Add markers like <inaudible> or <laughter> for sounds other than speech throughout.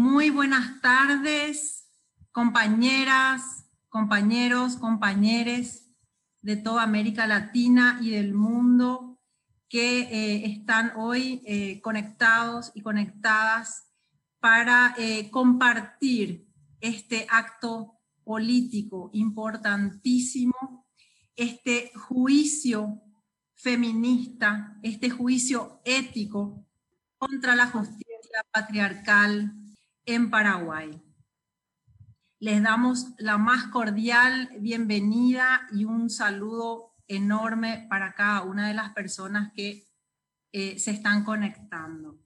Muy buenas tardes, compañeras, compañeros, compañeres de toda América Latina y del mundo que eh, están hoy eh, conectados y conectadas para eh, compartir este acto político importantísimo, este juicio feminista, este juicio ético contra la justicia patriarcal en Paraguay. Les damos la más cordial bienvenida y un saludo enorme para cada una de las personas que eh, se están conectando.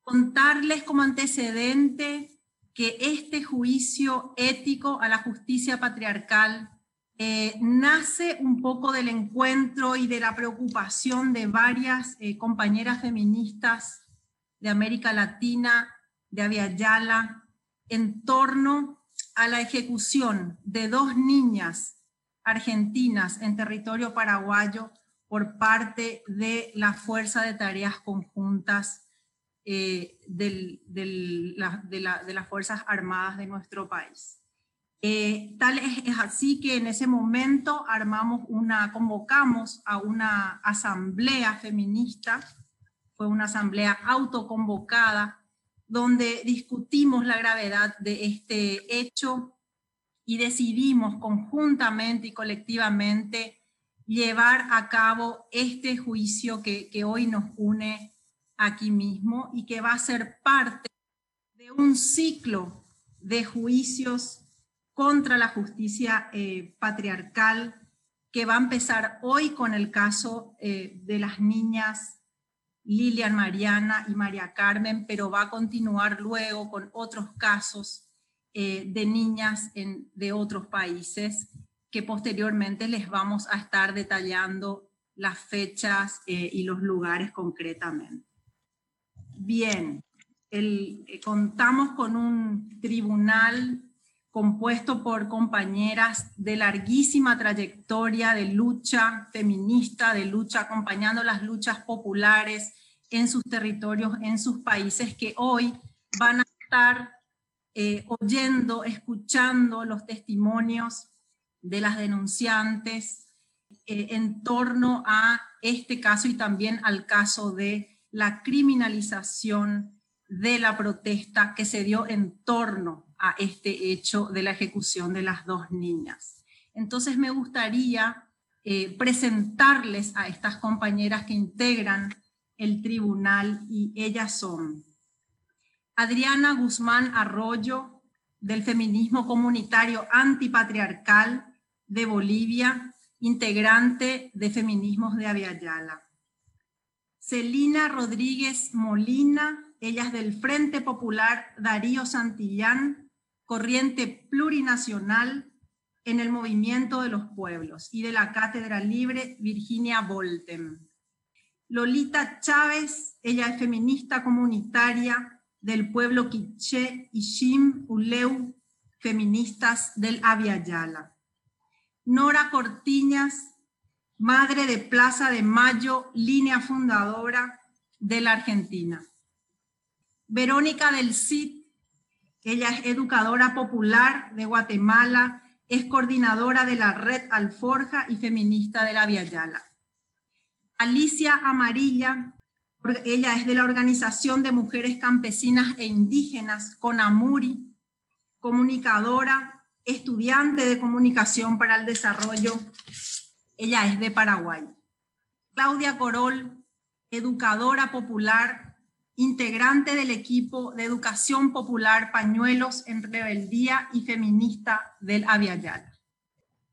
Contarles como antecedente que este juicio ético a la justicia patriarcal eh, nace un poco del encuentro y de la preocupación de varias eh, compañeras feministas de América Latina, de Aviala, en torno a la ejecución de dos niñas argentinas en territorio paraguayo por parte de la Fuerza de Tareas Conjuntas eh, de, las Fuerzas Armadas de nuestro país. Eh, tal es, es, así que en ese momento armamos una, convocamos a una asamblea feminista, fue una asamblea autoconvocada, donde discutimos la gravedad de este hecho y decidimos conjuntamente y colectivamente llevar a cabo este juicio que, que hoy nos une aquí mismo y que va a ser parte de un ciclo de juicios contra la justicia eh, patriarcal que va a empezar hoy con el caso eh, de las niñas Lilian Mariana y María Carmen, pero va a continuar luego con otros casos eh, de niñas de otros países que posteriormente les vamos a estar detallando las fechas y los lugares concretamente. Bien, el, contamos con un tribunal compuesto por compañeras de larguísima trayectoria de lucha feminista, de lucha acompañando las luchas populares en sus territorios, en sus países, que hoy van a estar eh, oyendo, escuchando los testimonios de las denunciantes eh, en torno a este caso y también al caso de la criminalización de la protesta que se dio en torno a este hecho de la ejecución de las dos niñas. Entonces me gustaría eh, presentarles a estas compañeras que integran el tribunal y ellas son Adriana Guzmán Arroyo, del feminismo comunitario antipatriarcal de Bolivia, integrante de Feminismos de Aviala. Celina Rodríguez Molina, ella es del Frente Popular Darío Santillán, corriente plurinacional en el movimiento de los pueblos y de la Cátedra Libre Virginia Volten. Lolita Chávez, ella es feminista comunitaria del pueblo quiché y Shim Uleu, feministas del Yala. Nora Cortiñas, madre de Plaza de Mayo, línea fundadora de la Argentina. Verónica del Cid, ella es educadora popular de Guatemala, es coordinadora de la Red Alforja y feminista de la. Alicia Amarilla, ella es de la Organización de Mujeres Campesinas e Indígenas, CONAMURI, comunicadora, estudiante de comunicación para el desarrollo. Ella es de Paraguay. Claudia Corol, educadora popular, integrante del equipo de educación popular Pañuelos en Rebeldía y Feminista del Aviala.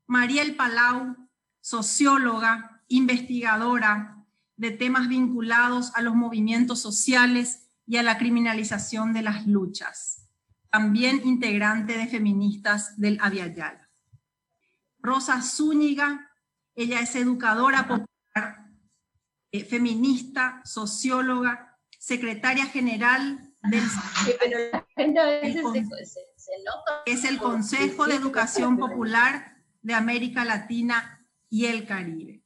Mariel Palau, socióloga, investigadora de temas vinculados a los movimientos sociales y a la criminalización de las luchas, también integrante de Feministas del Aviala. Rosa Zúñiga, ella es educadora popular, eh, feminista, socióloga, secretaria general del es el Consejo de Educación Popular de América Latina y el Caribe.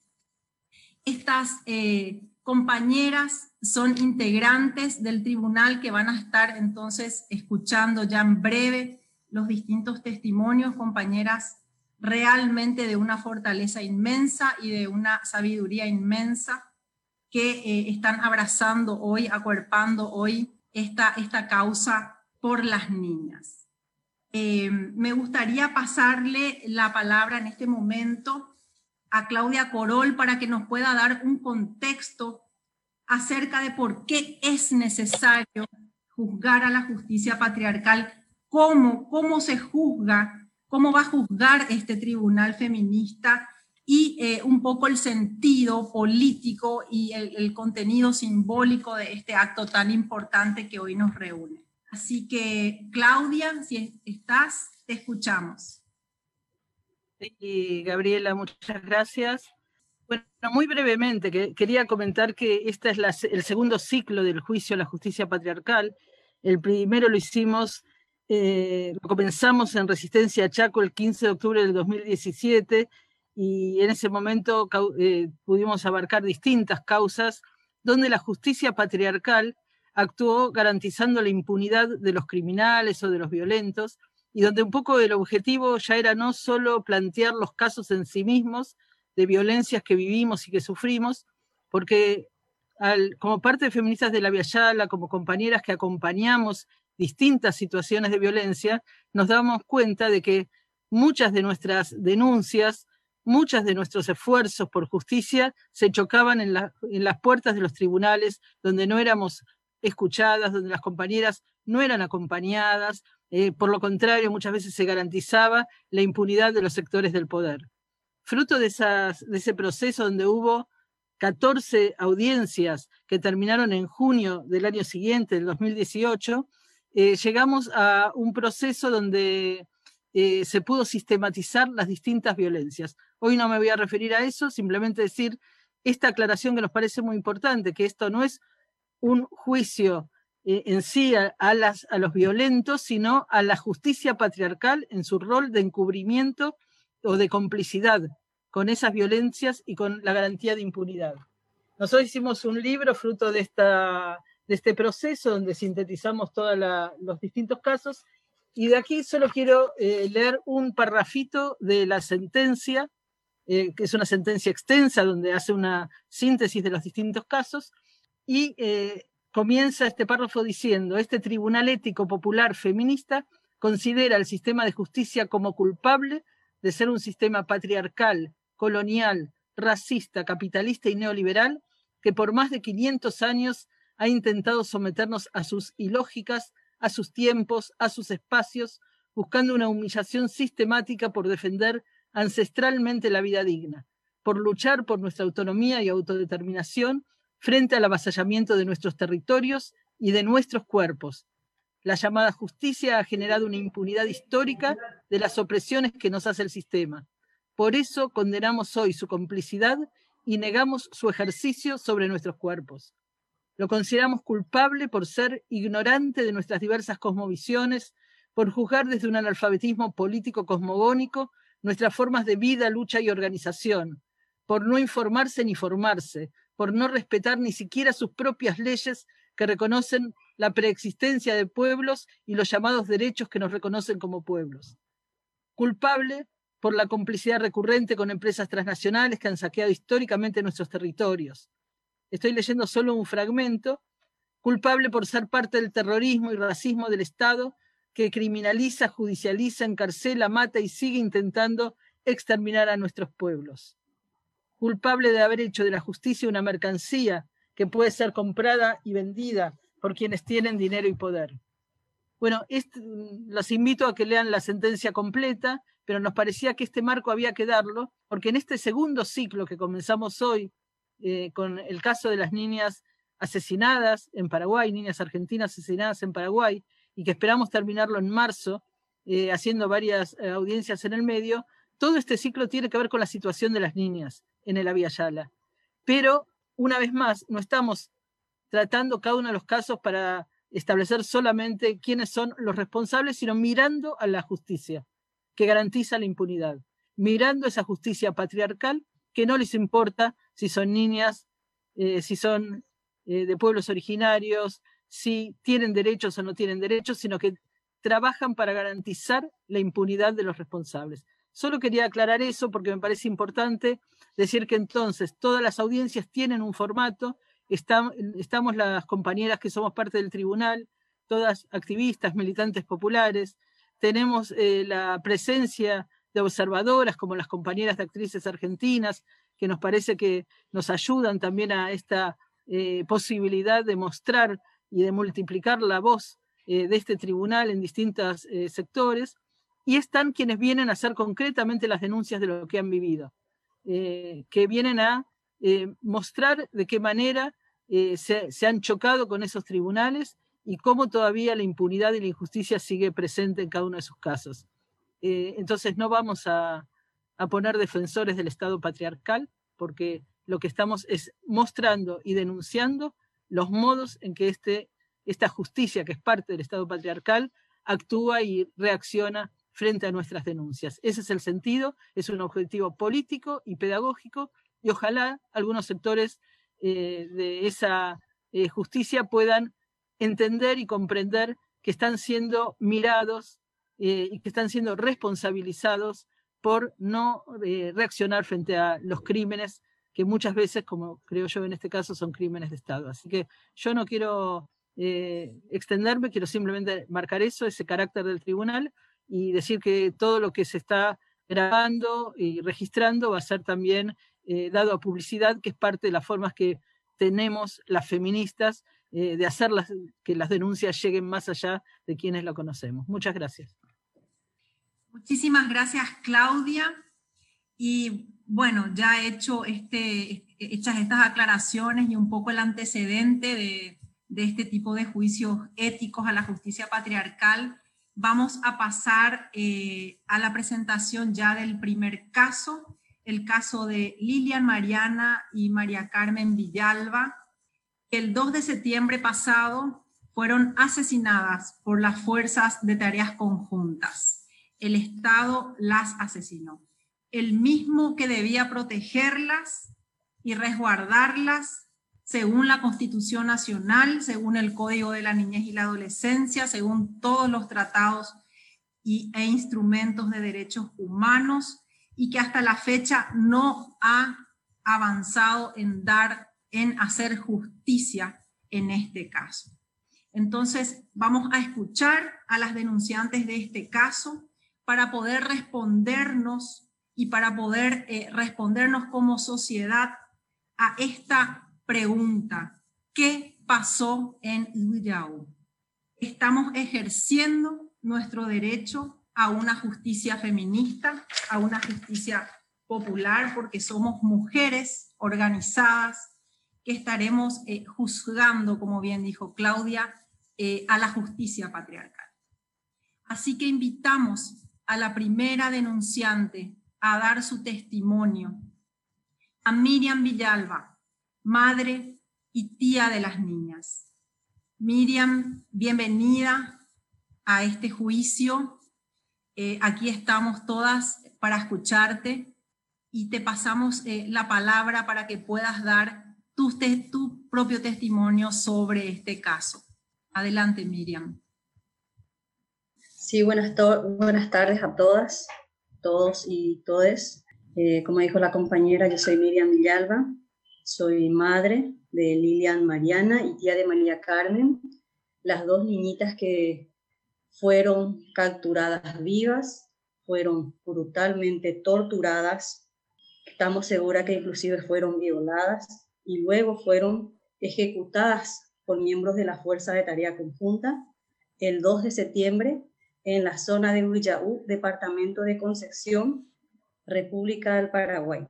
Estas eh, compañeras son integrantes del tribunal que van a estar entonces escuchando ya en breve los distintos testimonios, compañeras realmente de una fortaleza inmensa y de una sabiduría inmensa que eh, están abrazando hoy, acuerpando hoy esta, esta causa por las niñas. Eh, me gustaría pasarle la palabra en este momento a Claudia Corol para que nos pueda dar un contexto acerca de por qué es necesario juzgar a la justicia patriarcal, cómo, cómo se juzga, cómo va a juzgar este tribunal feminista y eh, un poco el sentido político y el, contenido simbólico de este acto tan importante que hoy nos reúne. Así que, Claudia, si estás, te escuchamos. Gabriela, muchas gracias. Bueno, muy brevemente, que, quería comentar que este es el segundo ciclo del juicio a la justicia patriarcal. El primero lo hicimos, eh, lo comenzamos en Resistencia Chaco el 15 de octubre del 2017 y en ese momento eh, pudimos abarcar distintas causas donde la justicia patriarcal actuó garantizando la impunidad de los criminales o de los violentos y donde un poco el objetivo ya era no solo plantear los casos en sí mismos de violencias que vivimos y que sufrimos, porque como parte de Feministas de la Viayala, como compañeras que acompañamos distintas situaciones de violencia, nos damos cuenta de que muchas de nuestras denuncias muchos de nuestros esfuerzos por justicia se chocaban en, las puertas de los tribunales, donde no éramos escuchadas, donde las compañeras no eran acompañadas. Eh, por lo contrario, muchas veces se garantizaba la impunidad de los sectores del poder. Fruto de, ese proceso donde hubo 14 audiencias que terminaron en junio del año siguiente, del 2018, eh, llegamos a un proceso donde eh, se pudo sistematizar las distintas violencias. Hoy no me voy a referir a eso, simplemente decir esta aclaración que nos parece muy importante, que esto no es un juicio eh, en sí a, los violentos, sino a la justicia patriarcal en su rol de encubrimiento o de complicidad con esas violencias y con la garantía de impunidad. Nosotros hicimos un libro fruto de este proceso donde sintetizamos todos los distintos casos y de aquí solo quiero eh, leer un parrafito de la sentencia, eh, que es una sentencia extensa donde hace una síntesis de los distintos casos, y eh, comienza este párrafo diciendo, este Tribunal Ético Popular Feminista considera el sistema de justicia como culpable de ser un sistema patriarcal, colonial, racista, capitalista y neoliberal que por más de 500 años ha intentado someternos a sus ilógicas, a sus tiempos, a sus espacios, buscando una humillación sistemática por defender ancestralmente la vida digna, por luchar por nuestra autonomía y autodeterminación frente al avasallamiento de nuestros territorios y de nuestros cuerpos. La llamada justicia ha generado una impunidad histórica de las opresiones que nos hace el sistema. Por eso condenamos hoy su complicidad y negamos su ejercicio sobre nuestros cuerpos. Lo consideramos culpable por ser ignorante de nuestras diversas cosmovisiones, por juzgar desde un analfabetismo político cosmogónico nuestras formas de vida, lucha y organización, por no informarse ni formarse, por no respetar ni siquiera sus propias leyes que reconocen la preexistencia de pueblos y los llamados derechos que nos reconocen como pueblos. Culpable por la complicidad recurrente con empresas transnacionales que han saqueado históricamente nuestros territorios, estoy leyendo solo un fragmento, culpable por ser parte del terrorismo y racismo del Estado que criminaliza, judicializa, encarcela, mata y sigue intentando exterminar a nuestros pueblos. Culpable de haber hecho de la justicia una mercancía que puede ser comprada y vendida por quienes tienen dinero y poder. Bueno, los invito a que lean la sentencia completa, pero nos parecía que este marco había que darlo, porque en este segundo ciclo que comenzamos hoy eh, con el caso de las niñas asesinadas en Paraguay, niñas argentinas asesinadas en Paraguay, y que esperamos terminarlo en marzo, eh, haciendo varias eh, audiencias en el medio, todo este ciclo tiene que ver con la situación de las niñas en el Avia Yala. Pero, una vez más, no estamos tratando cada uno de los casos para establecer solamente quiénes son los responsables, sino mirando a la justicia, que garantiza la impunidad, mirando esa justicia patriarcal que no les importa si son niñas eh, si son eh, de pueblos originarios, si tienen derechos o no tienen derechos, sino que trabajan para garantizar la impunidad de los responsables. Solo quería aclarar eso porque me parece importante decir que entonces todas las audiencias tienen un formato, estamos las compañeras que somos parte del tribunal, todas activistas, militantes populares, tenemos eh, la presencia de observadoras como las compañeras de actrices argentinas, que nos parece que nos ayudan también a esta eh, posibilidad de mostrar y de multiplicar la voz eh, de este tribunal en distintos sectores, y están quienes vienen a hacer concretamente las denuncias de lo que han vivido, que vienen a mostrar de qué manera se, se han chocado con esos tribunales y cómo todavía la impunidad y la injusticia sigue presente en cada uno de sus casos. Eh, entonces no vamos a, poner defensores del Estado patriarcal, porque lo que estamos es mostrando y denunciando los modos en que este, esta justicia, que es parte del Estado patriarcal, actúa y reacciona frente a nuestras denuncias. Ese es el sentido, es un objetivo político y pedagógico, y ojalá algunos sectores eh, de esa eh, justicia puedan entender y comprender que están siendo mirados eh, y que están siendo responsabilizados por no reaccionar frente a los crímenes que muchas veces, como creo yo en este caso, son crímenes de Estado. Así que yo no quiero extenderme, quiero simplemente marcar eso, ese carácter del tribunal y decir que todo lo que se está grabando y registrando va a ser también dado a publicidad, que es parte de las formas que tenemos las feministas eh, de hacer que las denuncias lleguen más allá de quienes lo conocemos. Muchas gracias. Muchísimas gracias, Claudia. Y bueno, ya he hecho este, estas aclaraciones y un poco el antecedente de, este tipo de juicios éticos a la justicia patriarcal, vamos a pasar eh, a la presentación ya del primer caso, el caso de Lilian Mariana y María Carmen Villalba, el 2 de septiembre pasado fueron asesinadas por las fuerzas de tareas conjuntas. El Estado las asesinó. El mismo que debía protegerlas y resguardarlas según la Constitución Nacional, según el Código de la Niñez y la Adolescencia, según todos los tratados y, e instrumentos de derechos humanos, y que hasta la fecha no ha avanzado en dar en hacer justicia en este caso. Entonces, vamos a escuchar a las denunciantes de este caso para poder respondernos y para poder eh, respondernos como sociedad a esta pregunta. ¿Qué pasó en Uyau? Estamos ejerciendo nuestro derecho a una justicia feminista, a una justicia popular, porque somos mujeres organizadas, que estaremos eh, juzgando, como bien dijo Claudia, eh, a la justicia patriarcal. Así que invitamos a la primera denunciante a dar su testimonio, a Miriam Villalba, madre y tía de las niñas. Miriam, bienvenida a este juicio. Eh, aquí estamos todas para escucharte y te pasamos la palabra para que puedas dar tu, tu propio testimonio sobre este caso. Adelante, Miriam. Sí, buenas, buenas tardes a todas, todos y todes. Eh, como dijo la compañera, yo soy Miriam Villalba, soy madre de Lilian Mariana y tía de María Carmen, las dos niñitas que fueron capturadas vivas, fueron brutalmente torturadas, estamos seguras que inclusive fueron violadas y luego fueron ejecutadas por miembros de la Fuerza de Tarea Conjunta el 2 de septiembre en la zona de Huillaú, departamento de Concepción, República del Paraguay.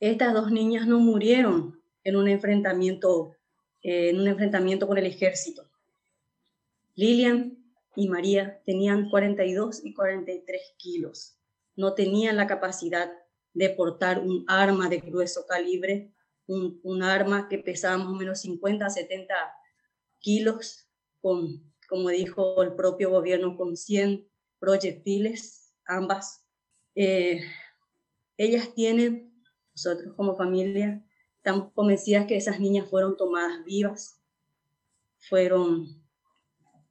Estas dos niñas no murieron en un enfrentamiento, eh, en un enfrentamiento con el ejército. Lilian y María tenían 42 y 43 kilos. No tenían la capacidad de portar un arma de grueso calibre un, arma que pesaba más o menos 50 a 70 kilos, con, como dijo el propio gobierno, con 100 proyectiles, ambas. Eh, ellas tienen, nosotros como familia, Estamos convencidas que esas niñas fueron tomadas vivas, fueron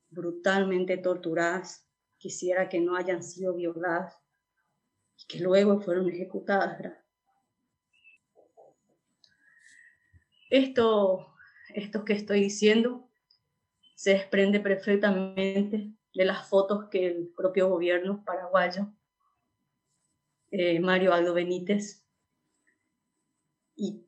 brutalmente torturadas, quisiera que no hayan sido violadas y que luego fueron ejecutadas. Esto, esto que estoy diciendo se desprende perfectamente de las fotos que el propio gobierno paraguayo, eh, Mario Aldo Benítez, y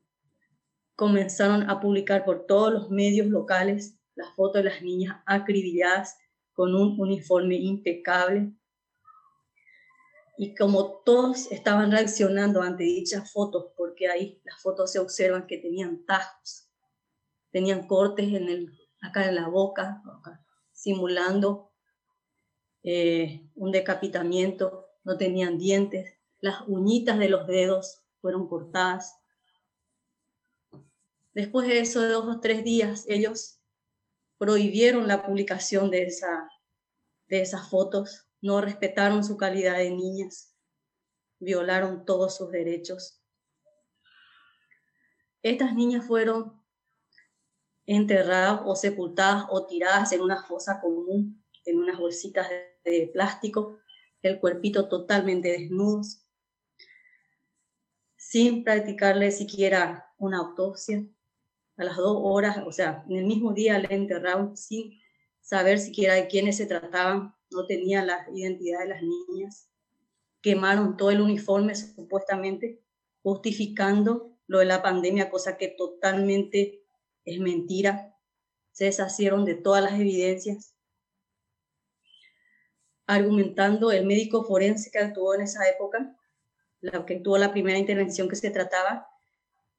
comenzaron a publicar por todos los medios locales las fotos de las niñas acribilladas con un uniforme impecable. Y como todos estaban reaccionando ante dichas fotos, porque ahí las fotos se observan que tenían tajos, tenían cortes en el, acá en la boca, simulando eh, un decapitamiento, no tenían dientes, las uñitas de los dedos fueron cortadas. Después de eso, de dos o tres días, ellos prohibieron la publicación de, esa, de esas fotos, no respetaron su calidad de niñas, violaron todos sus derechos. Estas niñas fueron enterradas o sepultadas o tiradas en una fosa común, en unas bolsitas de, plástico, el cuerpito totalmente desnudos, sin practicarle siquiera una autopsia. A las dos horas, o sea, en el mismo día le enterraron sin saber siquiera de quiénes se trataban, no tenían la identidad de las niñas. Quemaron todo el uniforme supuestamente, justificando lo de la pandemia, cosa que totalmente es mentira. Se deshacieron de todas las evidencias, argumentando el médico forense que actuó en esa época, la que tuvo la primera intervención que se trataba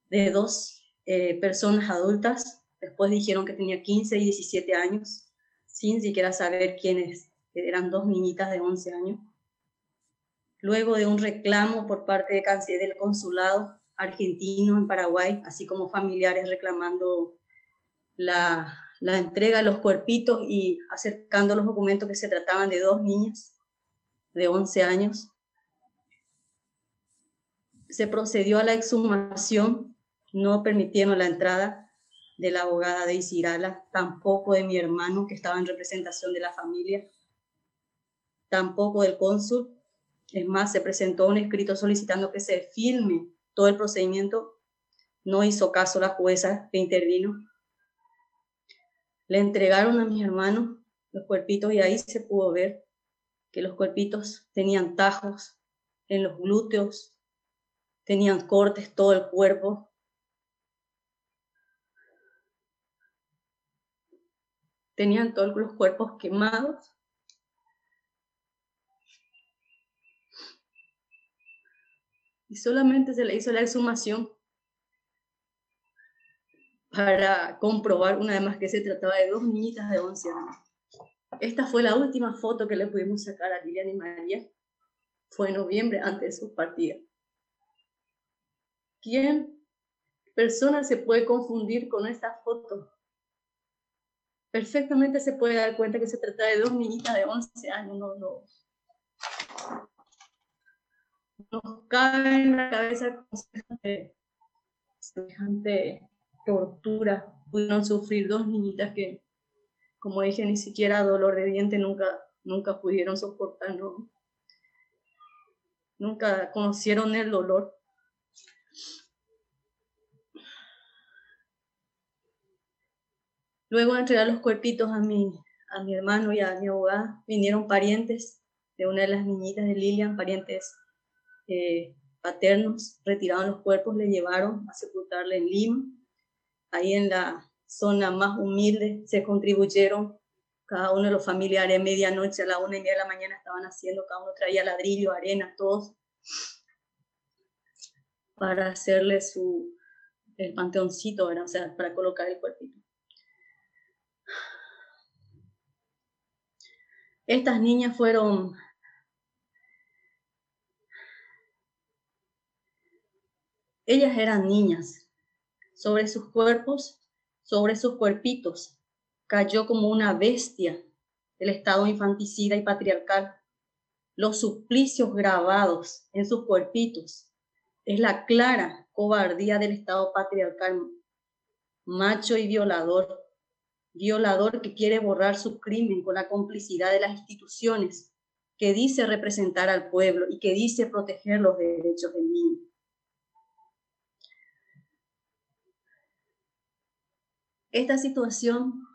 de dos eh, personas adultas, después dijeron que tenía 15 y 17 años, sin siquiera saber quiénes, eran dos niñitas de 11 años. Luego de un reclamo por parte de del consulado argentino en Paraguay, así como familiares reclamando la, la entrega de los cuerpitos y acercando los documentos que se trataban de dos niñas de 11 años. Se procedió a la exhumación, no permitieron la entrada de la abogada de Isirala, tampoco de mi hermano que estaba en representación de la familia, tampoco del cónsul. Es más, se presentó un escrito solicitando que se filme todo el procedimiento. No hizo caso la jueza que intervino. Le entregaron a mis hermanos los cuerpitos y ahí se pudo ver que los cuerpitos tenían tajos en los glúteos, tenían cortes todo el cuerpo. Tenían todos los cuerpos quemados y solamente se le hizo la exhumación para comprobar una vez más que se trataba de dos niñitas de 11 años. Esta fue la última foto que le pudimos sacar a Lilian y María. Fue en noviembre antes de su partida. ¿Quién persona se puede confundir con esta foto? Perfectamente se puede dar cuenta que se trata de dos niñitas de 11 años, no, no, nos cae en la cabeza semejante, semejante tortura. Pudieron sufrir dos niñitas que, como dije, ni siquiera dolor de diente nunca, nunca pudieron soportar, nunca conocieron el dolor. Luego de entregar los cuerpitos a mi, a mi hermano y a mi abogada, vinieron parientes de una de las niñitas de Lilian, parientes eh, paternos retiraron los cuerpos, le llevaron a sepultarle en Lima. Ahí en la zona más humilde se contribuyeron cada uno de los familiares, medianoche a la una y media de la mañana estaban haciendo, cada uno traía ladrillo, arena, todos, para hacerle su, el panteoncito, o sea, para colocar el cuerpito. Estas niñas fueron Ellas eran niñas. Sobre sus cuerpos, sobre sus cuerpitos, cayó como una bestia el estado infanticida y patriarcal. Los suplicios grabados en sus cuerpitos Es la clara cobardía del Estado patriarcal, macho y violador, violador que quiere borrar su crimen con la complicidad de las instituciones, que dice representar al pueblo y que dice proteger los derechos del niño. Esta situación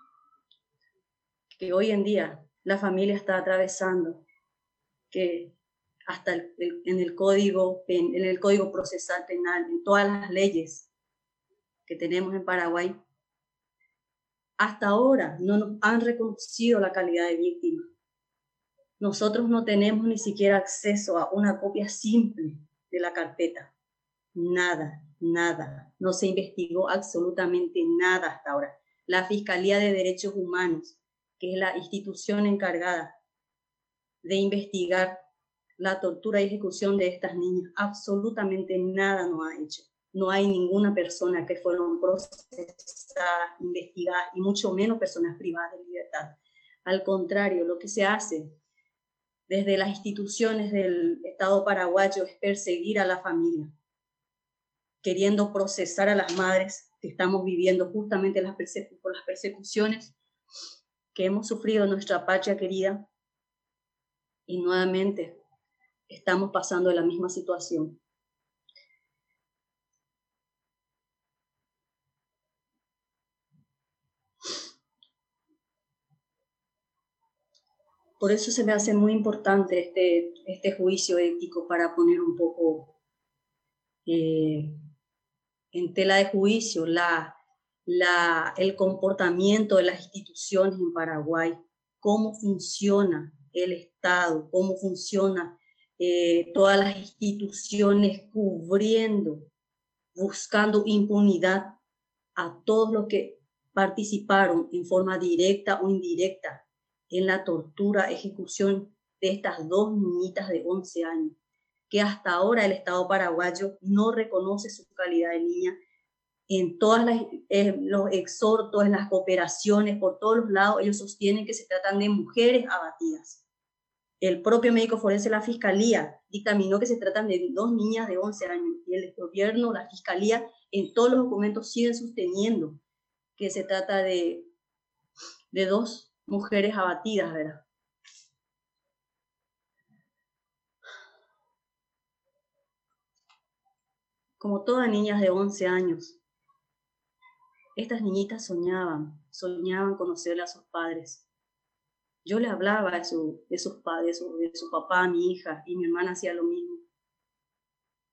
que hoy en día la familia está atravesando, que hasta en el código en el código procesal penal, en todas las leyes que tenemos en Paraguay, hasta ahora no nos han reconocido la calidad de víctima. Nosotros no tenemos ni siquiera acceso a una copia simple de la carpeta. Nada, nada. No se investigó absolutamente nada hasta ahora. La Fiscalía de Derechos Humanos, que es la institución encargada de investigar la tortura y ejecución de estas niñas, absolutamente nada no ha hecho no hay ninguna persona que fueron procesadas, investigadas y mucho menos personas privadas de libertad. Al contrario, lo que se hace desde las instituciones del Estado paraguayo es perseguir a la familia, queriendo procesar a las madres que estamos viviendo justamente las por las persecuciones que hemos sufrido en nuestra patria querida y nuevamente estamos pasando la misma situación. Por eso se me hace muy importante este, este juicio ético para poner un poco eh, en tela de juicio la, la, el comportamiento de las instituciones en Paraguay, cómo funciona el Estado, cómo funciona eh, todas las instituciones cubriendo, buscando impunidad a todos los que participaron en forma directa o indirecta en la tortura, ejecución de estas dos niñitas de 11 años, que hasta ahora el Estado paraguayo no reconoce su calidad de niña. En todos eh, los exhortos, en las cooperaciones, por todos los lados, ellos sostienen que se tratan de mujeres abatidas. El propio médico forense la Fiscalía dictaminó que se tratan de dos niñas de 11 años y el gobierno, la Fiscalía, en todos los documentos siguen sosteniendo que se trata de, de dos mujeres abatidas, ¿verdad? Como todas niñas de 11 años, estas niñitas soñaban, soñaban conocerle a sus padres. Yo le hablaba de, su, de sus padres, de su papá mi hija, y mi hermana hacía lo mismo.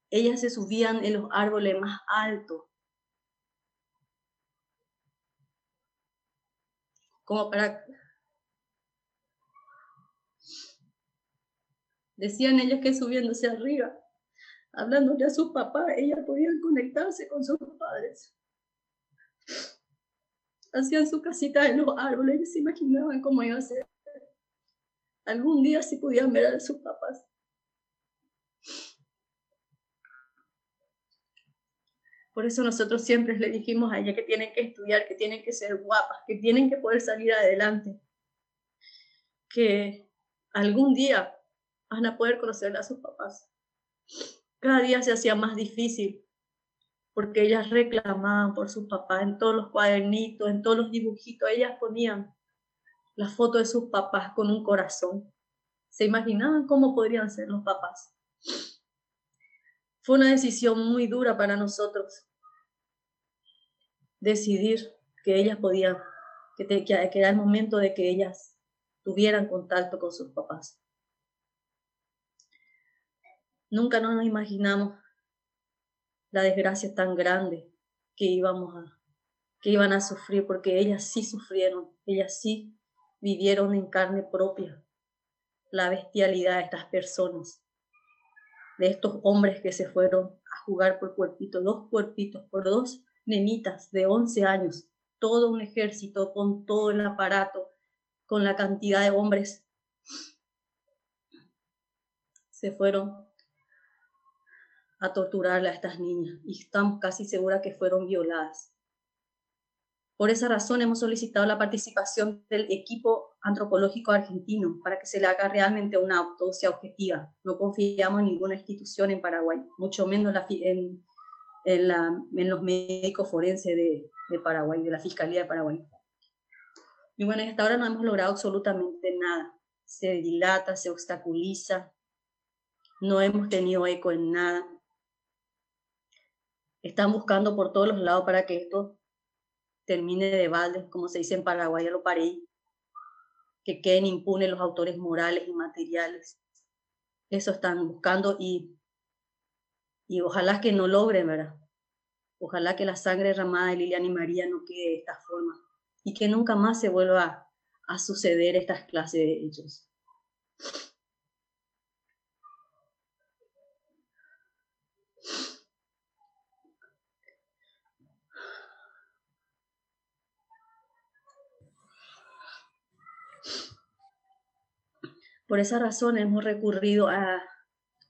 Ellas se subían en los árboles más altos como para Decían ellas que subiéndose arriba, hablándole a sus papás, ellas podían conectarse con sus padres. Hacían su casita en los árboles y se imaginaban cómo iba a ser. Algún día si podían ver a sus papás. Por eso nosotros siempre le dijimos a ella que tienen que estudiar, que tienen que ser guapas, que tienen que poder salir adelante. Que algún día van a poder conocer a sus papás. Cada día se hacía más difícil porque ellas reclamaban por sus papás en todos los cuadernitos, en todos los dibujitos, ellas ponían la foto de sus papás con un corazón. Se imaginaban cómo podrían ser los papás. Fue una decisión muy dura para nosotros decidir que ellas podían, que, que era el momento de que ellas tuvieran contacto con sus papás. Nunca nos imaginamos la desgracia tan grande que íbamos a que iban a sufrir porque ellas sí sufrieron, ellas sí vivieron en carne propia la bestialidad de estas personas, de estos hombres que se fueron a jugar por cuerpitos, dos cuerpitos, por dos nenitas de 11 años, todo un ejército con todo el aparato, con la cantidad de hombres, se fueron a torturarle a estas niñas y estamos casi seguras que fueron violadas. Por esa razón hemos solicitado la participación del equipo Antropológico Argentino para que se le haga realmente una autopsia objetiva. No confiamos en ninguna institución en Paraguay, mucho menos en, los médicos forenses de, de, Paraguay, de la Fiscalía de Paraguay. Y bueno, hasta ahora no hemos logrado absolutamente nada. Se dilata, se obstaculiza, no hemos tenido eco en nada. Están buscando por todos los lados para que esto termine de balde, como se dice en Paraguay, a lo pareí, que queden impunes los autores morales y materiales. Eso están buscando y, y ojalá que no logren, ¿verdad? Ojalá que la sangre derramada de Liliana y María no quede de esta forma y que nunca más se vuelva a suceder estas clases de hechos. Por esa razón hemos recurrido a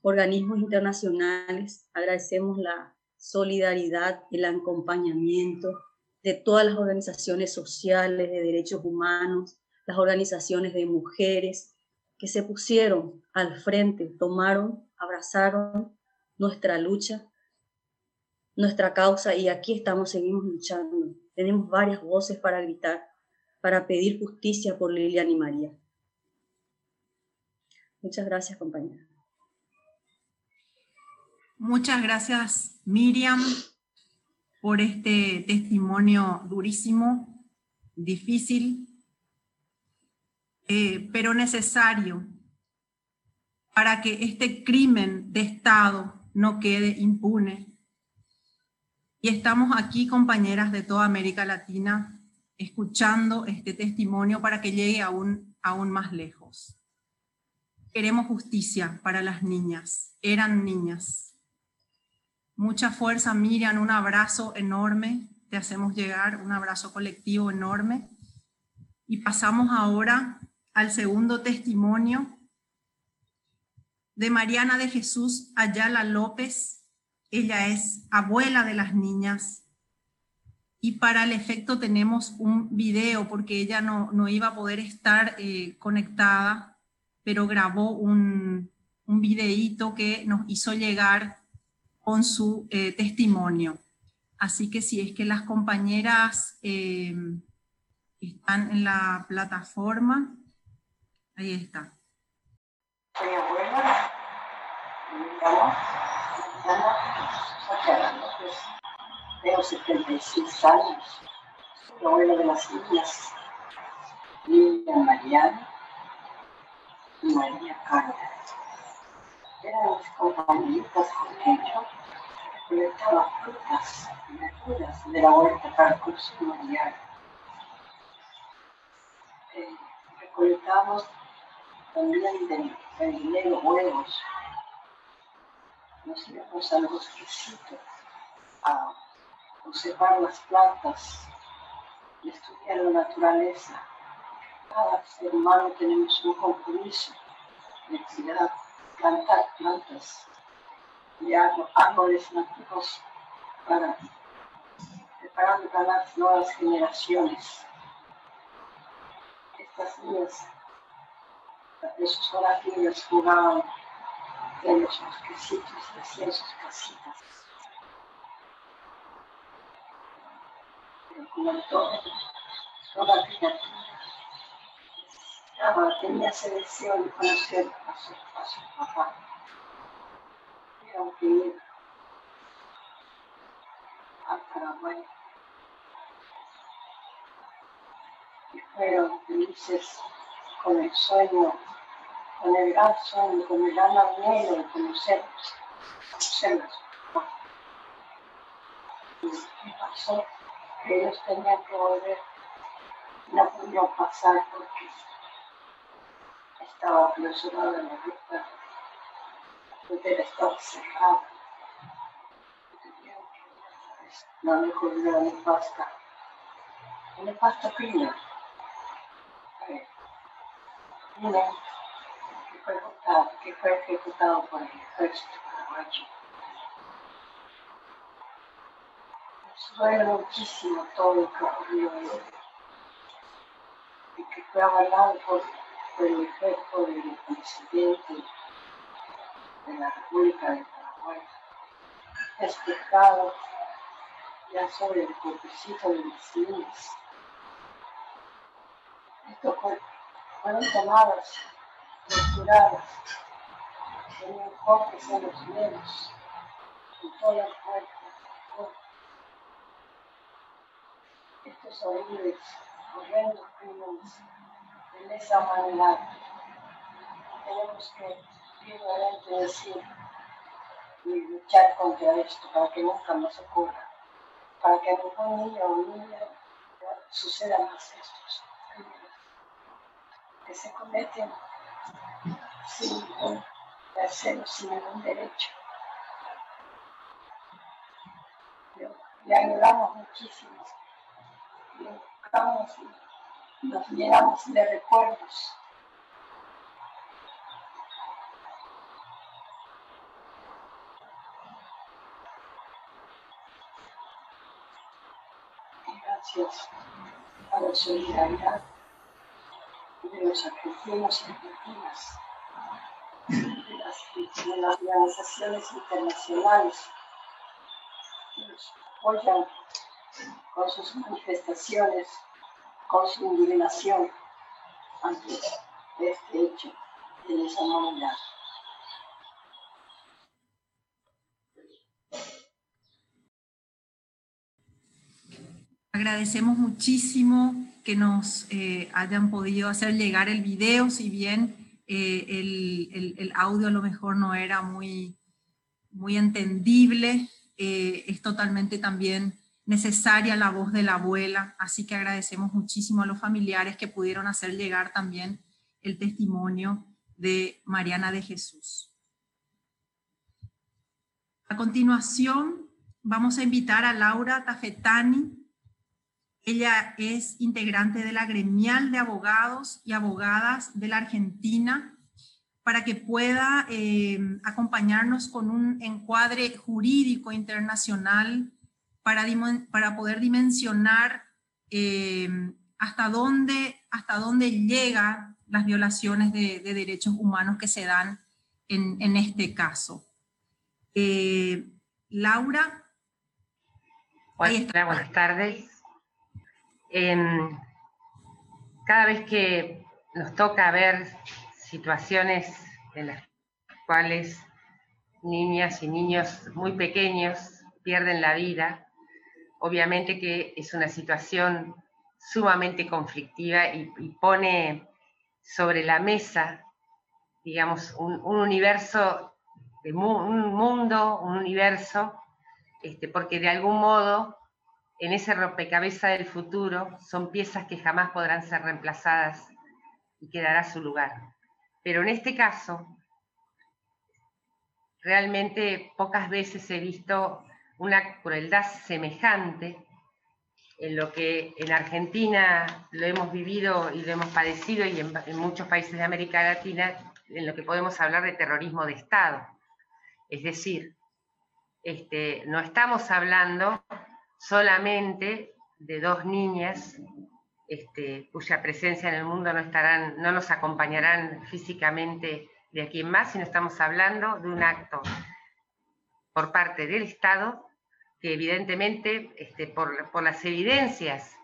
organismos internacionales, agradecemos la solidaridad, el acompañamiento de todas las organizaciones sociales de derechos humanos, las organizaciones de mujeres que se pusieron al frente, tomaron, abrazaron nuestra lucha, nuestra causa y aquí estamos, seguimos luchando. Tenemos varias voces para gritar, para pedir justicia por Lilian y María. Muchas gracias, compañera. Muchas gracias, Miriam, por este testimonio durísimo, difícil, eh, pero necesario para que este crimen de Estado no quede impune. Y estamos aquí, compañeras de toda América Latina, escuchando este testimonio para que llegue aún, aún más lejos. Queremos justicia para las niñas. Eran niñas. Mucha fuerza, Miriam, un abrazo enorme. Te hacemos llegar un abrazo colectivo enorme. Y pasamos ahora al segundo testimonio de Mariana de Jesús Ayala López. Ella es abuela de las niñas. Y para el efecto tenemos un video porque ella no, no iba a poder estar eh, conectada pero grabó un, un videíto que nos hizo llegar con su eh, testimonio. Así que si es que las compañeras eh, están en la plataforma, ahí está. Soy abuela, tengo 76 años, soy abuela de las niñas, Niña Mariana, María Carmen. Eran mis compañeritas con ellos recolectaba frutas y verduras de la huerta para el consumo diario. Eh, también del, dinero huevos. Nos íbamos al bosquecito a observar las plantas y estudiar la naturaleza cada ser humano tenemos un compromiso, de plantar plantas y árboles nativos para preparando para las nuevas generaciones. Estas niñas, esos niñas jugaban en los bosquecitos hacían sus casitas. Pero como todo, toda criatura tenía ese deseo de conocer a su, a su papá. Tuvieron que ir Paraguay. Y fueron felices con el sueño, con el gran sueño, con el gran anhelo de conocerlos, conocerlos. Me pasó que ellos tenían que volver, no pudieron pasar porque estaba clausurada en la ruta, frontera estaba cerrada. La mejor nefasta, nefasta fina. Una que fue, votado, que fue ejecutado por el ejército paraguayo. Nos duele muchísimo todo lo que ocurrió y que fue avalado por, el efecto del presidente de la República de Paraguay, explicado ya sobre el cuerpecito de mis niñas. Estos fueron tomadas, torturadas, tenían cortes en los dedos, en toda la cuerpo. Estos horribles, horrendos crímenes de lesa humanidad. Tenemos que firmemente decir y luchar contra esto para que nunca nos ocurra, para que a ningún niño o niña suceda más estos que se cometen sin tercero, sin ningún derecho. Le ayudamos muchísimo, le buscamos nos llenamos de recuerdos. Gracias a la solidaridad de los argentinos y argentinas, de las, organizaciones internacionales que nos apoyan con sus manifestaciones, con su indignación ante este hecho de esa humanidad. Agradecemos muchísimo que nos eh, hayan podido hacer llegar el video, si bien eh, el, audio a lo mejor no era muy, muy entendible, eh, es totalmente también necesaria la voz de la abuela, así que agradecemos muchísimo a los familiares que pudieron hacer llegar también el testimonio de Mariana de Jesús. A continuación, vamos a invitar a Laura Tafetani, ella es integrante de la gremial de abogados y abogadas de la Argentina para que pueda eh, acompañarnos con un encuadre jurídico internacional para, para poder dimensionar eh, hasta, dónde, hasta dónde llegan las violaciones de, derechos humanos que se dan en, este caso. Eh, Laura. Hola, buenas tardes. Em, cada vez que nos toca ver situaciones en las cuales niñas y niños muy pequeños pierden la vida, obviamente que es una situación sumamente conflictiva y, pone sobre la mesa, digamos, un, universo, un mundo, un universo, este, porque de algún modo en ese rompecabezas del futuro son piezas que jamás podrán ser reemplazadas y quedará su lugar. Pero en este caso, realmente pocas veces he visto una crueldad semejante en lo que en Argentina lo hemos vivido y lo hemos padecido y en, muchos países de América Latina, en lo que podemos hablar de terrorismo de Estado. Es decir, este, no estamos hablando solamente de dos niñas este, cuya presencia en el mundo no, estarán, no nos acompañarán físicamente de aquí en más, sino estamos hablando de un acto por parte del Estado que evidentemente, este, por, las evidencias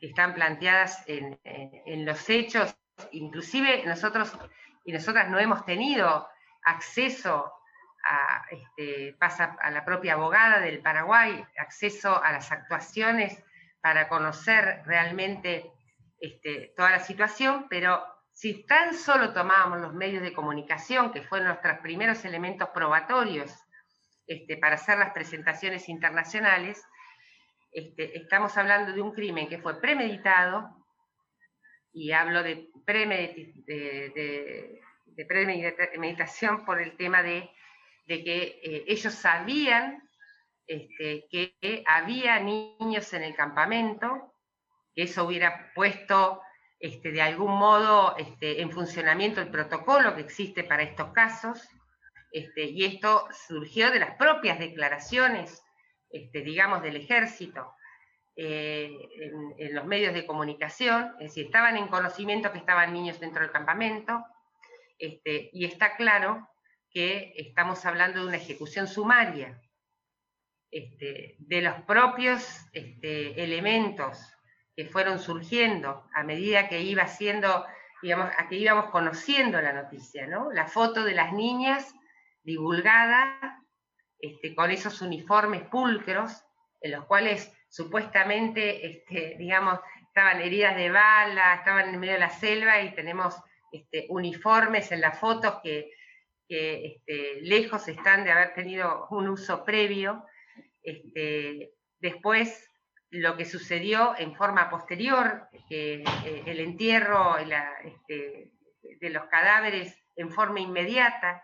que están planteadas en, en, los hechos, inclusive nosotros y nosotras no hemos tenido acceso este, pasa a la propia abogada del Paraguay, acceso a las actuaciones para conocer realmente este, toda la situación, pero si tan solo tomábamos los medios de comunicación, que fueron nuestros primeros elementos probatorios este, para hacer las presentaciones internacionales, estamos hablando de un crimen que fue premeditado, y hablo de, de premeditación por el tema de que eh, ellos sabían este, que había niños en el campamento, que eso hubiera puesto este, de algún modo este, en funcionamiento el protocolo que existe para estos casos, y esto surgió de las propias declaraciones, digamos, del ejército. eh, en, los medios de comunicación, es decir, estaban en conocimiento que estaban niños dentro del campamento, este, y está claro que estamos hablando de una ejecución sumaria este, de los propios este, elementos que fueron surgiendo a medida que iba siendo, digamos, a que íbamos conociendo la noticia, ¿no? La foto de las niñas divulgada este, con esos uniformes pulcros, en los cuales supuestamente, este, digamos, estaban heridas de bala, estaban en medio de la selva y tenemos este, uniformes en las fotos que, este, lejos están de haber tenido un uso previo. Este, después, lo que sucedió en forma posterior, que eh, el entierro este, de los cadáveres en forma inmediata,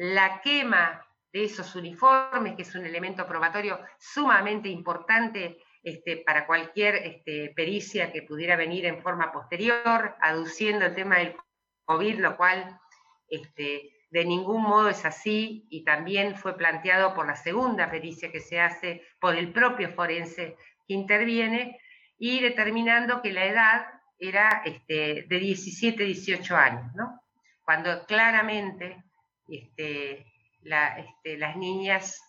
la quema de esos uniformes, que es un elemento probatorio sumamente importante este, para cualquier este, pericia que pudiera venir en forma posterior, aduciendo el tema del COVID, lo cual este, de ningún modo es así y también fue planteado por la segunda pericia que se hace por el propio forense que interviene y determinando que la edad era de 17, 18 años, ¿no? cuando claramente este, este, las niñas,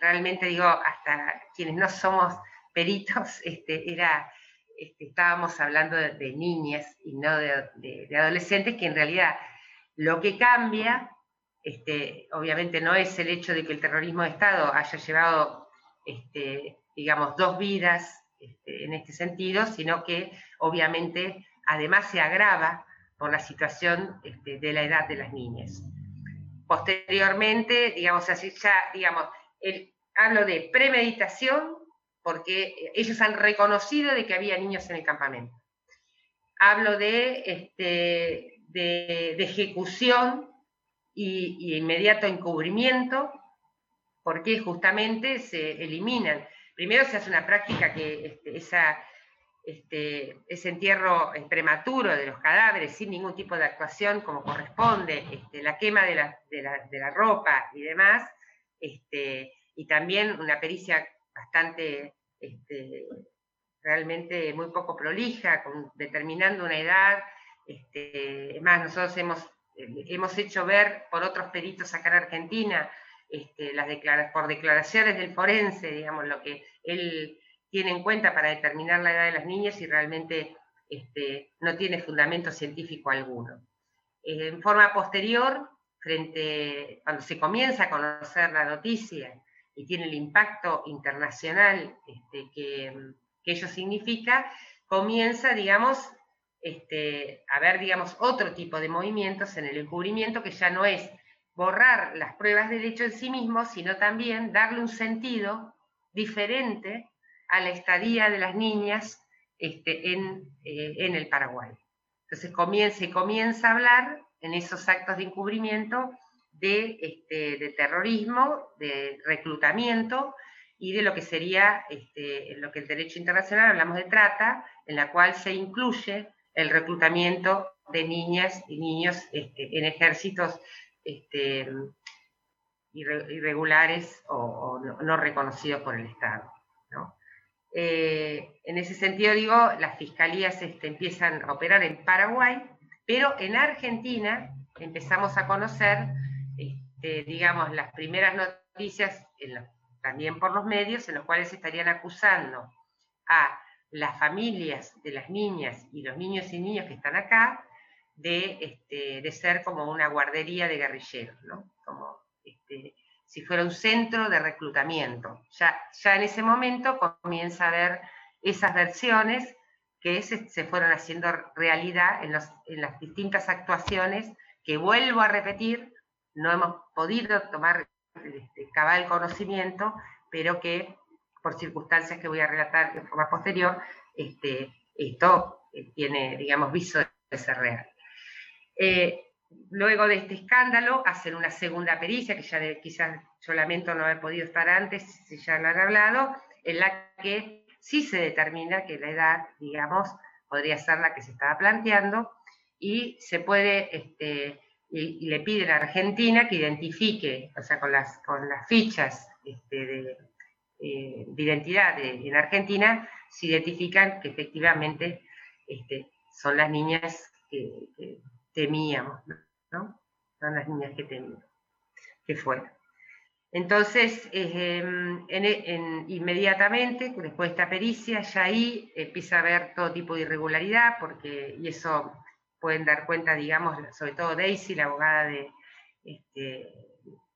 realmente digo, hasta quienes no somos peritos, <laughs> este, era, este, estábamos hablando de, niñas y no de, adolescentes, que en realidad lo que cambia, este, obviamente no es el hecho de que el terrorismo de Estado haya llevado, digamos, dos vidas en este sentido, sino que obviamente además se agrava por la situación de la edad de las niñas. Posteriormente, digamos así, ya, digamos, el, hablo de premeditación, porque ellos han reconocido de que había niños en el campamento. Hablo de, este, de, ejecución y, inmediato encubrimiento, porque justamente se eliminan. Primero se hace una práctica que este, esa, este, ese entierro prematuro de los cadáveres sin ningún tipo de actuación como corresponde, este, la quema de la, ropa y demás, este, y también una pericia bastante, este, realmente muy poco prolija, determinando una edad. Este, nosotros hemos, hemos hecho ver por otros peritos acá en Argentina, este, las por declaraciones del forense, digamos, lo que él tiene en cuenta para determinar la edad de las niñas y realmente este, no tiene fundamento científico alguno. En forma posterior, frente, cuando se comienza a conocer la noticia y tiene el impacto internacional este, que, ello significa, comienza, digamos, este, a ver, digamos, otro tipo de movimientos en el encubrimiento que ya no es borrar las pruebas del hecho en sí mismo, sino también darle un sentido diferente a la estadía de las niñas este, en, eh, en, el Paraguay. Entonces comienza, comienza a hablar en esos actos de encubrimiento de, este, de terrorismo, de reclutamiento y de lo que sería, este, lo que el derecho internacional hablamos de trata, en la cual se incluye el reclutamiento de niñas y niños en ejércitos irregulares o, no, reconocidos por el Estado. Eh, en ese sentido, digo, las fiscalías este, empiezan a operar en Paraguay, pero en Argentina empezamos a conocer, este, digamos, las primeras noticias, también por los medios, en los cuales estarían acusando a las familias de las niñas y los niños y niñas que están acá de, este, de ser como una guardería de guerrilleros, ¿no? Como, si fuera un centro de reclutamiento. Ya, ya en ese momento comienza a ver esas versiones que se, fueron haciendo realidad en, las distintas actuaciones que vuelvo a repetir, no hemos podido tomar este, cabal conocimiento, pero que por circunstancias que voy a relatar de forma posterior, este, esto eh, tiene, digamos, viso de ser real. Eh, luego de este escándalo, hacen una segunda pericia, que ya quizás yo lamento no haber podido estar antes, si ya lo han hablado, en la que sí se determina que la edad, digamos, podría ser la que se estaba planteando, y se puede, este, y, le piden a Argentina que identifique, o sea, con las, con las fichas este, de, eh, identidad en Argentina, se identifican que efectivamente este, son las niñas que, temíamos, ¿no? Son las niñas que temíamos, que fueron. Entonces, em, inmediatamente, después de esta pericia, ya ahí empieza a haber todo tipo de irregularidad, porque, y eso pueden dar cuenta, digamos, sobre todo Daisy, la abogada de, este,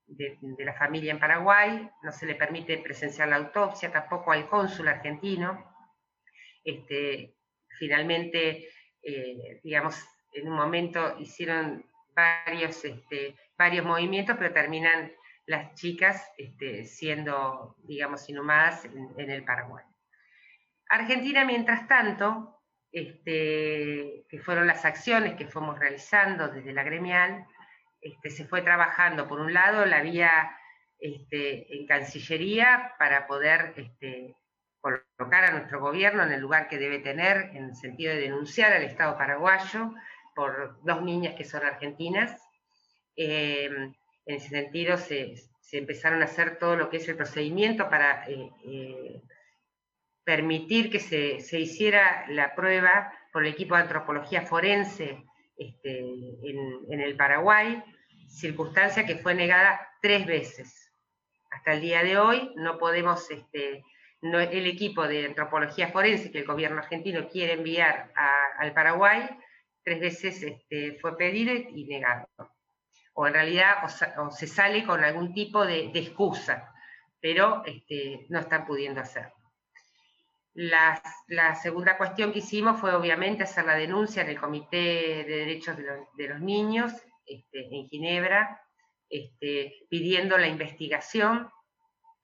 de, la familia en Paraguay, no se le permite presenciar la autopsia, tampoco al cónsul argentino. Este, finalmente, eh, digamos, en un momento hicieron varios, este, varios movimientos, pero terminan las chicas este, siendo, digamos, inhumadas en, el Paraguay. Argentina, mientras tanto, este, que fueron las acciones que fuimos realizando desde la gremial, este, se fue trabajando, por un lado, la vía este, en Cancillería para poder este, colocar a nuestro gobierno en el lugar que debe tener, en el sentido de denunciar al Estado paraguayo por dos niñas que son argentinas. Eh, en ese sentido se, empezaron a hacer todo lo que es el procedimiento para eh, eh, permitir que se, hiciera la prueba por el equipo de antropología forense este, en, el Paraguay, circunstancia que fue negada tres veces. Hasta el día de hoy no podemos, este, el equipo de antropología forense que el gobierno argentino quiere enviar al Paraguay, tres veces este, fue pedido y negado o en realidad se sale con algún tipo de, excusa, pero este, no están pudiendo hacerlo. La, segunda cuestión que hicimos fue obviamente hacer la denuncia en el Comité de Derechos de los, Niños este, en Ginebra, pidiendo la investigación.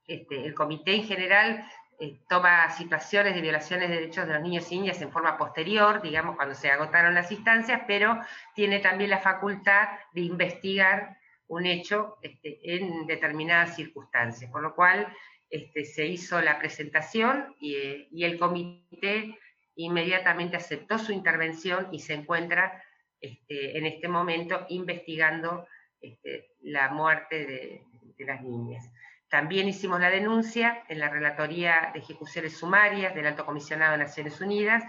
el comité en general eh, toma situaciones de violaciones de derechos de los niños y niñas en forma posterior, digamos, cuando se agotaron las instancias, pero tiene también la facultad de investigar un hecho este, en determinadas circunstancias, por lo cual este, se hizo la presentación y, el comité inmediatamente aceptó su intervención y se encuentra este, en este momento investigando la muerte de las niñas. También hicimos la denuncia en la Relatoría de Ejecuciones Sumarias del Alto Comisionado de Naciones Unidas,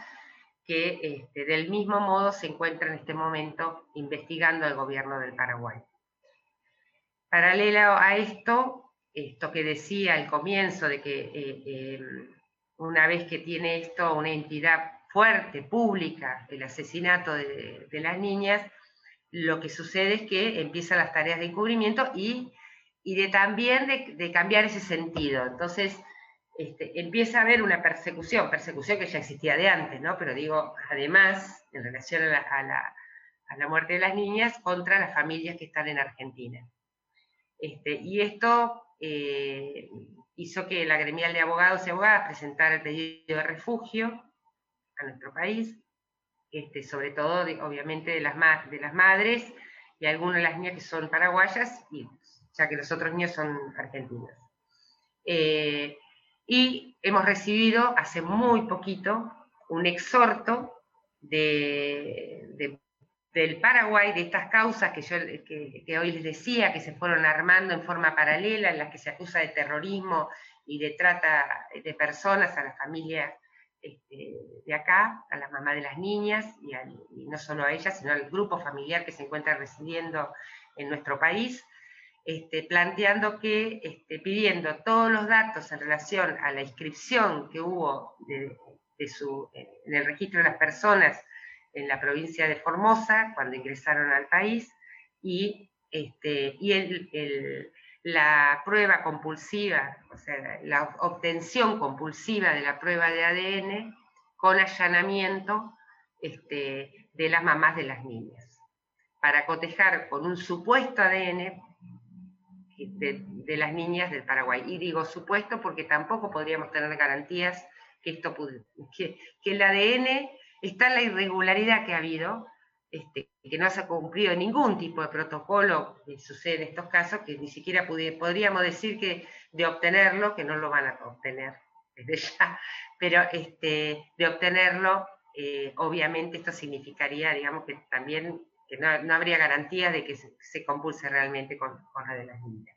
que este, del mismo modo se encuentra en este momento investigando al gobierno del Paraguay. Paralelo a esto, esto que decía al comienzo de que eh, em, una vez que tiene esto una entidad fuerte, pública, el asesinato de, de las niñas, lo que sucede es que empiezan las tareas de encubrimiento y y de también de, cambiar ese sentido. Entonces, este, empieza a haber una persecución, persecución que ya existía de antes, ¿no? Pero digo, además, en relación a la, muerte de las niñas, contra las familias que están en Argentina. Este, y esto eh, hizo que la gremial de abogados y abogadas presentara el pedido de refugio a nuestro país, este, sobre todo, obviamente, de las, de las madres y algunas de las niñas que son paraguayas ya que los otros niños son argentinos. Eh, y hemos recibido hace muy poquito un exhorto del Paraguay, de estas causas que, yo, que, hoy les decía, que se fueron armando en forma paralela, en las que se acusa de terrorismo y de trata de personas a la familia este, de acá, a la mamá de las niñas, y, y, no solo a ellas, sino al grupo familiar que se encuentra residiendo en nuestro país. Este, planteando que, este, pidiendo todos los datos en relación a la inscripción que hubo en el registro de las personas en la provincia de Formosa cuando ingresaron al país y, este, la prueba compulsiva, o sea, la obtención compulsiva de la prueba de ADN con allanamiento de las mamás de las niñas, para cotejar con un supuesto ADN de, las niñas del Paraguay. Y digo supuesto porque tampoco podríamos tener garantías que esto que, el ADN está en la irregularidad que ha habido, este, que no se ha cumplido ningún tipo de protocolo que sucede en estos casos, que ni siquiera podríamos decir que de obtenerlo, que no lo van a obtener desde <laughs> ya, pero este, de obtenerlo, eh, obviamente esto significaría, digamos, que también no, habría garantía de que se, compulse realmente con, con, la de las niñas.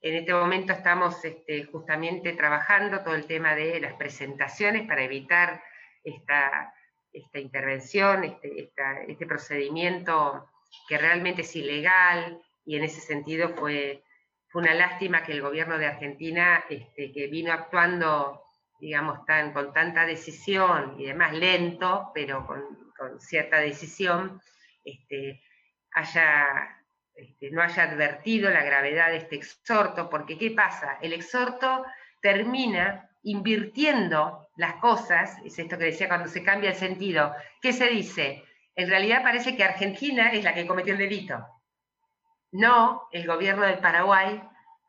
En este momento estamos este, justamente trabajando todo el tema de las presentaciones para evitar esta, esta intervención, este, este procedimiento que realmente es ilegal y en ese sentido fue, fue una lástima que el gobierno de Argentina, este, que vino actuando, digamos, tan, con tanta decisión y además lento, pero con, cierta decisión, este, este, no haya advertido la gravedad de este exhorto, porque ¿qué pasa? El exhorto termina invirtiendo las cosas, es esto que decía cuando se cambia el sentido, ¿qué se dice? En realidad parece que Argentina es la que cometió el delito, no el gobierno del Paraguay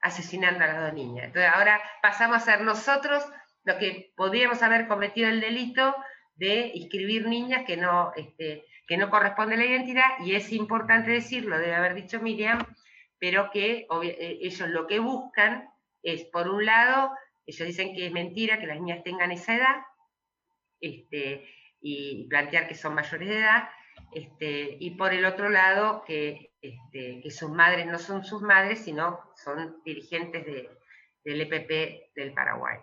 asesinando a las dos niñas. Entonces ahora pasamos a ser nosotros los que podríamos haber cometido el delito de inscribir niñas que no, este, que no corresponde a la identidad, y es importante decirlo, debe haber dicho Miriam, pero que eh, ellos lo que buscan es, por un lado, ellos dicen que es mentira que las niñas tengan esa edad, este, y plantear que son mayores de edad, este, y por el otro lado, que, este, que, sus madres no son sus madres, sino son dirigentes del EPP del Paraguay.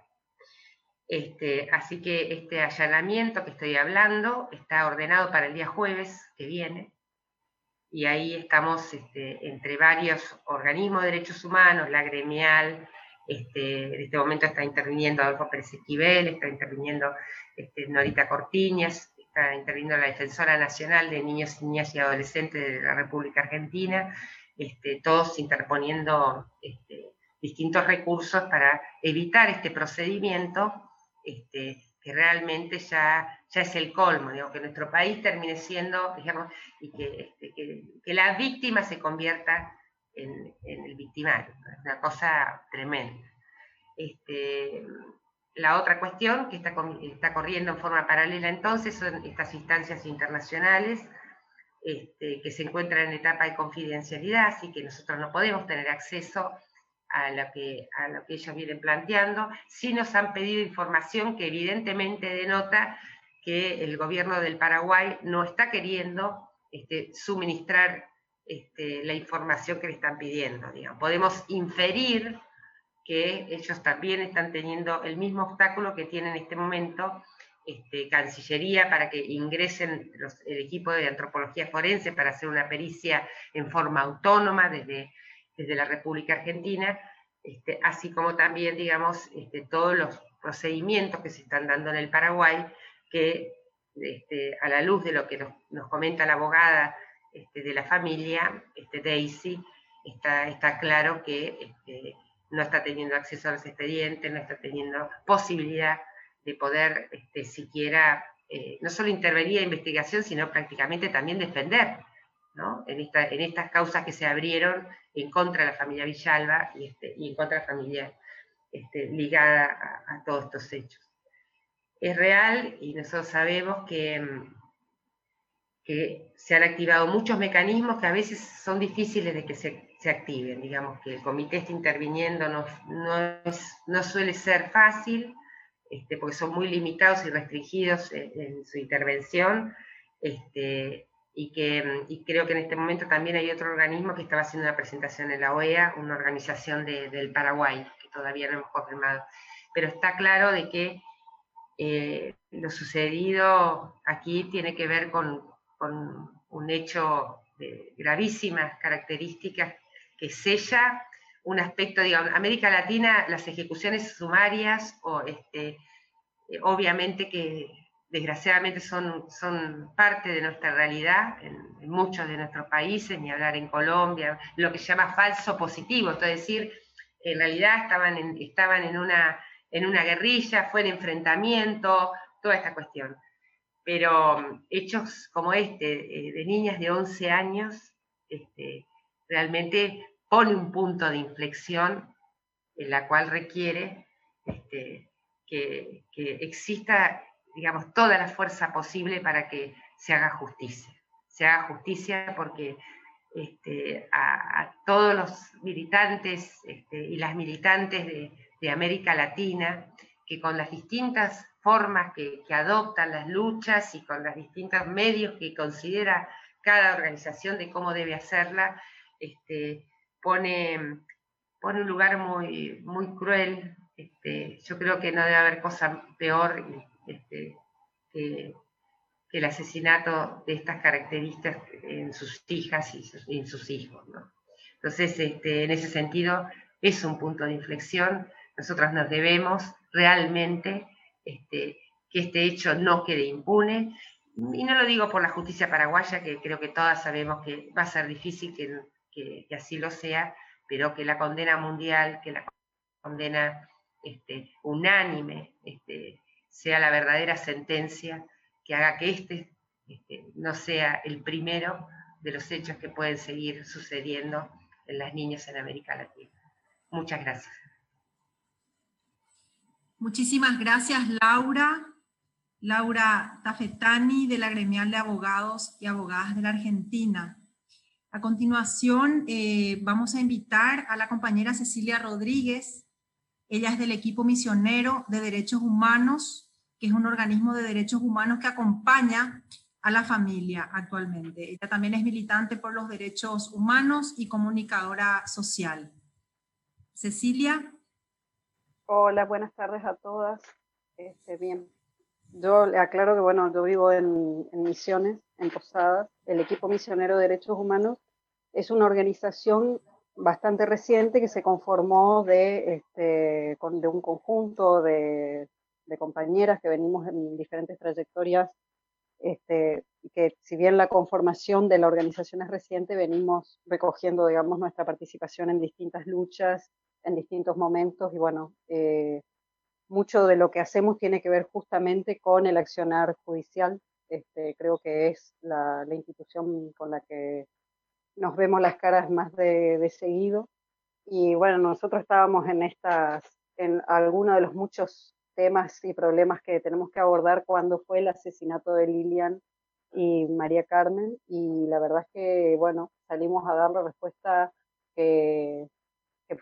Este, así que este allanamiento que estoy hablando está ordenado para el día jueves que viene, y ahí estamos este, entre varios organismos de derechos humanos, la gremial, este, en este momento está interviniendo Adolfo Pérez Esquivel, está interviniendo este, Norita Cortiñas, está interviniendo la Defensora Nacional de Niños, Niñas y Adolescentes de la República Argentina, todos interponiendo distintos recursos para evitar este procedimiento este, que realmente ya, ya es el colmo, que nuestro país termine siendo, digamos, y que, este, que, la víctima se convierta en, el victimario. Es una cosa tremenda. Este, la otra cuestión que está, está, corriendo en forma paralela entonces son estas instancias internacionales este, que se encuentran en etapa de confidencialidad, así que nosotros no podemos tener acceso a lo, que, a que ellos vienen planteando. Sí nos han pedido información que evidentemente denota que el gobierno del Paraguay no está queriendo este, suministrar este, la información que le están pidiendo. Podemos inferir que ellos también están teniendo el mismo obstáculo que tiene en este momento este, Cancillería para que ingresen el equipo de antropología forense para hacer una pericia en forma autónoma desde desde la República Argentina, este, así como también, digamos, este, todos los procedimientos que se están dando en el Paraguay, que este, a la luz de lo que nos, comenta la abogada de la familia, Daisy, está, claro que no está teniendo acceso a los expedientes, no está teniendo posibilidad de poder siquiera eh, no solo intervenir en investigación, sino prácticamente también defender en, estas causas que se abrieron en contra de la familia Villalba y, este, en contra de la familia este, ligada a, todos estos hechos. Es real y nosotros sabemos que, que se han activado muchos mecanismos que a veces son difíciles de que se, activen. Digamos que el comité está interviniendo, no, no, suele ser fácil, este, porque son muy limitados y restringidos en, su intervención. Y que mm, creo que en este momento también hay otro organismo que estaba haciendo una presentación en la OEA, una organización del Paraguay, que todavía no hemos confirmado. Pero está claro de que eh, lo sucedido aquí tiene que ver con, un hecho de gravísimas características que sella un aspecto, digamos, América Latina, las ejecuciones sumarias, o este, eh, obviamente que desgraciadamente son, son parte de nuestra realidad en, muchos de nuestros países, ni hablar en Colombia, lo que se llama falso positivo, es decir, en realidad estaban en, estaban en, una, en una guerrilla, fue en enfrentamiento, toda esta cuestión. Pero mm, hechos como este, eh, de niñas de 11 años, este, realmente pone un punto de inflexión en la cual requiere este, que, que exista digamos, toda la fuerza posible para que se haga justicia. Se haga justicia porque este, a, todos los militantes este, y las militantes de, América Latina, que con las distintas formas que, adoptan las luchas y con los distintos medios que considera cada organización de cómo debe hacerla, este, pone, pone un lugar muy, muy cruel. Yo creo que no debe haber cosa peor este, que, el asesinato de estas características en sus hijas y, en sus hijos. Entonces, este, en ese sentido, es un punto de inflexión. Nosotros nos debemos realmente este, que este hecho no quede impune. Y no lo digo por la justicia paraguaya, que creo que todas sabemos que va a ser difícil que, así lo sea, pero que la condena mundial, que la condena unánime, sea la verdadera sentencia que haga que este, este, no sea el primero de los hechos que pueden seguir sucediendo en las niñas en América Latina. Muchas gracias. Muchísimas gracias, Laura. Laura Tafetani, de la Gremial de Abogados y Abogadas de la Argentina. A continuación, eh, vamos a invitar a la compañera Cecilia Rodríguez. Ella es del equipo misionero de derechos humanos que es un organismo de derechos humanos que acompaña a la familia actualmente. Ella también es militante por los derechos humanos y comunicadora social. Cecilia. Hola, buenas tardes a todas. Este, bien, yo le aclaro que, bueno, yo vivo en, Misiones, en Posadas. El equipo misionero de derechos humanos es una organización bastante reciente que se conformó de, este, de un conjunto de de compañeras que venimos en diferentes trayectorias, este, que si bien la conformación de la organización es reciente, venimos recogiendo, digamos, nuestra participación en distintas luchas, en distintos momentos, y bueno, eh, mucho de lo que hacemos tiene que ver justamente con el accionar judicial. Este, creo que es la, la, institución con la que nos vemos las caras más de, de seguido. Y bueno, nosotros estábamos en estas, en algunos de los muchos temas y problemas que tenemos que abordar cuando fue el asesinato de Lilian y María Carmen y la verdad es que, bueno, salimos a dar la respuesta que,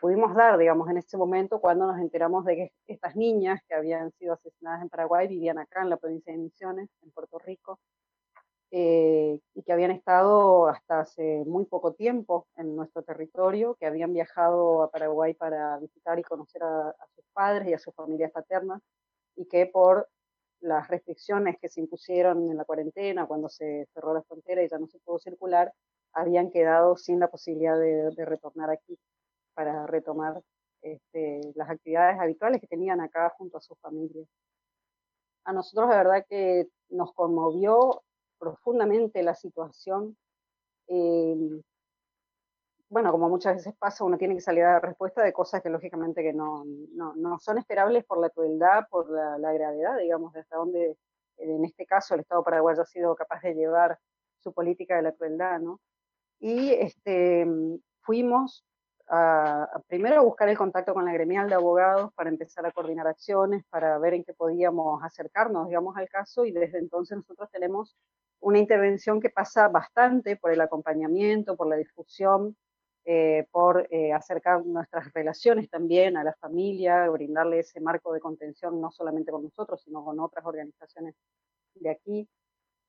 pudimos dar, digamos, en ese momento cuando nos enteramos de que estas niñas que habían sido asesinadas en Paraguay vivían acá en la provincia de Misiones, en Puerto Rico, eh, y que habían estado hasta hace muy poco tiempo en nuestro territorio, que habían viajado a Paraguay para visitar y conocer a, sus padres y a sus familias paternas, y que por las restricciones que se impusieron en la cuarentena, cuando se cerró la frontera y ya no se pudo circular, habían quedado sin la posibilidad de, retornar aquí para retomar este, las actividades habituales que tenían acá junto a sus familias. A nosotros la verdad que nos conmovió profundamente la situación. Eh, bueno, como muchas veces pasa, uno tiene que salir a dar respuesta de cosas que lógicamente que no, no, no son esperables por la crueldad, por la, gravedad, digamos, de hasta dónde, en este caso, el Estado paraguayo ha sido capaz de llevar su política de la crueldad, ¿no? Y este, fuimos a, primero a buscar el contacto con la gremial de abogados para empezar a coordinar acciones, para ver en qué podíamos acercarnos, digamos, al caso, y desde entonces nosotros tenemos una intervención que pasa bastante por el acompañamiento, por la difusión, eh, por eh, acercar nuestras relaciones también a la familia, brindarle ese marco de contención no solamente con nosotros, sino con otras organizaciones de aquí.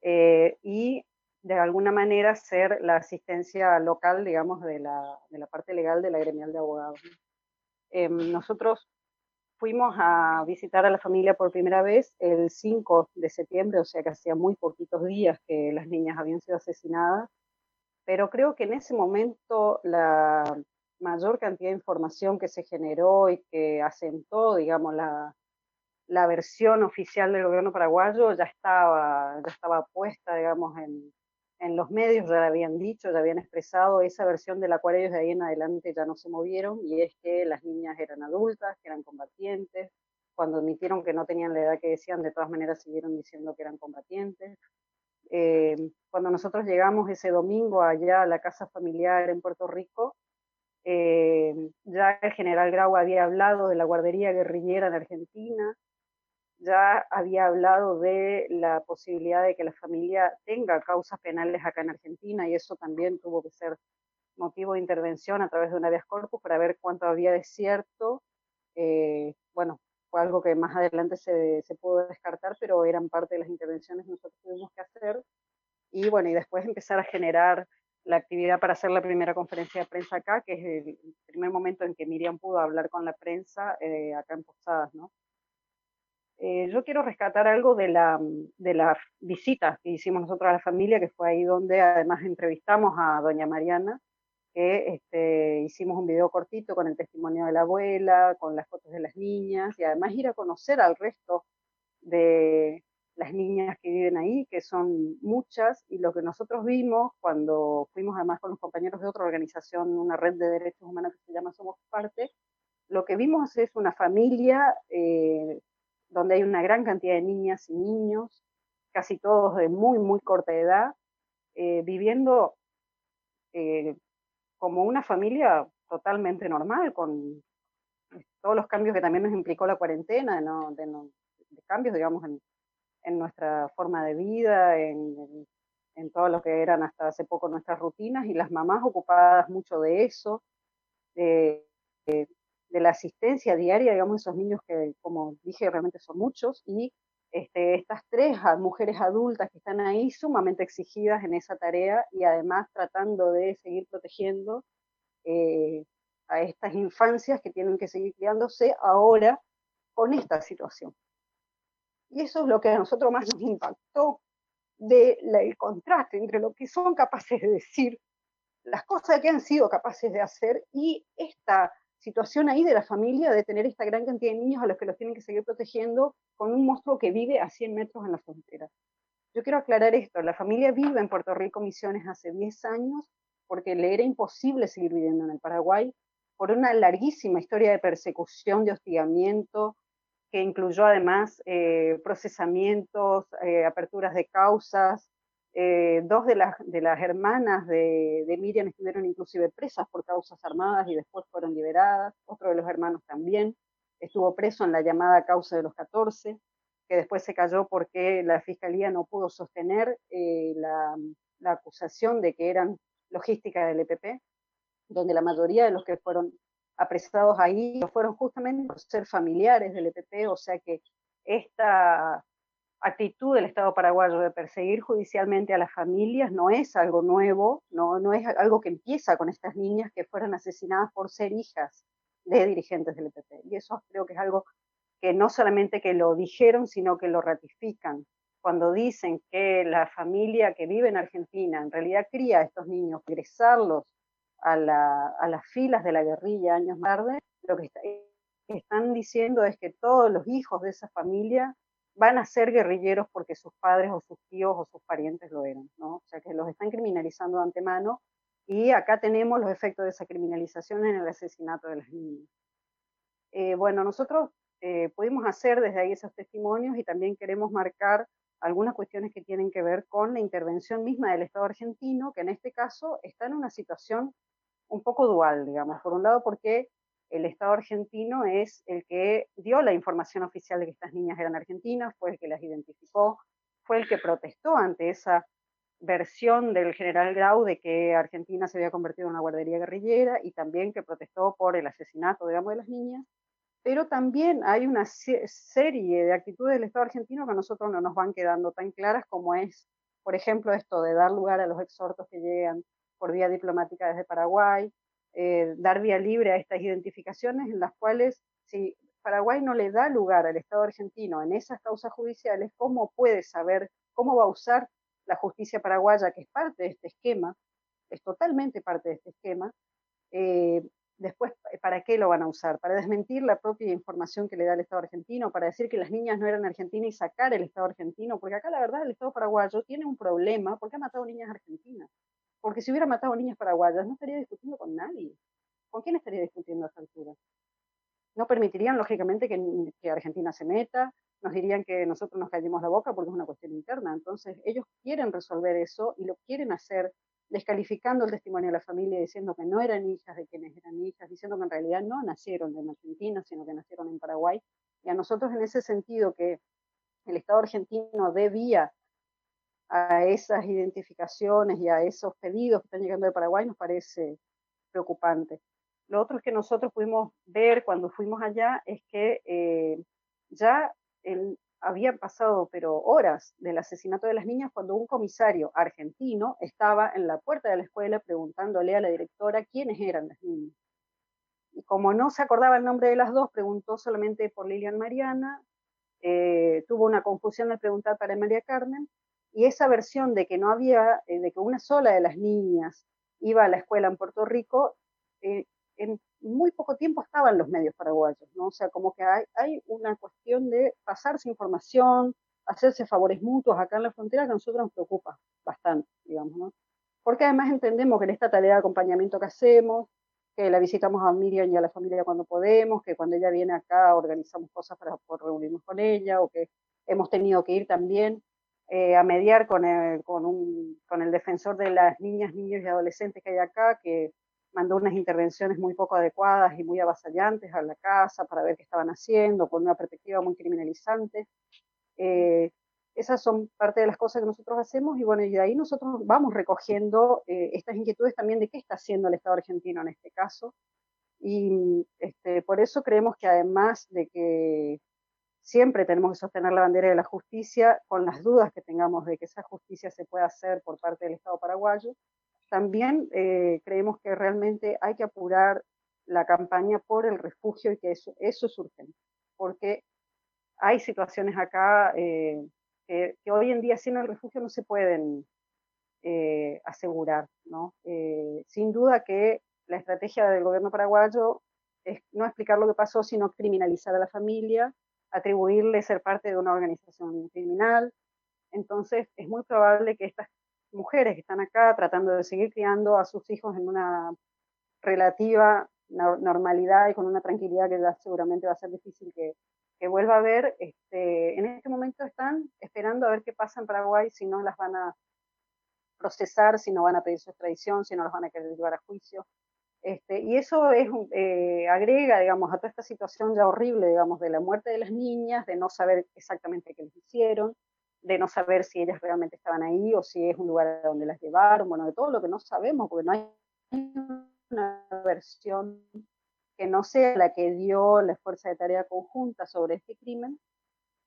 Eh, y de alguna manera ser la asistencia local, digamos, de la, de la parte legal de la gremial de abogados. Em, nosotros fuimos a visitar a la familia por primera vez el 5 de septiembre, o sea que hacía muy poquitos días que las niñas habían sido asesinadas, pero creo que en ese momento la mayor cantidad de información que se generó y que asentó, digamos, la, la versión oficial del gobierno paraguayo ya estaba, ya estaba puesta, digamos, en, en los medios ya habían dicho, ya habían expresado esa versión de la cual ellos de ahí en adelante ya no se movieron, y es que las niñas eran adultas, que eran combatientes, cuando admitieron que no tenían la edad que decían, de todas maneras siguieron diciendo que eran combatientes. Eh, cuando nosotros llegamos ese domingo allá a la casa familiar en Puerto Rico, eh, ya el general Grau había hablado de la guardería guerrillera en Argentina, ya había hablado de la posibilidad de que la familia tenga causas penales acá en Argentina y eso también tuvo que ser motivo de intervención a través de un habeas corpus para ver cuánto había de cierto. Eh, bueno, fue algo que más adelante se, se, pudo descartar, pero eran parte de las intervenciones que nosotros tuvimos que hacer. Y bueno, y después empezar a generar la actividad para hacer la primera conferencia de prensa acá, que es el primer momento en que Miriam pudo hablar con la prensa eh, acá en Posadas, ¿no? Eh, yo quiero rescatar algo de la, de la visita que hicimos nosotros a la familia, que fue ahí donde además entrevistamos a doña Mariana, que este, hicimos un video cortito con el testimonio de la abuela, con las fotos de las niñas, y además ir a conocer al resto de las niñas que viven ahí, que son muchas, y lo que nosotros vimos cuando fuimos además con los compañeros de otra organización, una red de derechos humanos que se llama Somos Parte, lo que vimos es una familia eh, donde hay una gran cantidad de niñas y niños, casi todos de muy, muy corta edad, eh, viviendo eh, como una familia totalmente normal, con todos los cambios que también nos implicó la cuarentena, de, cambios, digamos, en, nuestra forma de vida, en, todo lo que eran hasta hace poco nuestras rutinas, y las mamás ocupadas mucho de eso, de, de la asistencia diaria, digamos, esos niños que, como dije, realmente son muchos, y este, estas tres mujeres adultas que están ahí sumamente exigidas en esa tarea y además tratando de seguir protegiendo eh, a estas infancias que tienen que seguir criándose ahora con esta situación. Y eso es lo que a nosotros más nos impactó del contraste entre lo que son capaces de decir, las cosas que han sido capaces de hacer y esta situación ahí de la familia de tener esta gran cantidad de niños a los que los tienen que seguir protegiendo con un monstruo que vive a 100 metros en la frontera. Yo quiero aclarar esto, la familia vive en Puerto Rico Misiones hace 10 años porque le era imposible seguir viviendo en el Paraguay por una larguísima historia de persecución, de hostigamiento, que incluyó además eh, procesamientos, eh, aperturas de causas, eh, dos de las, hermanas de, Miriam estuvieron inclusive presas por causas armadas y después fueron liberadas. Otro de los hermanos también estuvo preso en la llamada causa de los 14, que después se cayó porque la fiscalía no pudo sostener eh, la, acusación de que eran logística del EPP, donde la mayoría de los que fueron apresados ahí fueron justamente ser familiares del EPP, o sea que esta actitud del Estado paraguayo de perseguir judicialmente a las familias no es algo nuevo, no, no es algo que empieza con estas niñas que fueron asesinadas por ser hijas de dirigentes del EPP. Y eso creo que es algo que no solamente que lo dijeron, sino que lo ratifican. Cuando dicen que la familia que vive en Argentina en realidad cría a estos niños, ingresarlos a, a las filas de la guerrilla años más tarde, lo que están diciendo es que todos los hijos de esa familia van a ser guerrilleros porque sus padres o sus tíos o sus parientes lo eran, ¿no? O sea que los están criminalizando de antemano y acá tenemos los efectos de esa criminalización en el asesinato de las niñas. Eh, bueno, nosotros eh, pudimos hacer desde ahí esos testimonios y también queremos marcar algunas cuestiones que tienen que ver con la intervención misma del Estado argentino, que en este caso está en una situación un poco dual, digamos. Por un lado, porque el Estado argentino es el que dio la información oficial de que estas niñas eran argentinas, fue el que las identificó, fue el que protestó ante esa versión del general Grau de que Argentina se había convertido en una guardería guerrillera y también que protestó por el asesinato, digamos, de las niñas. Pero también hay una serie de actitudes del Estado argentino que a nosotros no nos van quedando tan claras como es, por ejemplo, esto de dar lugar a los exhortos que llegan por vía diplomática desde Paraguay, eh, dar vía libre a estas identificaciones en las cuales si Paraguay no le da lugar al Estado argentino en esas causas judiciales, ¿cómo puede saber, cómo va a usar la justicia paraguaya, que es parte de este esquema, es totalmente parte de este esquema, eh, después, ¿para qué lo van a usar? ¿Para desmentir la propia información que le da el Estado argentino? ¿Para decir que las niñas no eran argentinas y sacar el Estado argentino? Porque acá la verdad el Estado paraguayo tiene un problema porque ha matado niñas argentinas. Porque si hubiera matado niñas paraguayas, no estaría discutiendo con nadie. ¿Con quién estaría discutiendo a esta altura? No permitirían, lógicamente, que, Argentina se meta, nos dirían que nosotros nos callemos la boca porque es una cuestión interna. Entonces, ellos quieren resolver eso y lo quieren hacer descalificando el testimonio de la familia, diciendo que no eran hijas de quienes eran hijas, diciendo que en realidad no nacieron en Argentina, sino que nacieron en Paraguay. Y a nosotros en ese sentido que el Estado argentino debía a esas identificaciones y a esos pedidos que están llegando de Paraguay nos parece preocupante. Lo otro que nosotros pudimos ver cuando fuimos allá es que eh, ya habían pasado pero horas del asesinato de las niñas cuando un comisario argentino estaba en la puerta de la escuela preguntándole a la directora quiénes eran las niñas. Y como no se acordaba el nombre de las dos, preguntó solamente por Lilian Mariana, eh, tuvo una confusión al preguntar para María Carmen, y esa versión de que no había, eh, de que una sola de las niñas iba a la escuela en Puerto Rico, eh, en muy poco tiempo estaban los medios paraguayos, ¿no? O sea, como que hay, hay una cuestión de pasarse información, hacerse favores mutuos acá en la frontera que a nosotros nos preocupa bastante, digamos, ¿no? Porque además entendemos que en esta tarea de acompañamiento que hacemos, que la visitamos a Miriam y a la familia cuando podemos, que cuando ella viene acá organizamos cosas para reunirnos con ella, o que hemos tenido que ir también eh, a mediar con el, con, el defensor de las niñas, niños y adolescentes que hay acá, que mandó unas intervenciones muy poco adecuadas y muy avasallantes a la casa para ver qué estaban haciendo, con una perspectiva muy criminalizante. Eh, esas son parte de las cosas que nosotros hacemos y bueno, y de ahí nosotros vamos recogiendo eh, estas inquietudes también de qué está haciendo el Estado argentino en este caso. Y este, por eso creemos que además de que siempre tenemos que sostener la bandera de la justicia, con las dudas que tengamos de que esa justicia se pueda hacer por parte del Estado paraguayo, también eh, creemos que realmente hay que apurar la campaña por el refugio y que eso, eso es urgente, porque hay situaciones acá eh, que, hoy en día sin el refugio no se pueden eh, asegurar. ¿no? sin duda que la estrategia del gobierno paraguayo es no explicar lo que pasó, sino criminalizar a la familia, atribuirle ser parte de una organización criminal. Entonces es muy probable que estas mujeres que están acá tratando de seguir criando a sus hijos en una relativa normalidad y con una tranquilidad que seguramente va a ser difícil que, vuelva a ver, este, en este momento están esperando a ver qué pasa en Paraguay, si no las van a procesar, si no van a pedir su extradición, si no las van a querer llevar a juicio. Este, y eso es, eh, agrega, digamos, a toda esta situación ya horrible, digamos, de la muerte de las niñas, de no saber exactamente qué les hicieron, de no saber si ellas realmente estaban ahí o si es un lugar donde las llevaron, bueno, de todo lo que no sabemos, porque no hay una versión que no sea la que dio la Fuerza de Tarea Conjunta sobre este crimen.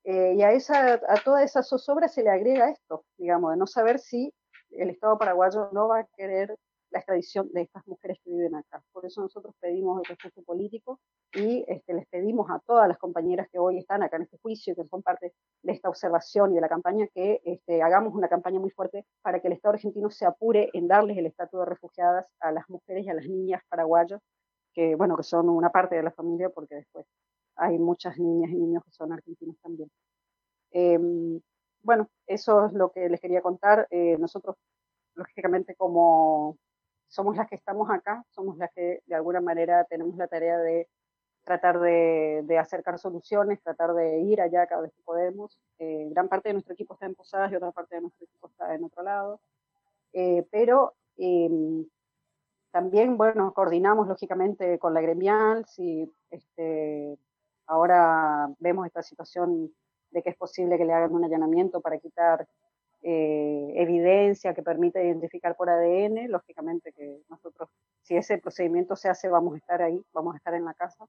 Eh, y a, esa, a toda esa zozobra se le agrega esto, digamos, de no saber si el Estado paraguayo no va a querer la extradición de estas mujeres que viven acá. Por eso nosotros pedimos el refugio político y este, les pedimos a todas las compañeras que hoy están acá en este juicio, que son parte de esta observación y de la campaña, que este, hagamos una campaña muy fuerte para que el Estado argentino se apure en darles el estatus de refugiadas a las mujeres y a las niñas paraguayas, que, bueno, que son una parte de la familia, porque después hay muchas niñas y niños que son argentinos también. Em, bueno, eso es lo que les quería contar. Eh, nosotros, lógicamente, como somos las que estamos acá, somos las que de alguna manera tenemos la tarea de tratar de, acercar soluciones, tratar de ir allá cada vez que podemos. Eh, gran parte de nuestro equipo está en Posadas y otra parte de nuestro equipo está en otro lado. Eh, pero em, también, bueno, coordinamos lógicamente con la gremial, si este, ahora vemos esta situación de que es posible que le hagan un allanamiento para quitar eh, evidencia que permite identificar por ADN, lógicamente que nosotros, si ese procedimiento se hace, vamos a estar ahí, vamos a estar en la casa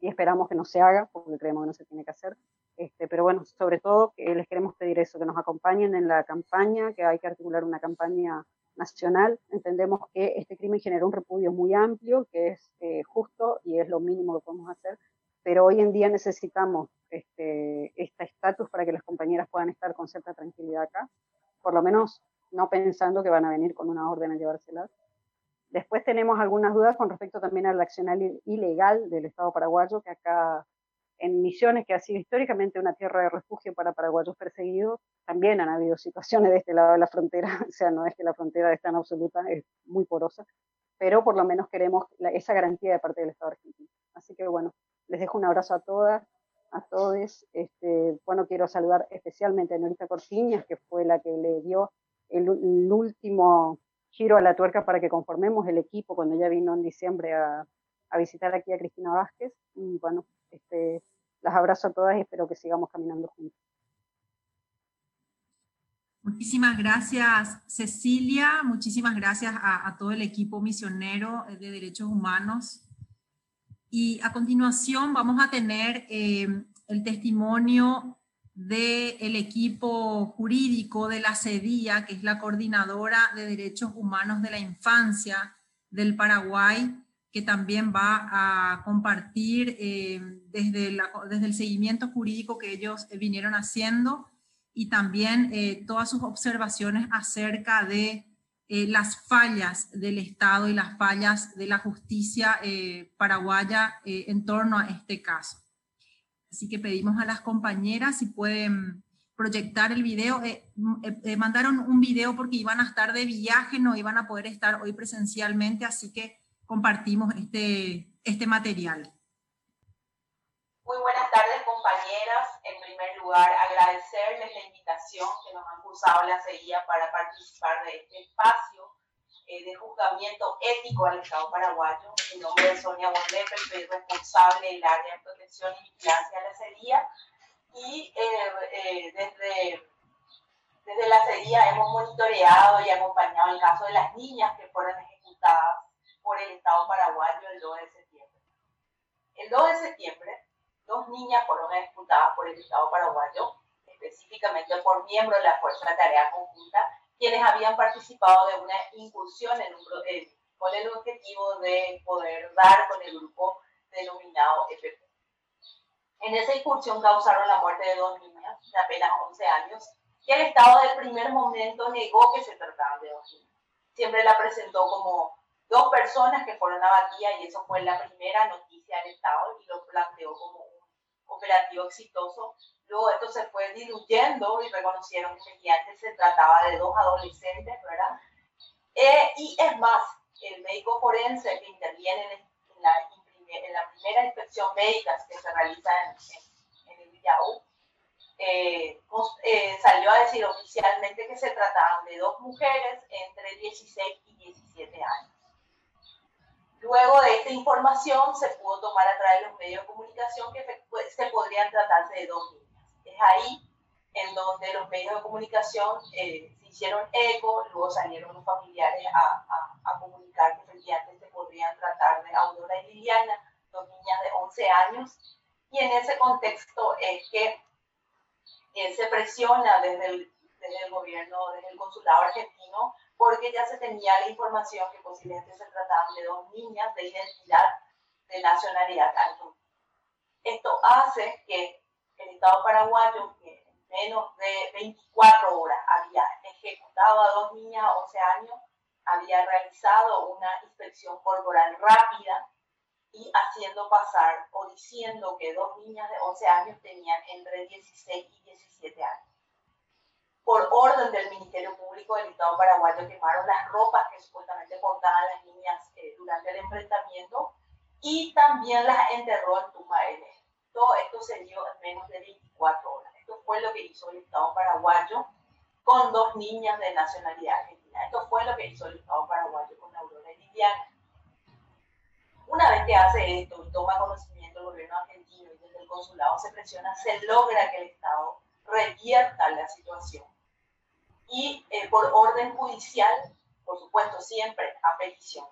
y esperamos que no se haga, porque creemos que no se tiene que hacer. Este, pero bueno, sobre todo les queremos pedir eso, que nos acompañen en la campaña, que hay que articular una campaña nacional. Entendemos que este crimen generó un repudio muy amplio, que es eh, justo y es lo mínimo que podemos hacer, pero hoy en día necesitamos este, estatus para que las compañeras puedan estar con cierta tranquilidad acá, por lo menos no pensando que van a venir con una orden a llevárselas. Después tenemos algunas dudas con respecto también al accional ilegal del Estado paraguayo, que acá en Misiones, que ha sido históricamente una tierra de refugio para paraguayos perseguidos, también han habido situaciones de este lado de la frontera, <laughs> o sea, no es que la frontera es tan absoluta, es muy porosa, pero por lo menos queremos esa garantía de parte del Estado argentino. Así que bueno, les dejo un abrazo a todas, a todos. Este, bueno, quiero saludar especialmente a Norita Cortiñas, que fue la que le dio el, último giro a la tuerca para que conformemos el equipo cuando ella vino en diciembre a, visitar aquí a Cristina Vázquez. Bueno, este, las abrazo a todas y espero que sigamos caminando juntos. Muchísimas gracias, Cecilia. Muchísimas gracias a todo el equipo misionero de derechos humanos y a continuación vamos a tener eh, el testimonio del equipo jurídico de la CEDIA, que es la Coordinadora de Derechos Humanos de la Infancia del Paraguay, que también va a compartir eh, desde, desde el seguimiento jurídico que ellos vinieron haciendo y también eh, todas sus observaciones acerca de eh, las fallas del Estado y las fallas de la justicia paraguaya en torno a este caso. Así que pedimos a las compañeras si pueden proyectar el video. mandaron un video porque iban a estar de viaje, no iban a poder estar hoy presencialmente, así que compartimos este, este material. Muy buenas tardes, lugar, agradecerles la invitación que nos han cursado la seguida para participar de este espacio eh, de juzgamiento ético al Estado paraguayo. En nombre de Sonia Bonlepe, soy responsable del área de protección y vigilancia de la CEDIA. Y eh, eh, desde, desde la CEDIA hemos monitoreado y acompañado el caso de las niñas que fueron ejecutadas por el Estado paraguayo el 2 de septiembre. El 2 de septiembre, dos niñas fueron ejecutadas por el Estado paraguayo, específicamente por miembros de la Fuerza de Tarea Conjunta, quienes habían participado de una incursión en un, con el objetivo de poder dar con el grupo denominado FP. En esa incursión causaron la muerte de dos niñas de apenas 11 años y el Estado del primer momento negó que se trataban de dos niñas. Siempre la presentó como dos personas que fueron abatidas y eso fue la primera noticia del Estado y lo planteó como un operativo exitoso. Luego esto se fue diluyendo y reconocieron que antes se trataba de dos adolescentes, ¿verdad? Eh, y es más, el médico forense que interviene en, la, primera inspección médica que se realiza en, el Villau, eh, eh, salió a decir oficialmente que se trataban de dos mujeres entre 16 y 17 años. Luego de esta información se pudo tomar a través de los medios de comunicación que se podrían tratarse de dos niñas. Es ahí en donde los medios de comunicación eh, se hicieron eco, luego salieron los familiares a, a, comunicar que efectivamente se podrían tratar de Aurora y Liliana, dos niñas de 11 años, y en ese contexto es que eh, se presiona desde el, desde el gobierno, desde el consulado argentino, porque ya se tenía la información que posiblemente se trataban de dos niñas de identidad de nacionalidad argentina. Esto hace que el Estado paraguayo, que en menos de 24 horas había ejecutado a dos niñas de 11 años, había realizado una inspección corporal rápida y haciendo pasar o diciendo que dos niñas de 11 años tenían entre 16 y 17 años por orden del Ministerio Público del Estado paraguayo, quemaron las ropas que supuestamente portaban las niñas eh, durante el enfrentamiento y también las enterró en Tumaele. Todo esto se dio en menos de 24 horas. Esto fue lo que hizo el Estado paraguayo con dos niñas de nacionalidad argentina. Esto fue lo que hizo el Estado paraguayo con Aurora y Liliana. Una vez que hace esto y toma conocimiento el gobierno argentino y desde el consulado se presiona, se logra que el Estado revierta la situación y eh, por orden judicial, por supuesto siempre a petición.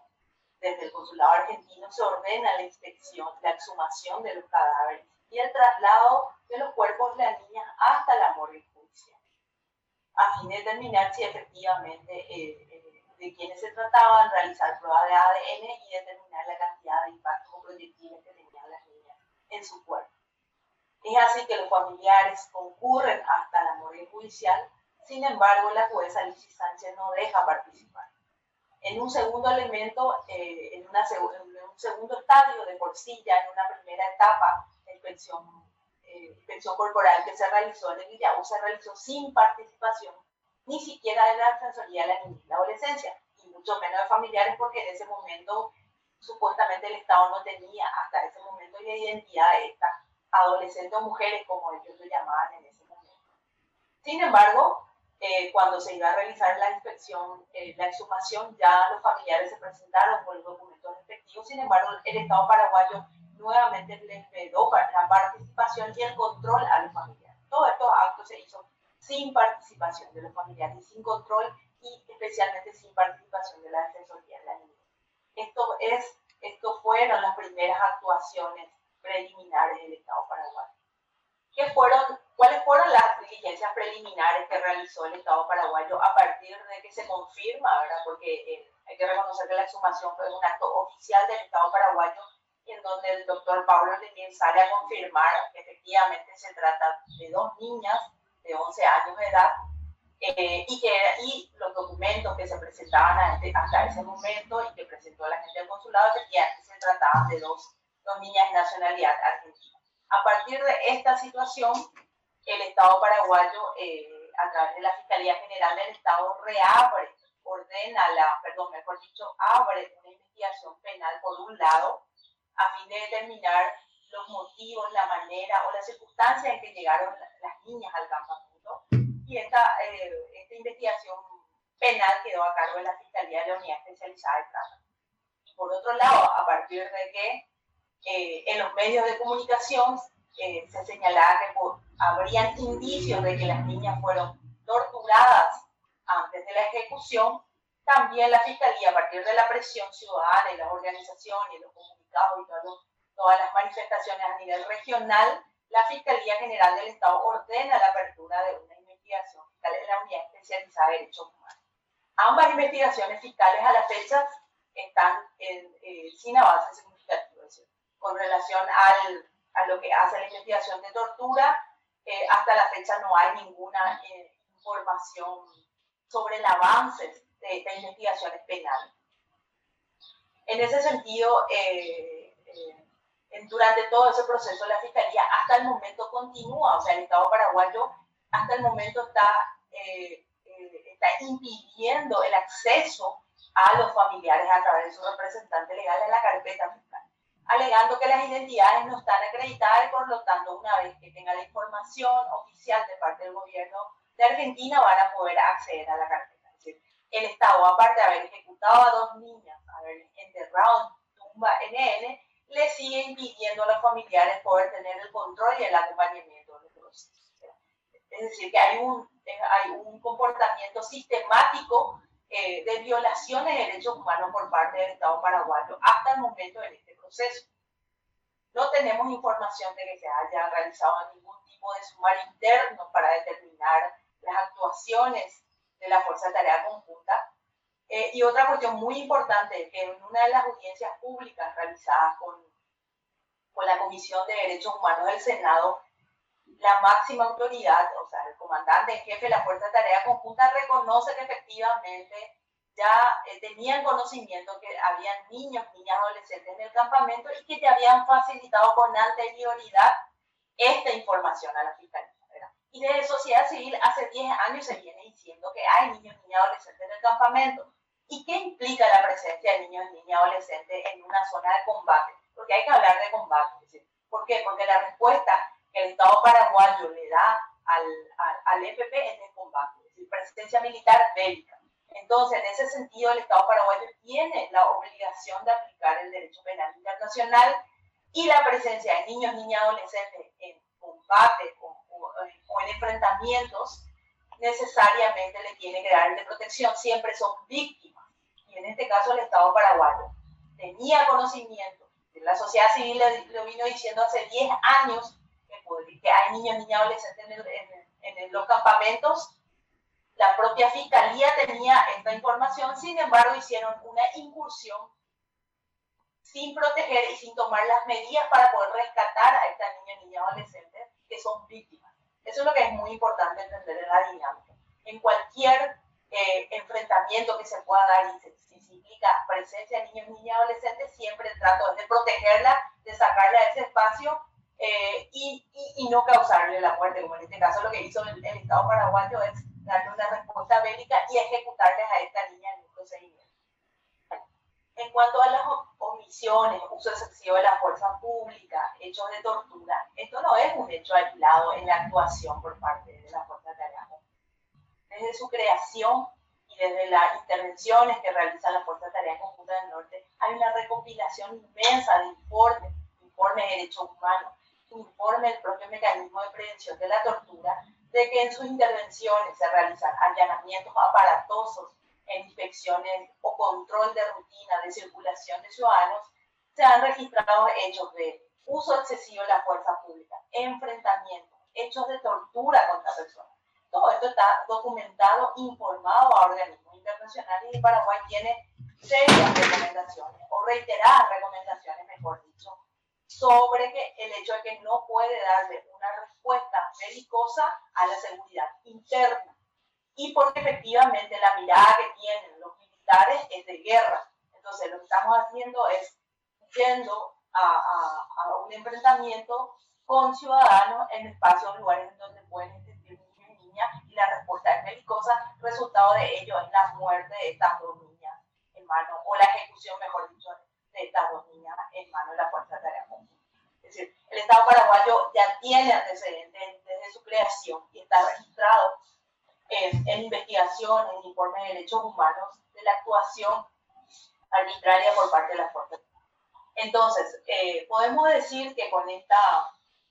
Desde el consulado argentino se ordena la inspección, la exhumación de los cadáveres y el traslado de los cuerpos de las niñas hasta la morgue judicial, a fin de determinar si efectivamente eh, eh, de quiénes se trataban, realizar pruebas de ADN y determinar la cantidad de impactos proyectiles que tenían las niñas en su cuerpo. Es así que los familiares concurren hasta la morgue judicial sin embargo, la jueza Alicia Sánchez no deja participar. En un segundo elemento, eh, en, una, un segundo estadio de porcilla, en una primera etapa de inspección, eh, corporal que se realizó en el Villavo, se realizó sin participación ni siquiera de la Defensoría de la Niñez y la Adolescencia, y mucho menos de familiares, porque en ese momento supuestamente el Estado no tenía hasta ese momento la identidad de estas adolescentes o mujeres, como ellos lo llamaban en ese momento. Sin embargo, eh, cuando se iba a realizar la inspección, eh, la exhumación, ya los familiares se presentaron con los documentos respectivos. Sin embargo, el Estado paraguayo nuevamente les pedó la participación y el control a los familiares. Todos estos actos se hizo sin participación de los familiares sin control y especialmente sin participación de la Defensoría de la Niñez. Esto, es, esto fueron las primeras actuaciones preliminares del Estado paraguayo. ¿Qué fueron ¿Cuáles fueron las diligencias preliminares que realizó el Estado paraguayo a partir de que se confirma, ¿verdad? Porque eh, hay que reconocer que la exhumación fue un acto oficial del Estado paraguayo en donde el doctor Pablo Lenín sale a confirmar que efectivamente se trata de dos niñas de 11 años de edad eh, y, que, y los documentos que se presentaban hasta ese momento y que presentó la gente del consulado efectivamente se trataban de dos, dos niñas de nacionalidad argentina. A partir de esta situación, el Estado paraguayo, eh, a través de la Fiscalía General del Estado, reabre, ordena la, perdón, mejor dicho, abre una investigación penal por un lado, a fin de determinar los motivos, la manera o las circunstancias en que llegaron las niñas al campamento. Y esta, eh, esta investigación penal quedó a cargo de la Fiscalía de la Unidad Especializada de Trata. Y por otro lado, a partir de que eh, en los medios de comunicación eh, se señalaba que habrían indicios de que las niñas fueron torturadas antes de la ejecución, también la Fiscalía, a partir de la presión ciudadana y las organizaciones, los comunicados y todas las manifestaciones a nivel regional, la Fiscalía General del Estado ordena la apertura de una investigación fiscal en la Unidad Especializada de Derechos Humanos. Ambas investigaciones fiscales a la fecha están eh, sin significativos. Con relación al a lo que hace la investigación de tortura, eh, hasta la fecha no hay ninguna eh, información sobre el avance de estas investigaciones penales. En ese sentido, eh, durante todo ese proceso, la Fiscalía hasta el momento continúa, o sea, el Estado paraguayo hasta el momento está, está impidiendo el acceso a los familiares a través de su representante legal en la carpeta fiscal alegando que las identidades no están acreditadas y por lo tanto una vez que tenga la información oficial de parte del gobierno de Argentina van a poder acceder a la carpeta. Es decir, el Estado, aparte de haber ejecutado a dos niñas, haber enterrado en tumba NN, le sigue impidiendo a los familiares poder tener el control y el acompañamiento del proceso. Es decir, que hay un, hay un comportamiento sistemático eh, de violaciones de derechos humanos por parte del Estado paraguayo hasta el momento en este proceso. No tenemos información de que se haya realizado ningún tipo de sumario interno para determinar las actuaciones de la Fuerza de Tarea Conjunta. Eh, y otra cuestión muy importante es que en una de las audiencias públicas realizadas con, con la Comisión de Derechos Humanos del Senado, la máxima autoridad, o sea, el comandante en jefe de la Fuerza de Tarea Conjunta, reconoce que efectivamente ya eh, tenían conocimiento que habían niños, niñas, adolescentes en el campamento y que te habían facilitado con anterioridad esta información a la fiscalía. Y de sociedad civil hace 10 años se viene diciendo que hay niños, niñas, adolescentes en el campamento. ¿Y qué implica la presencia de niños, niñas, adolescentes en una zona de combate? Porque hay que hablar de combate. ¿Por qué? Porque la respuesta el Estado paraguayo le da al, al, al EPP es de combate, es decir, presencia militar bélica. Entonces, en ese sentido, el Estado paraguayo tiene la obligación de aplicar el derecho penal internacional y la presencia de niños, niñas, adolescentes en combate o, en enfrentamientos necesariamente le tiene que dar de protección, siempre son víctimas. Y en este caso el Estado paraguayo tenía conocimiento, la sociedad civil lo vino diciendo hace 10 años que, hay niños, niñas, adolescentes en, en los campamentos la propia fiscalía tenía esta información, sin embargo hicieron una incursión sin proteger y sin tomar las medidas para poder rescatar a estas niñas niñas adolescentes que son víctimas. Eso es lo que es muy importante entender en la dinámica. En cualquier eh, enfrentamiento que se pueda dar y si, se implica presencia de niños, niñas, adolescentes, siempre trato de protegerla, de sacarla de ese espacio eh, y, y, no causarle la muerte, como en este caso lo que hizo el Estado paraguayo es darle una respuesta bélica y ejecutarles a esta niña en un procedimiento. En cuanto a las omisiones, uso excesivo de la fuerza pública, hechos de tortura, esto no es un hecho aislado en la actuación por parte de la Fuerza de Tarea Desde su creación y desde las intervenciones que realiza la Fuerza de Tarea Conjunta del Norte, hay una recopilación inmensa de informes, informes de derechos humanos, informes del propio mecanismo de prevención de la tortura, de que en sus intervenciones se realizan allanamientos aparatosos en inspecciones o control de rutina de circulación de ciudadanos, se han registrado hechos de uso excesivo de la fuerza pública, enfrentamientos, hechos de tortura contra personas. Todo esto está documentado, informado a organismos internacionales y Paraguay tiene serias recomendaciones, o reiteradas recomendaciones, mejor dicho, sobre que el hecho de que no puede darle una respuesta belicosa a la seguridad interna. Y porque efectivamente la mirada que tienen los militares es de guerra. Entonces lo que estamos haciendo es yendo a, a, un enfrentamiento con ciudadanos en espacios, lugares donde pueden existir niños y niñas, y la respuesta es belicosa, resultado de ello es la muerte de estas dos niñas en mano, o la ejecución, mejor dicho, de estas dos niñas en mano de la Fuerza de Tarea decir, el Estado paraguayo ya tiene antecedentes desde su creación y está registrado en, en investigación, en informes de derechos humanos, de la actuación arbitraria por parte de las fuerzas. Entonces, eh, podemos decir que con esta,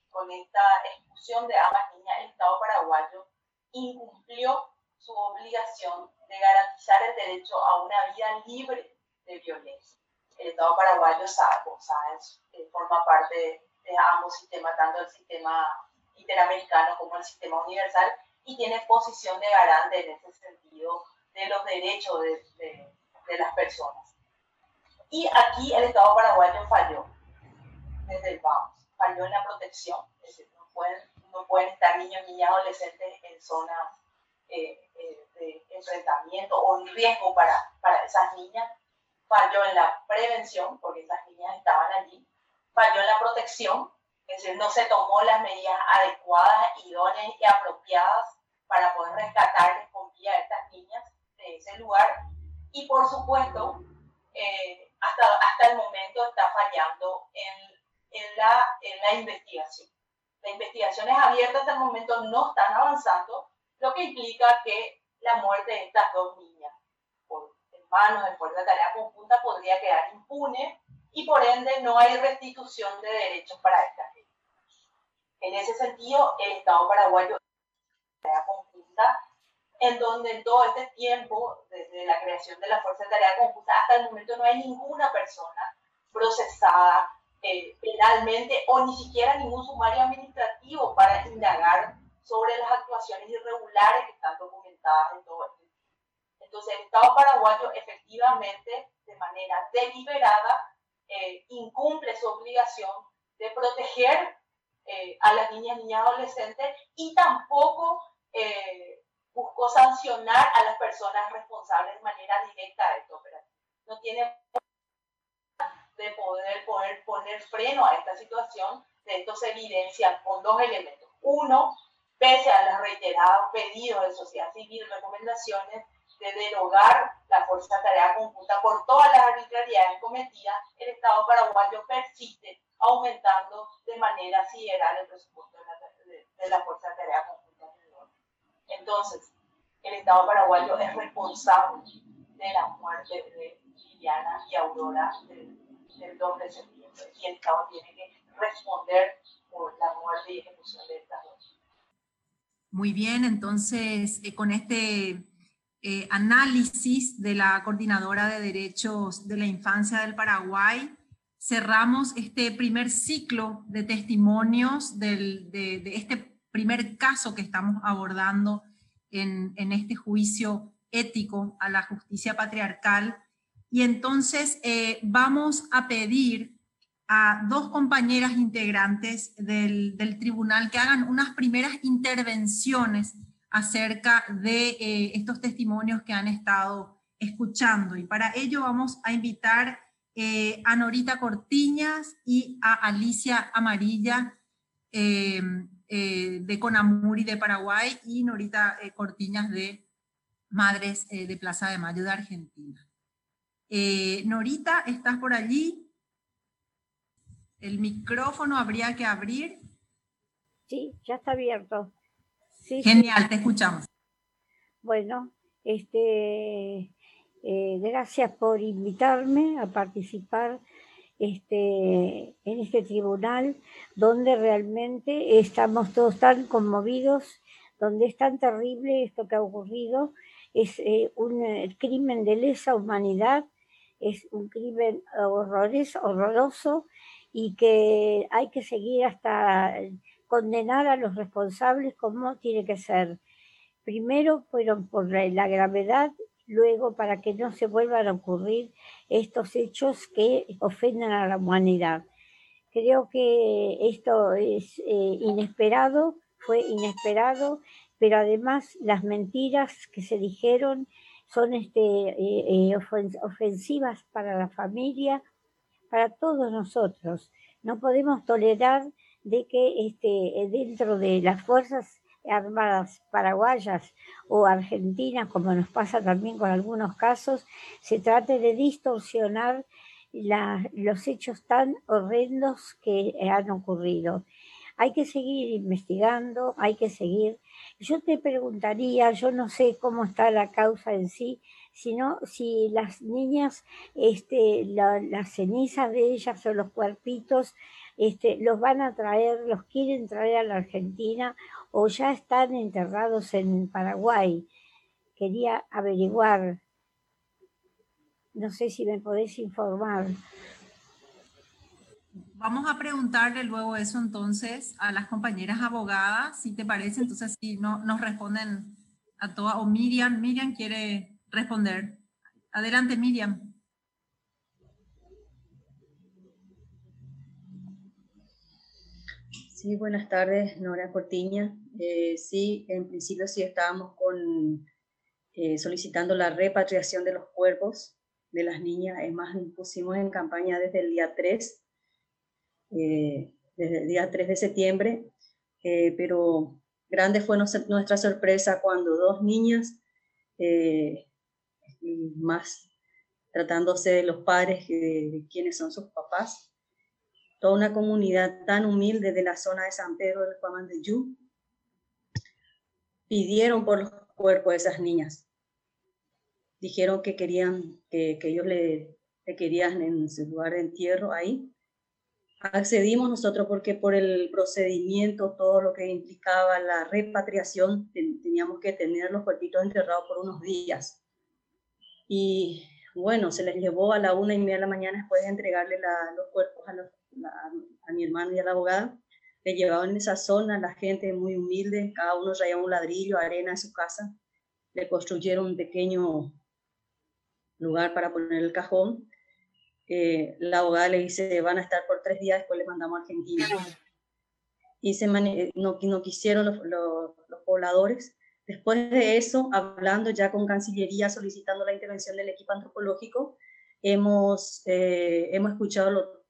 con esta expulsión de ambas niñas, el Estado paraguayo incumplió su obligación de garantizar el derecho a una vida libre de violencia. El Estado paraguayo sabe, sabe eh, forma parte de, ambos sistemas, tanto el sistema interamericano como el sistema universal, y tiene posición de garante en ese sentido de los derechos de, de, de las personas. Y aquí el Estado paraguayo falló desde el vamos, falló en la protección, es decir, no pueden, no pueden estar niños, niñas, adolescentes en zonas eh, eh, de enfrentamiento o en riesgo para, para esas niñas, falló en la prevención, porque esas niñas estaban allí, falló en la protección, es decir, no se tomó las medidas adecuadas, idóneas y apropiadas para poder rescatarles con vida a estas niñas de ese lugar. Y por supuesto, eh, hasta, hasta el momento está fallando en, en, la, en la investigación. Las investigaciones abiertas hasta el momento no están avanzando, lo que implica que la muerte de estas dos niñas por, manos de fuerza de tarea conjunta podría quedar impune y por ende no hay restitución de derechos para estas niñas. En ese sentido, el Estado paraguayo tarea conjunta en donde en todo este tiempo, desde la creación de la Fuerza de Tarea Conjunta hasta el momento, no hay ninguna persona procesada eh, penalmente o ni siquiera ningún sumario administrativo para indagar sobre las actuaciones irregulares que están documentadas en todo esto. Entonces, el Estado paraguayo efectivamente, de manera deliberada, eh, incumple su obligación de proteger eh, a las niñas, niñas, adolescentes y tampoco buscó sancionar a las personas responsables de manera directa de operación. No tiene de poder, poder poner freno a esta situación. De esto se evidencia con dos elementos. Uno, pese a los reiterados pedidos de sociedad civil, recomendaciones de derogar la fuerza de tarea conjunta por todas las arbitrariedades cometidas, el Estado paraguayo persiste aumentando de manera sideral el presupuesto de la, de la fuerza de tarea conjunta. Entonces, el Estado paraguayo es responsable de la muerte de Liliana y Aurora del, 2 de septiembre y el Estado tiene que responder por la muerte y ejecución de estas dos. Muy bien, entonces eh, con este eh, análisis de la Coordinadora de Derechos de la Infancia del Paraguay, cerramos este primer ciclo de testimonios de este primer caso que estamos abordando en, este juicio ético a la justicia patriarcal. Y entonces eh, vamos a pedir a dos compañeras integrantes del, tribunal que hagan unas primeras intervenciones acerca de eh, estos testimonios que han estado escuchando. Y para ello vamos a invitar eh, a Norita Cortiñas y a Alicia Amarilla, eh, de Conamuri de Paraguay y Norita Cortiñas de Madres de Plaza de Mayo de Argentina. Norita, ¿estás por allí? El micrófono habría que abrir. Sí, ya está abierto. Genial, te escuchamos. Bueno, este, gracias por invitarme a participar este, en este tribunal donde realmente estamos todos tan conmovidos, donde es tan terrible esto que ha ocurrido, es eh, un eh, crimen de lesa humanidad, es un crimen horroroso, horroroso y que hay que seguir hasta condenar a los responsables como tiene que ser. Primero fueron por la gravedad, luego para que no se vuelvan a ocurrir estos hechos que ofenden a la humanidad. Creo que esto es eh, inesperado, fue inesperado, pero además las mentiras que se dijeron son este, eh, eh, ofensivas para la familia, para todos nosotros. No podemos tolerar de que este, dentro de las Fuerzas Armadas paraguayas o argentinas, como nos pasa también con algunos casos, se trate de distorsionar los hechos tan horrendos que han ocurrido. Hay que seguir investigando, hay que seguir. Yo te preguntaría, yo no sé cómo está la causa en sí, sino si las niñas, este, las cenizas de ellas o los cuerpitos, este, los van a traer, los quieren traer a la Argentina o ya están enterrados en Paraguay. Quería averiguar no sé si me podés informar. Vamos a preguntarle luego eso entonces a las compañeras abogadas, si te parece, entonces si no nos responden a todas, o Miriam, Miriam quiere responder. Adelante, Miriam. Sí, buenas tardes, Nora Cortiña. Eh, sí, en principio sí estábamos con, eh, solicitando la repatriación de los cuerpos de las niñas. Es más, pusimos en campaña desde el día 3, eh, desde el día 3 de septiembre, eh, pero grande fue nuestra sorpresa cuando dos niñas, eh, más tratándose de los padres, de quienes son sus papás, toda una comunidad tan humilde de la zona de San Pedro del Juan de Yu, pidieron por los cuerpos de esas niñas dijeron que querían, que, ellos le, querían en su lugar de entierro ahí. Accedimos nosotros porque por el procedimiento, todo lo que implicaba la repatriación, teníamos que tener los cuerpitos enterrados por unos días. Y bueno, se les llevó a la una y media de la mañana después de entregarle los cuerpos a, a, mi hermano y a la abogada. Le llevaban en esa zona, la gente muy humilde, cada uno traía un ladrillo, arena en su casa. Le construyeron un pequeño lugar para poner el cajón. Eh, la abogada le dice, van a estar por tres días, después le mandamos a Argentina. Y se no, no quisieron los, los, pobladores. Después de eso, hablando ya con Cancillería, solicitando la intervención del equipo antropológico, hemos, eh, hemos escuchado lo,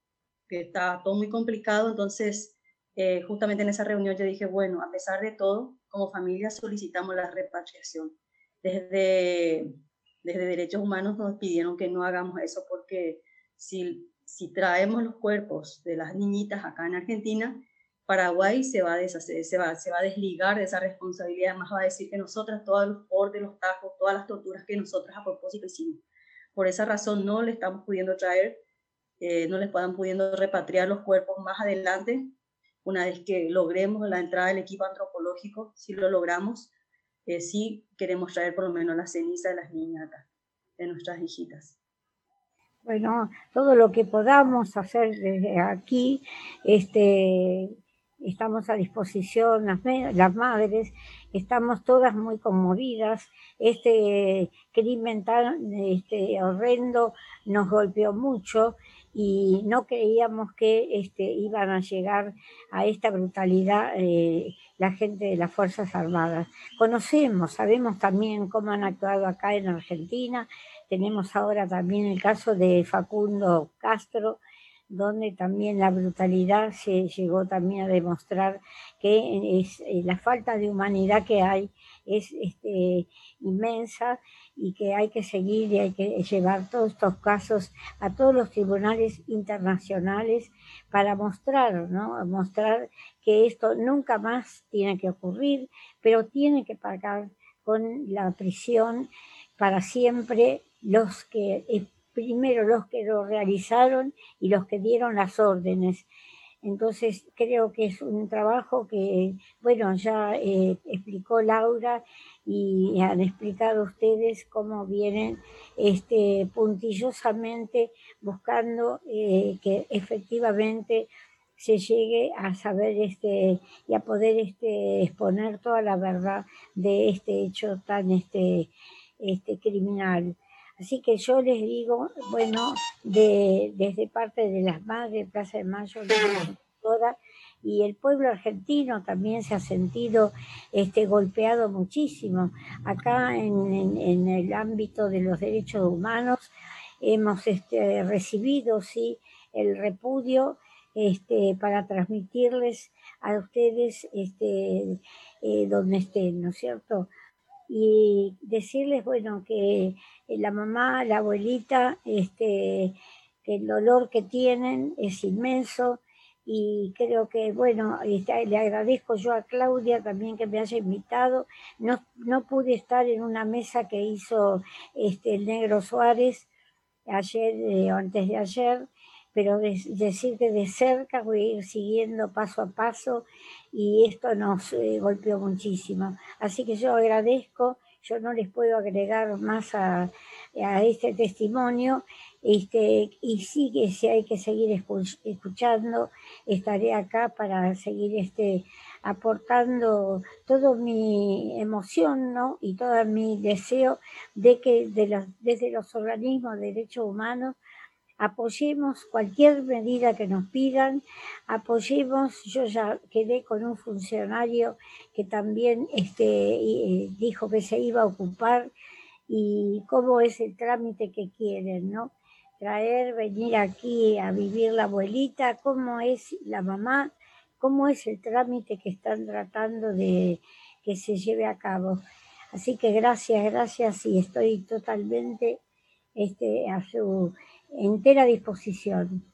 que está todo muy complicado, entonces eh, justamente en esa reunión yo dije, bueno, a pesar de todo, como familia solicitamos la repatriación. Desde desde Derechos Humanos nos pidieron que no hagamos eso porque si, si traemos los cuerpos de las niñitas acá en Argentina, Paraguay se va, a deshacer, se, va, se va a desligar de esa responsabilidad, además va a decir que nosotras, todos los bordes, los tajos, todas las torturas que nosotras a propósito hicimos. Por esa razón no le estamos pudiendo traer, eh, no les puedan pudiendo repatriar los cuerpos más adelante, una vez que logremos la entrada del equipo antropológico, si lo logramos, eh, sí queremos traer por lo menos la ceniza de las niñas de nuestras hijitas. Bueno, todo lo que podamos hacer desde aquí, este, estamos a disposición, las, las, madres, estamos todas muy conmovidas. Este crimen tan este, horrendo nos golpeó mucho y no creíamos que este, iban a llegar a esta brutalidad eh, la gente de las Fuerzas Armadas. Conocemos, sabemos también cómo han actuado acá en Argentina, tenemos ahora también el caso de Facundo Castro, donde también la brutalidad se llegó también a demostrar que eh, la falta de humanidad que hay es este, inmensa y que hay que seguir y hay que llevar todos estos casos a todos los tribunales internacionales para mostrar, ¿no? Mostrar que esto nunca más tiene que ocurrir, pero tiene que pagar con la prisión para siempre los que eh, primero los que lo realizaron y los que dieron las órdenes. Entonces creo que es un trabajo que, bueno, ya eh, explicó Laura y han explicado ustedes cómo vienen este, puntillosamente buscando eh, que efectivamente se llegue a saber este y a poder este exponer toda la verdad de este hecho tan este este criminal. Así que yo les digo, bueno, de, desde parte de las madres Plaza de Mayo, toda, y el pueblo argentino también se ha sentido este, golpeado muchísimo. Acá en, en, el ámbito de los derechos humanos hemos este, recibido sí, el repudio este, para transmitirles a ustedes este, eh, donde estén, ¿no es cierto? Y decirles, bueno, que la mamá, la abuelita, este, que el dolor que tienen es inmenso, y creo que, bueno, le agradezco yo a Claudia también que me haya invitado. No, no pude estar en una mesa que hizo este, el negro Suárez ayer eh, antes de ayer, pero decir que de cerca voy a ir siguiendo paso a paso y esto nos eh, golpeó muchísimo. Así que yo agradezco, yo no les puedo agregar más a, a este testimonio este, y sí que si hay que seguir escuchando, estaré acá para seguir este, aportando toda mi emoción ¿no? y todo mi deseo de que de los, desde los organismos de derechos humanos apoyemos cualquier medida que nos pidan, apoyemos, yo ya quedé con un funcionario que también este, eh, dijo que se iba a ocupar y cómo es el trámite que quieren, ¿no? traer, venir aquí a vivir la abuelita, cómo es la mamá, cómo es el trámite que están tratando de que se lleve a cabo. Así que gracias, gracias y estoy totalmente este, a su entera disposición.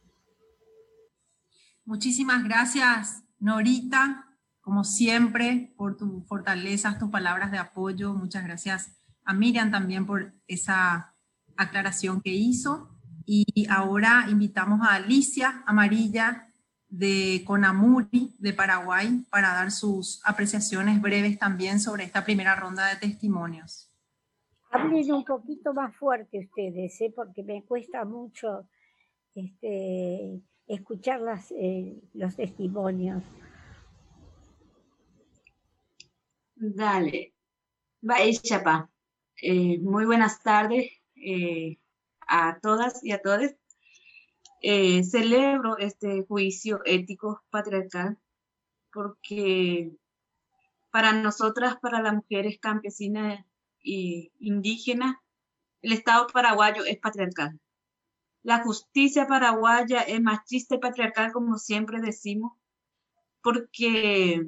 Muchísimas gracias, Norita, como siempre, por tu fortaleza, tus palabras de apoyo. Muchas gracias a Miriam también por esa aclaración que hizo. Y ahora invitamos a Alicia Amarilla de Conamuri, de Paraguay, para dar sus apreciaciones breves también sobre esta primera ronda de testimonios. Hablen un poquito más fuerte ustedes, ¿eh? porque me cuesta mucho este, escuchar eh, los testimonios. Dale. Va, Chapa. Eh, muy buenas tardes. A todas y a todos. Celebro este juicio ético patriarcal porque para nosotras, para las mujeres campesinas e indígenas, el Estado paraguayo es patriarcal. La justicia paraguaya es machista y patriarcal, como siempre decimos, porque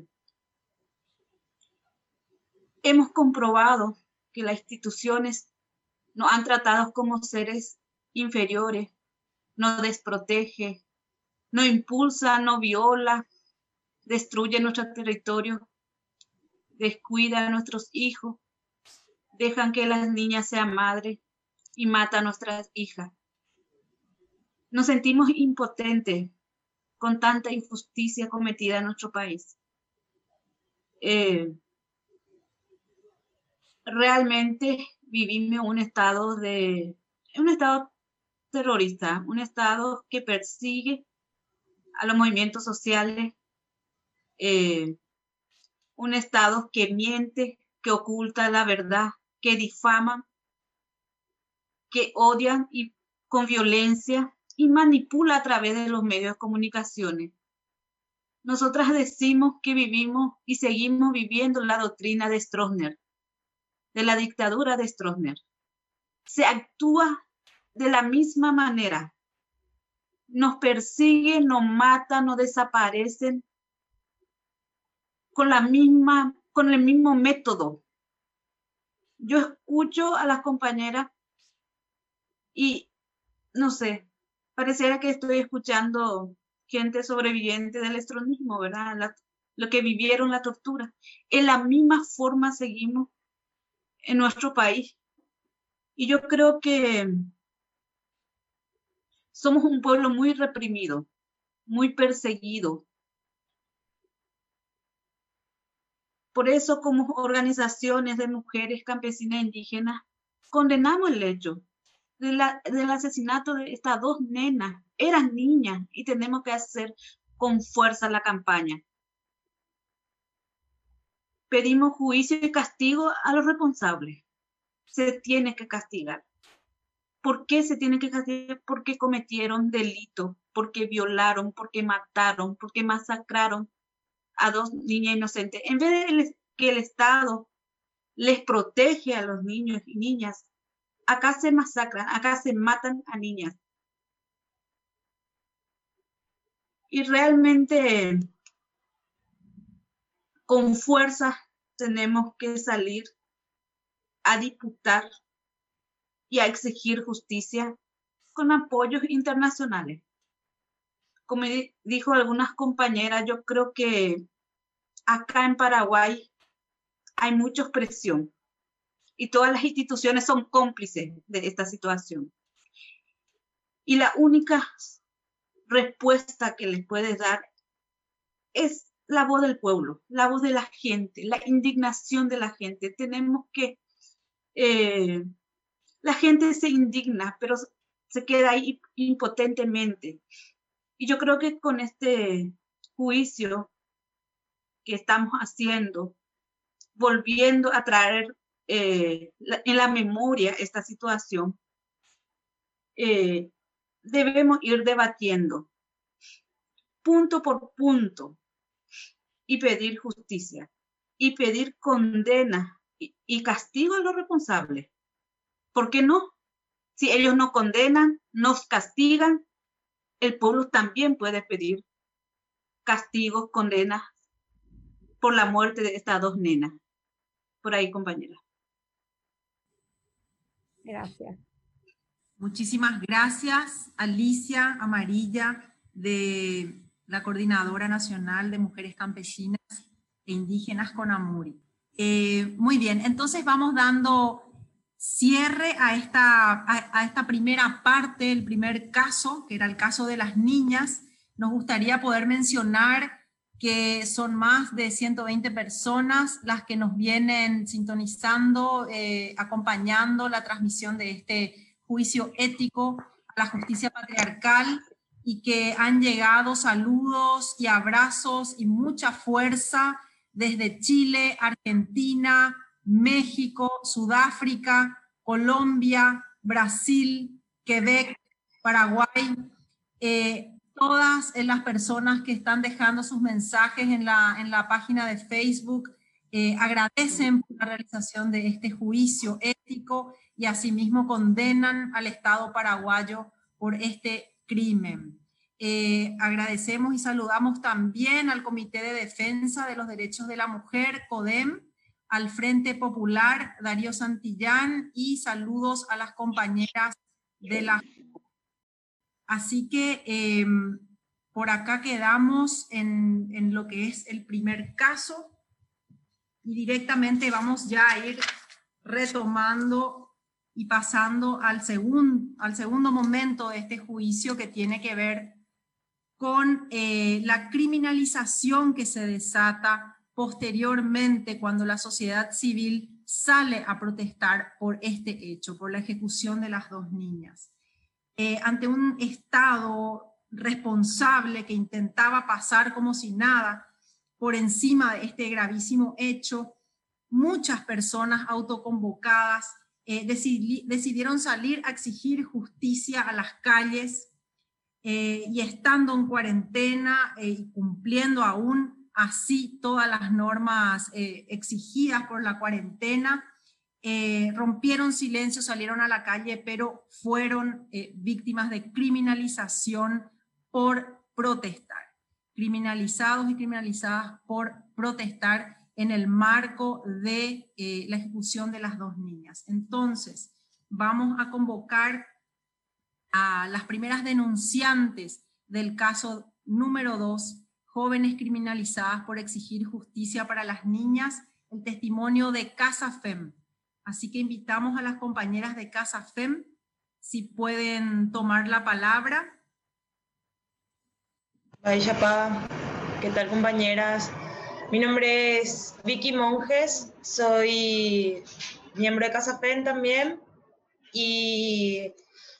hemos comprobado que las instituciones nos han tratado como seres inferiores, nos desprotege, no impulsa, no viola, destruye nuestro territorio, descuida a nuestros hijos, dejan que las niñas sean madres y mata a nuestras hijas. Nos sentimos impotentes con tanta injusticia cometida en nuestro país. Eh, realmente vivimos un estado de un estado terrorista, un estado que persigue a los movimientos sociales, eh, un estado que miente, que oculta la verdad, que difama, que odian y con violencia y manipula a través de los medios de comunicaciones. Nosotras decimos que vivimos y seguimos viviendo la doctrina de Stroessner, de la dictadura de Stroessner. Se actúa de la misma manera. Nos persiguen, nos matan, nos desaparecen con la misma, con el mismo método. Yo escucho a las compañeras y no sé, pareciera que estoy escuchando gente sobreviviente del estronismo, ¿verdad? lo que vivieron la tortura. En la misma forma seguimos en nuestro país. Y yo creo que somos un pueblo muy reprimido, muy perseguido. Por eso, como organizaciones de mujeres campesinas e indígenas, condenamos el hecho del asesinato de estas dos nenas. Eran niñas y tenemos que hacer con fuerza la campaña. Pedimos juicio y castigo a los responsables. Se tiene que castigar. ¿Por qué se tiene que castigar? Porque cometieron delito, porque violaron, porque mataron, porque masacraron a dos niñas inocentes. En vez de que el Estado les protege a los niños y niñas, acá se masacran, acá se matan a niñas. Y realmente con fuerza tenemos que salir a disputar y a exigir justicia con apoyos internacionales. Como dijo algunas compañeras, yo creo que acá en Paraguay hay mucha presión y todas las instituciones son cómplices de esta situación. Y la única respuesta que les puede dar es la voz del pueblo, la voz de la gente, la indignación de la gente. Tenemos que, eh, la gente se indigna, pero se queda ahí impotentemente. Y yo creo que con este juicio que estamos haciendo, volviendo a traer eh, en la memoria esta situación, eh, debemos ir debatiendo punto por punto y pedir justicia y pedir condena y, castigo a los responsables. ¿Por qué no? Si ellos no condenan, nos castigan, el pueblo también puede pedir castigos, condenas por la muerte de estas dos nenas. Por ahí, compañera. Gracias. Muchísimas gracias, Alicia Amarilla, de la Coordinadora Nacional de Mujeres Campesinas e Indígenas con Amuri. Eh, muy bien, entonces vamos dando cierre a esta, a esta primera parte, el primer caso, que era el caso de las niñas. Nos gustaría poder mencionar que son más de 120 personas las que nos vienen sintonizando, eh, acompañando la transmisión de este juicio ético a la justicia patriarcal y que han llegado saludos y abrazos y mucha fuerza desde Chile, Argentina, México, Sudáfrica, Colombia, Brasil, Quebec, Paraguay. Eh, todas las personas que están dejando sus mensajes en la, en la página de Facebook eh, agradecen la realización de este juicio ético y asimismo condenan al Estado paraguayo por este crimen. Eh, agradecemos y saludamos también al Comité de Defensa de los Derechos de la Mujer, CODEM, al Frente Popular, Darío Santillán, y saludos a las compañeras de la Así que em, por acá quedamos en, lo que es el primer caso y directamente vamos ya a ir retomando y pasando al, segundo al segundo momento de este juicio que tiene que ver con eh, la criminalización que se desata posteriormente cuando la sociedad civil sale a protestar por este hecho, por la ejecución de las dos niñas. Eh, ante un Estado responsable que intentaba pasar como si nada por encima de este gravísimo hecho, muchas personas autoconvocadas eh, decidieron salir a exigir justicia a las calles eh, y estando en cuarentena y cumpliendo aún así todas las normas exigidas por la cuarentena, eh, rompieron silencio, salieron a la calle, pero fueron eh, víctimas de criminalización por protestar, criminalizados y criminalizadas por protestar en el marco de eh, la ejecución de las dos niñas. Entonces, vamos a convocar a las primeras denunciantes del caso número dos, jóvenes criminalizadas por exigir justicia para las niñas, el testimonio de Casa FEM. Así que invitamos a las compañeras de Casa FEM si pueden tomar la palabra. ¿qué tal compañeras? Mi nombre es Vicky Monjes, soy miembro de Casa FEM también y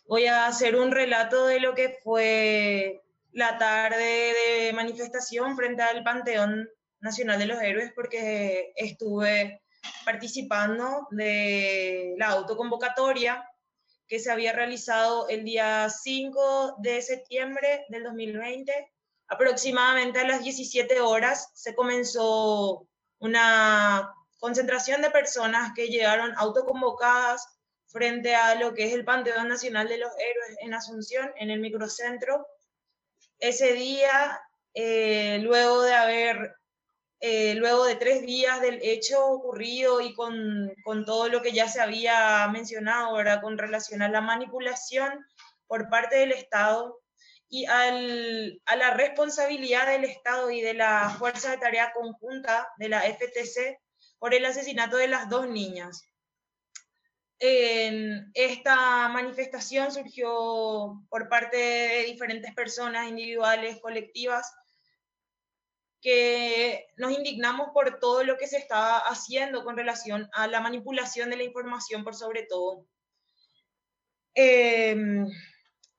voy a hacer un relato de lo que fue la tarde de manifestación frente al Panteón Nacional de los Héroes porque estuve participando de la autoconvocatoria que se había realizado el día 5 de septiembre del 2020. Aproximadamente a las 17 horas se comenzó una concentración de personas que llegaron autoconvocadas frente a lo que es el Panteón Nacional de los Héroes en Asunción, en el microcentro. Ese día, eh, luego de haber eh, luego de tres días del hecho ocurrido y con, con, todo lo que ya se había mencionado, ¿verdad? Con relación a la manipulación por parte del Estado y al, a la responsabilidad del Estado y de la Fuerza de Tarea Conjunta de la FTC por el asesinato de las dos niñas. En esta manifestación surgió por parte de diferentes personas individuales, colectivas, que nos indignamos por todo lo que se está haciendo con relación a la manipulación de la información por sobre todo. Em,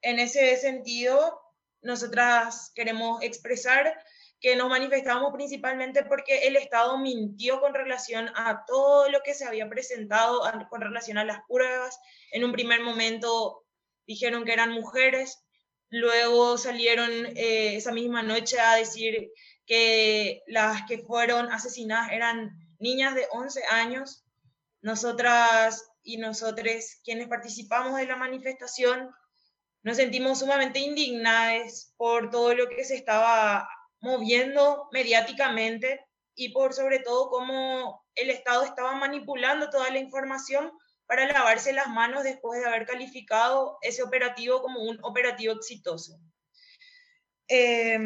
en ese sentido, nosotras queremos expresar que nos manifestamos principalmente porque el Estado mintió con relación a todo lo que se había presentado, con relación a las pruebas. En un primer momento dijeron que eran mujeres, luego salieron eh, esa misma noche a decir que las que fueron asesinadas eran niñas de 11 años. Nosotras y nosotros, quienes participamos de la manifestación, nos sentimos sumamente indignadas por todo lo que se estaba moviendo mediáticamente y por sobre todo cómo el Estado estaba manipulando toda la información para lavarse las manos después de haber calificado ese operativo como un operativo exitoso. Eh,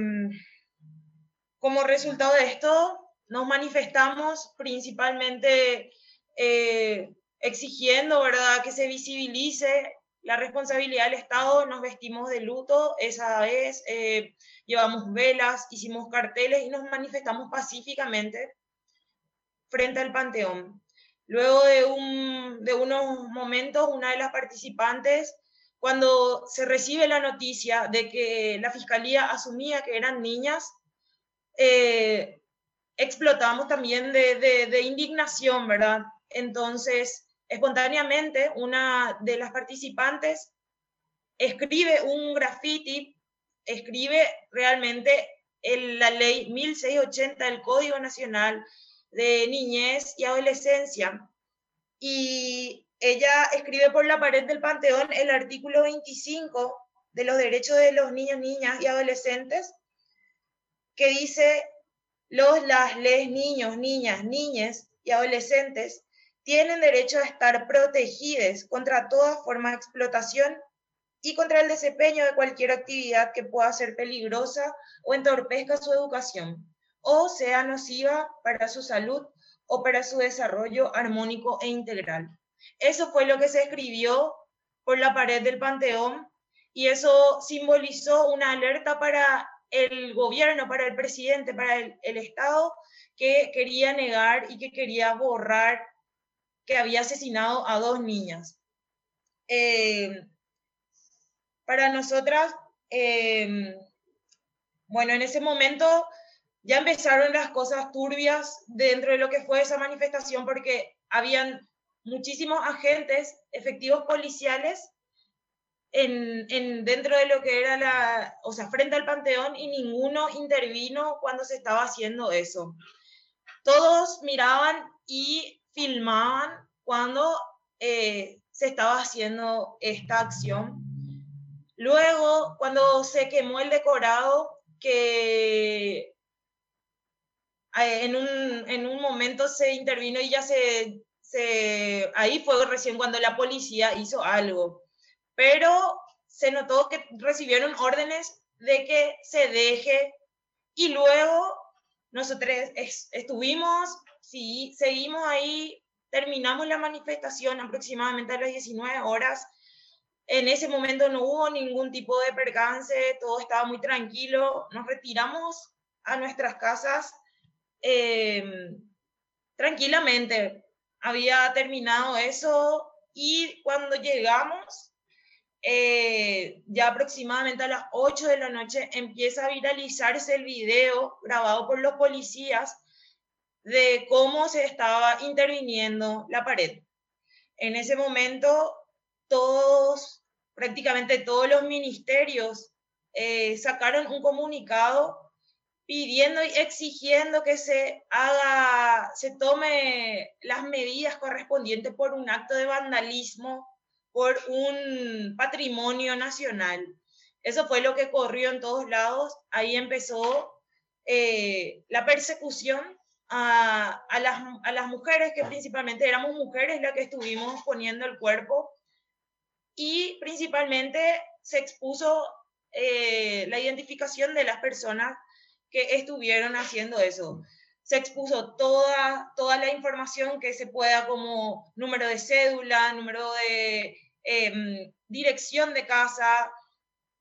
como resultado de esto, nos manifestamos principalmente eh, exigiendo, ¿verdad?, que se visibilice la responsabilidad del Estado, nos vestimos de luto esa vez, eh, llevamos velas, hicimos carteles y nos manifestamos pacíficamente frente al Panteón. Luego de, un, de unos momentos, una de las participantes, cuando se recibe la noticia de que la Fiscalía asumía que eran niñas, eh, explotamos también de, indignación, ¿verdad? Entonces, espontáneamente, una de las participantes escribe un graffiti, escribe realmente la ley 1680 del Código Nacional de Niñez y Adolescencia. Y ella escribe por la pared del Panteón el artículo 25 de los derechos de los niños, niñas y adolescentes, que dice, los, las, les, niños, niñas, niñas y adolescentes tienen derecho a estar protegidos contra toda forma de explotación y contra el desempeño de cualquier actividad que pueda ser peligrosa o entorpezca su educación o sea nociva para su salud o para su desarrollo armónico e integral. Eso fue lo que se escribió por la pared del Panteón y eso simbolizó una alerta para el gobierno, para el presidente, para el, Estado, que quería negar y que quería borrar que había asesinado a dos niñas. Eh, para nosotras, eh, bueno, en ese momento ya empezaron las cosas turbias dentro de lo que fue esa manifestación porque habían muchísimos agentes, efectivos policiales en, dentro de lo que era la, o sea, frente al Panteón y ninguno intervino cuando se estaba haciendo eso. Todos miraban y filmaban cuando eh, se estaba haciendo esta acción. Luego, cuando se quemó el decorado, que eh, en un, en un momento se intervino y ya se, se, ahí fue recién cuando la policía hizo algo pero se notó que recibieron órdenes de que se deje y luego nosotros estuvimos, sí, seguimos ahí, terminamos la manifestación aproximadamente a las 19 horas. En ese momento no hubo ningún tipo de percance, todo estaba muy tranquilo. Nos retiramos a nuestras casas em, tranquilamente. Había terminado eso y cuando llegamos eh, ya aproximadamente a las 8 de la noche empieza a viralizarse el video grabado por los policías de cómo se estaba interviniendo la pared. En ese momento, todos, prácticamente todos los ministerios eh, sacaron un comunicado pidiendo y exigiendo que se haga, se tome las medidas correspondientes por un acto de vandalismo, por un patrimonio nacional. Eso fue lo que corrió en todos lados. Ahí empezó eh, la persecución a, las, a, las, mujeres, que principalmente éramos mujeres las que estuvimos poniendo el cuerpo. Y principalmente se expuso eh, la identificación de las personas que estuvieron haciendo eso. Se expuso toda, toda la información que se pueda como número de cédula, número de em, dirección de casa,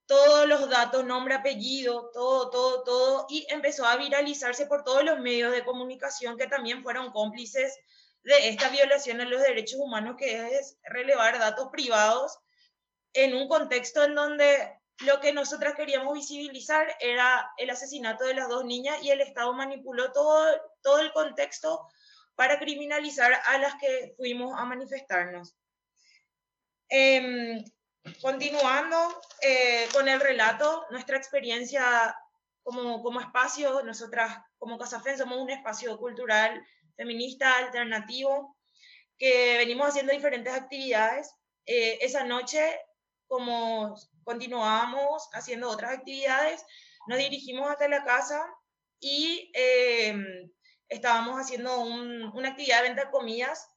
todos los datos, nombre, apellido, todo, todo, todo, y empezó a viralizarse por todos los medios de comunicación que también fueron cómplices de esta violación a los derechos humanos, que es relevar datos privados en un contexto en donde lo que nosotras queríamos visibilizar era el asesinato de las dos niñas y el Estado manipuló todo, todo el contexto para criminalizar a las que fuimos a manifestarnos. Em, continuando eh, con el relato, nuestra experiencia como, como espacio, nosotras como Casafen somos un espacio cultural, feminista, alternativo, que venimos haciendo diferentes actividades. Eh, esa noche, como continuábamos haciendo otras actividades, nos dirigimos hasta la casa y em, estábamos haciendo una actividad de venta de comidas.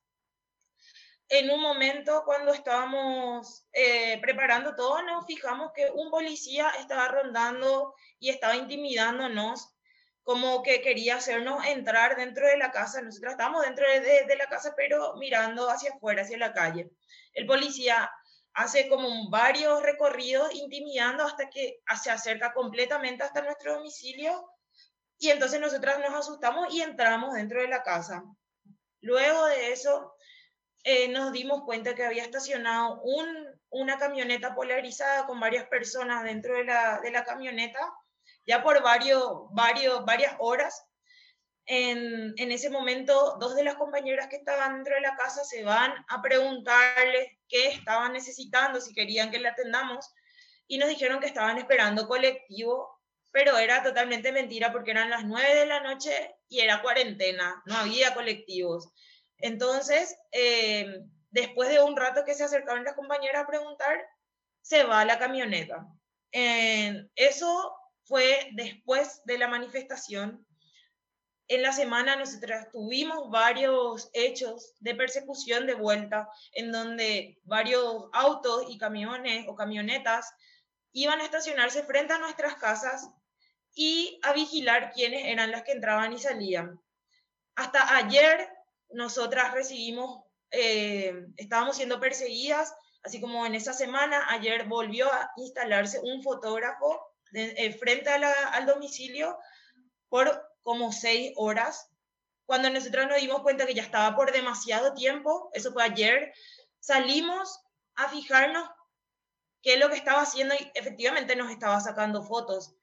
En un momento, cuando estábamos eh, preparando todo, nos fijamos que un policía estaba rondando y estaba intimidándonos, como que quería hacernos entrar dentro de la casa. Nosotros estábamos dentro de, de la casa, pero mirando hacia afuera, hacia la calle. El policía hace como varios recorridos intimidando hasta que se acerca completamente hasta nuestro domicilio y entonces nosotras nos asustamos y entramos dentro de la casa. Luego de eso eh, nos dimos cuenta que había estacionado un, una camioneta polarizada con varias personas dentro de la, de la camioneta ya por varios, varios, varias horas en, ese momento dos de las compañeras que estaban dentro de la casa se van a preguntarles qué estaban necesitando, si querían que le atendamos, y nos dijeron que estaban esperando colectivo, pero era totalmente mentira porque eran las nueve de la noche y era cuarentena, no había colectivos. Entonces, eh, después de un rato que se acercaron las compañeras a preguntar, se va la camioneta. eso fue después de la manifestación en la semana nosotros tuvimos varios hechos de persecución de vuelta, en donde varios autos y camiones o camionetas iban a estacionarse frente a nuestras casas y a vigilar quiénes eran las que entraban y salían. Hasta ayer nosotras recibimos, eh, estábamos siendo perseguidas, así como en esa semana, ayer volvió a instalarse un fotógrafo eh, frente al domicilio por como seis horas. Cuando nosotros nos dimos cuenta que ya estaba por demasiado tiempo, eso fue ayer, salimos a fijarnos qué es lo que estaba haciendo y efectivamente nos estaba sacando fotos.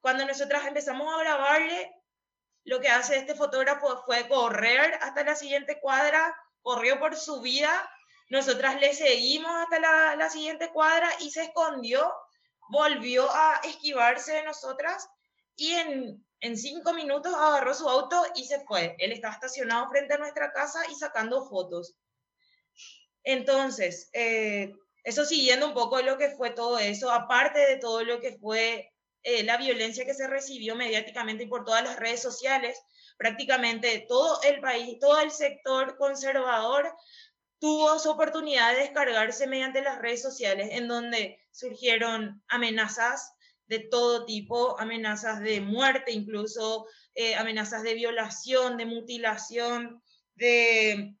Cuando nosotras empezamos a grabarle, lo que hace este fotógrafo fue correr hasta la siguiente cuadra, corrió por su vida, nosotras le seguimos hasta la, la siguiente cuadra y se escondió, volvió a esquivarse de nosotras y en en cinco minutos agarró su auto y se fue. Él estaba estacionado frente a nuestra casa y sacando fotos. Entonces, eh, eso siguiendo un poco lo que fue todo eso, aparte de todo lo que fue eh, la violencia que se recibió mediáticamente y por todas las redes sociales, prácticamente todo el país, todo el sector conservador tuvo su oportunidad de descargarse mediante las redes sociales, en donde surgieron amenazas de todo tipo, amenazas de muerte, incluso eh, amenazas de violación, de mutilación, de...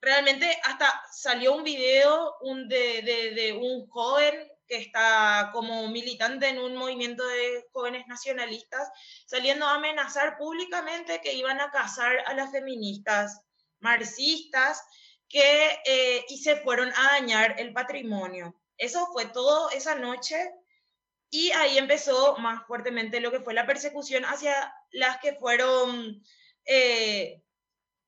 Realmente hasta salió un video un de, de, un joven que está como militante en un movimiento de jóvenes nacionalistas, saliendo a amenazar públicamente que iban a casar a las feministas marxistas que, eh, y se fueron a dañar el patrimonio. Eso fue todo esa noche y ahí empezó más fuertemente lo que fue la persecución hacia las que fueron, eh,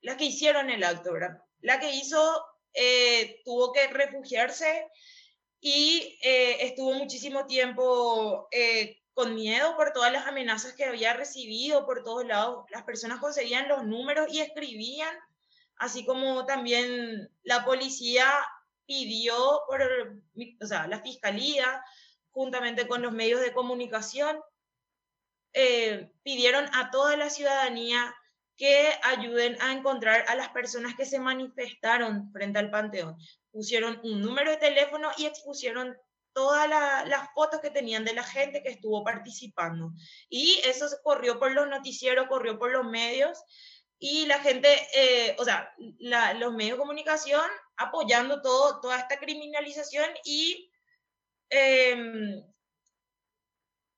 las que hicieron el acto. La que hizo eh, tuvo que refugiarse y eh, estuvo muchísimo tiempo con miedo por todas las amenazas que había recibido por todos lados. Las personas conseguían los números y escribían, así como también la policía pidió, por, o sea, la fiscalía, juntamente con los medios de comunicación, eh, pidieron a toda la ciudadanía que ayuden a encontrar a las personas que se manifestaron frente al Panteón. Pusieron un número de teléfono y expusieron todas las fotos que tenían de la gente que estuvo participando. Y eso corrió por los noticieros, corrió por los medios y la gente, eh, o sea, los medios de comunicación apoyando toda esta criminalización y eh,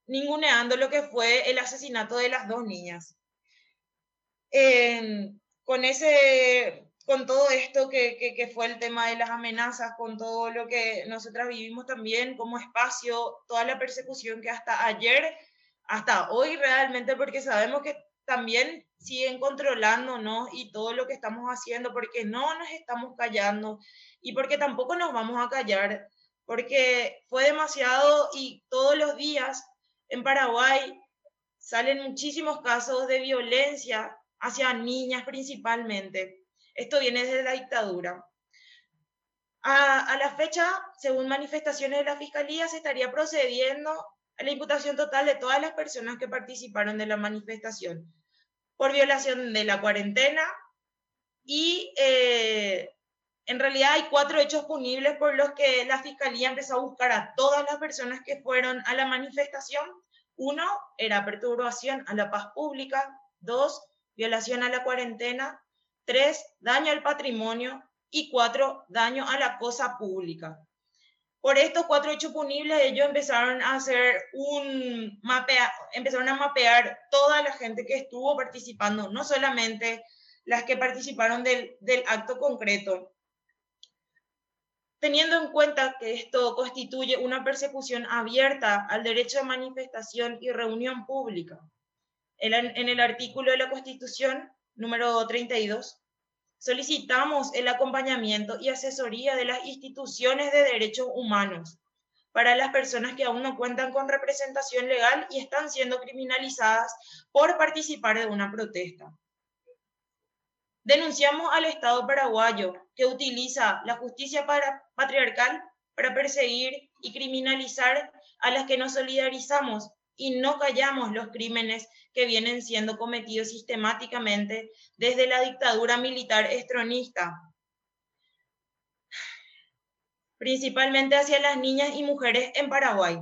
ninguneando lo que fue el asesinato de las dos niñas. con ese con todo esto que, que, fue el tema de las amenazas, con todo lo que nosotras vivimos también como espacio, toda la persecución que hasta ayer, hasta hoy realmente, porque sabemos que también siguen controlándonos y todo lo que estamos haciendo, porque no nos estamos callando y porque tampoco nos vamos a callar, porque fue demasiado y todos los días en Paraguay salen muchísimos casos de violencia hacia niñas principalmente esto viene desde la dictadura. A, la fecha, según manifestaciones de la Fiscalía, se estaría procediendo a la imputación total de todas las personas que participaron de la manifestación por violación de la cuarentena y eh, en realidad hay cuatro hechos punibles por los que la Fiscalía empezó a buscar a todas las personas que fueron a la manifestación. Uno era perturbación a la paz pública, dos, violación a la cuarentena, Tres, daño al patrimonio. Y cuatro, daño a la cosa pública. Por estos cuatro hechos punibles, ellos empezaron a hacer un mapea, empezaron a mapear toda la gente que estuvo participando, no solamente las que participaron del, del acto concreto. Teniendo en cuenta que esto constituye una persecución abierta al derecho de manifestación y reunión pública, en, en el artículo de la Constitución número 32, solicitamos el acompañamiento y asesoría de las instituciones de derechos humanos para las personas que aún no cuentan con representación legal y están siendo criminalizadas por participar de una protesta. Denunciamos al Estado paraguayo que utiliza la justicia patriarcal para perseguir y criminalizar a las que nos solidarizamos y no callamos los crímenes que vienen siendo cometidos sistemáticamente desde la dictadura militar estronista, principalmente hacia las niñas y mujeres en Paraguay.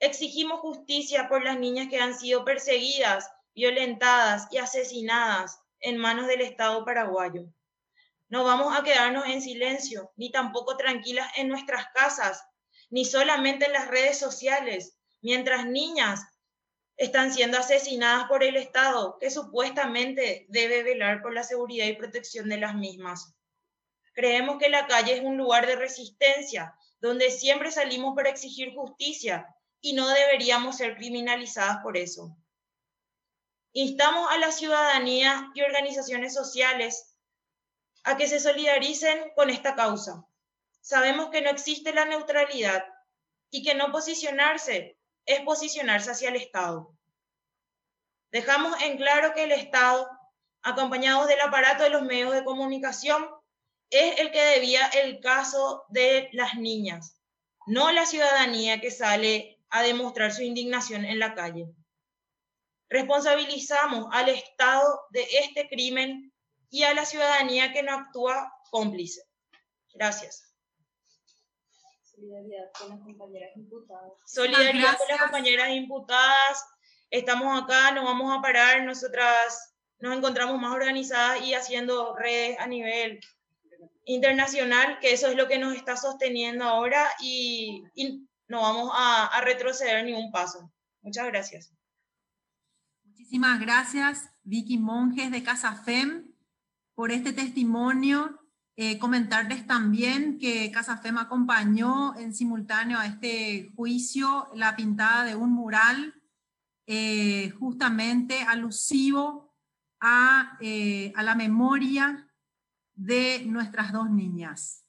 Exigimos justicia por las niñas que han sido perseguidas, violentadas y asesinadas en manos del Estado paraguayo. No vamos a quedarnos en silencio, ni tampoco tranquilas en nuestras casas, ni solamente en las redes sociales, mientras niñas están siendo asesinadas por el Estado, que supuestamente debe velar por la seguridad y protección de las mismas. Creemos que la calle es un lugar de resistencia, donde siempre salimos para exigir justicia y no deberíamos ser criminalizadas por eso. Instamos a la ciudadanía y organizaciones sociales a que se solidaricen con esta causa. Sabemos que no existe la neutralidad y que no posicionarse es posicionarse hacia el Estado. Dejamos en claro que el Estado, acompañado del aparato de los medios de comunicación, es el que debía el caso de las niñas, no la ciudadanía que sale a demostrar su indignación en la calle. Responsabilizamos al Estado de este crimen y a la ciudadanía que no actúa cómplice. Gracias. Solidaridad con las compañeras imputadas. Solidaridad con las compañeras imputadas. Estamos acá, no vamos a parar. Nosotras nos encontramos más organizadas y haciendo redes a nivel internacional, que eso es lo que nos está sosteniendo ahora y, no vamos a, a retroceder ni un paso. Muchas gracias. Muchísimas gracias, Vicky Monjes de Casa FEM, por este testimonio Eh, comentarles también que Casa FEM acompañó en simultáneo a este juicio la pintada de un mural eh, justamente alusivo a, eh, a la memoria de nuestras dos niñas.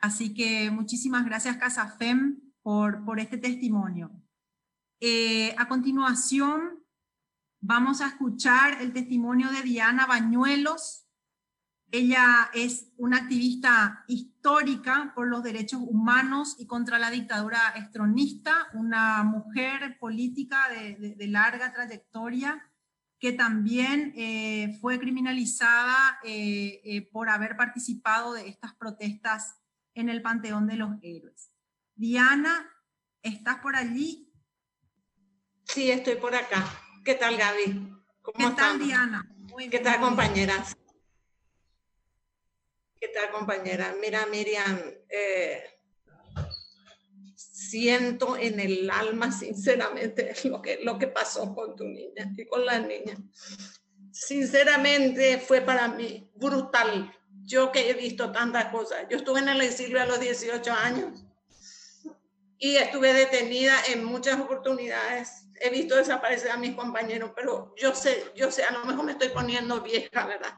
Así que muchísimas gracias Casa FEM por, por este testimonio. a continuación vamos a escuchar el testimonio de Diana Bañuelos, ella es una activista histórica por los derechos humanos y contra la dictadura estronista, una mujer política de, larga trayectoria que también eh, fue criminalizada eh, eh, por haber participado de estas protestas en el Panteón de los Héroes. Diana, ¿estás por allí? Sí, estoy por acá. ¿Qué tal, Gaby? ¿Cómo ¿Qué tal, Diana? ¿Qué tal, compañeras? ¿Qué tal, compañera? Mira, Miriam, eh, siento en el alma, <laughs> sinceramente, lo que, lo que pasó con tu niña y con la niña. Sinceramente, fue para mí brutal. Yo que he visto tantas cosas. Yo estuve en el exilio a los 18 años y estuve detenida en muchas oportunidades. He visto desaparecer a mis compañeros, pero yo sé, yo sé, a lo mejor me estoy poniendo vieja, ¿verdad?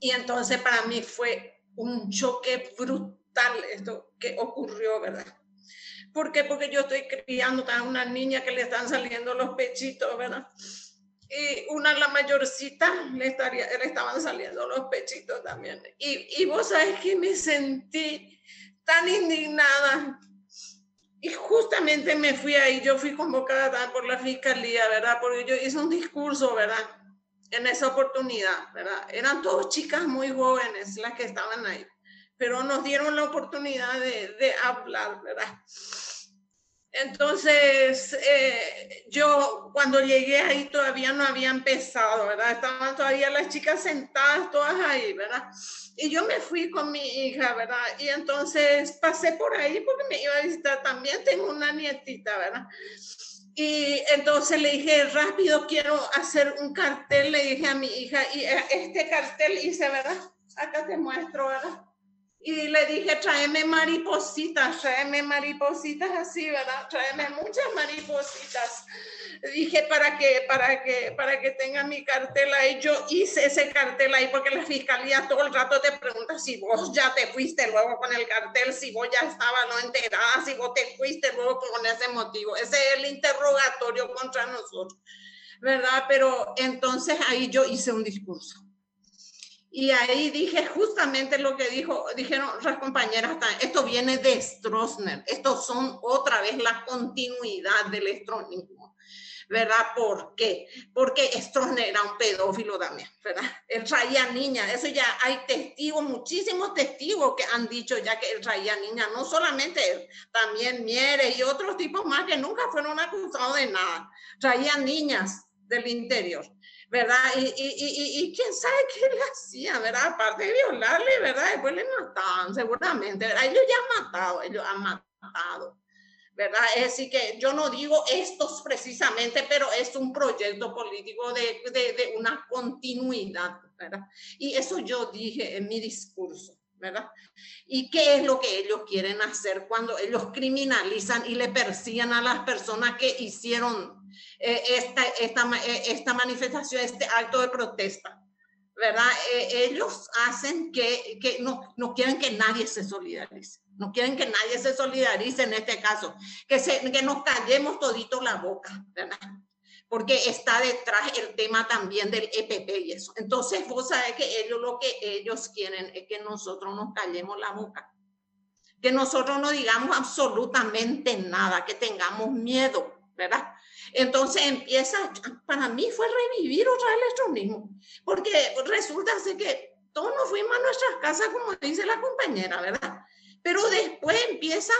Y entonces para mí fue un choque brutal esto que ocurrió, ¿verdad? ¿Por qué? Porque yo estoy criando a una niña que le están saliendo los pechitos, ¿verdad? Y una, la mayorcita, le, estaría, le estaban saliendo los pechitos también. Y, y vos sabes que me sentí tan indignada. Y justamente me fui ahí, yo fui convocada por la fiscalía, ¿verdad? Porque yo hice un discurso, ¿verdad? En esa oportunidad, ¿verdad? Eran dos chicas muy jóvenes las que estaban ahí, pero nos dieron la oportunidad de, de hablar, ¿verdad? Entonces, eh, yo cuando llegué ahí todavía no había empezado, ¿verdad? Estaban todavía las chicas sentadas todas ahí, ¿verdad? Y yo me fui con mi hija, ¿verdad? Y entonces pasé por ahí porque me iba a visitar también, tengo una nietita, ¿verdad? Y entonces le dije, rápido, quiero hacer un cartel, le dije a mi hija, y eh, este cartel hice, ¿verdad? Acá te muestro, ¿verdad? Y le dije, tráeme maripositas, tráeme maripositas así, ¿verdad? Tráeme muchas maripositas dije para que, para que, para que tenga mi cartel ahí. Yo hice ese cartel ahí porque la fiscalía todo el rato te pregunta si vos ya te fuiste luego con el cartel, si vos ya estabas no enterada, si vos te fuiste luego con ese motivo. Ese es el interrogatorio contra nosotros, ¿verdad? Pero entonces ahí yo hice un discurso. Y ahí dije justamente lo que dijo, dijeron las compañeras, esto viene de Stroessner, estos son otra vez la continuidad del estronismo. ¿Verdad? ¿Por qué? Porque Stroessner era un pedófilo también, ¿verdad? Él traía niñas, eso ya hay testigos, muchísimos testigos que han dicho ya que él traía niñas, no solamente él, también Mieres y otros tipos más que nunca fueron acusados de nada, traían niñas del interior. ¿verdad? Y, y, y, y, quién sabe qué le hacía, ¿verdad? Aparte de violarle, ¿verdad? Después le mataban, seguramente, ¿verdad? Ellos ya han matado, ellos han matado. ¿Verdad? Es decir, que yo no digo estos precisamente, pero es un proyecto político de, de, una continuidad, ¿verdad? Y eso yo dije en mi discurso, ¿verdad? ¿Y qué es lo que ellos quieren hacer cuando ellos criminalizan y le persiguen a las personas que hicieron eh, esta, esta, eh, esta manifestación, este acto de protesta? ¿Verdad? Eh, ellos hacen que, que no, no quieren que nadie se solidarice. No quieren que nadie se solidarice en este caso, que, se, que nos callemos todito la boca, ¿verdad? Porque está detrás el tema también del EPP y eso. Entonces, vos sabés que ellos lo que ellos quieren es que nosotros nos callemos la boca, que nosotros no digamos absolutamente nada, que tengamos miedo, ¿verdad? Entonces empieza, para mí fue revivir otra vez el electronismo, porque resulta que todos nos fuimos a nuestras casas, como dice la compañera, ¿verdad? Pero después empieza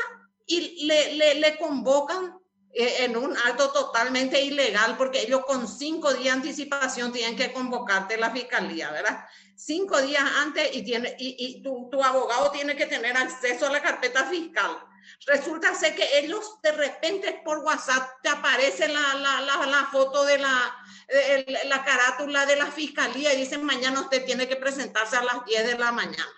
y le, le, le convocan eh, en un acto totalmente ilegal, porque ellos con cinco días de anticipación tienen que convocarte a la fiscalía, ¿verdad? Cinco días antes y, tiene, y, y tu, tu, abogado tiene que tener acceso a la carpeta fiscal. Resulta ser que ellos de repente por WhatsApp te aparece la, la, la, la foto de la, de la carátula de la fiscalía y dicen mañana usted tiene que presentarse a las 10 de la mañana,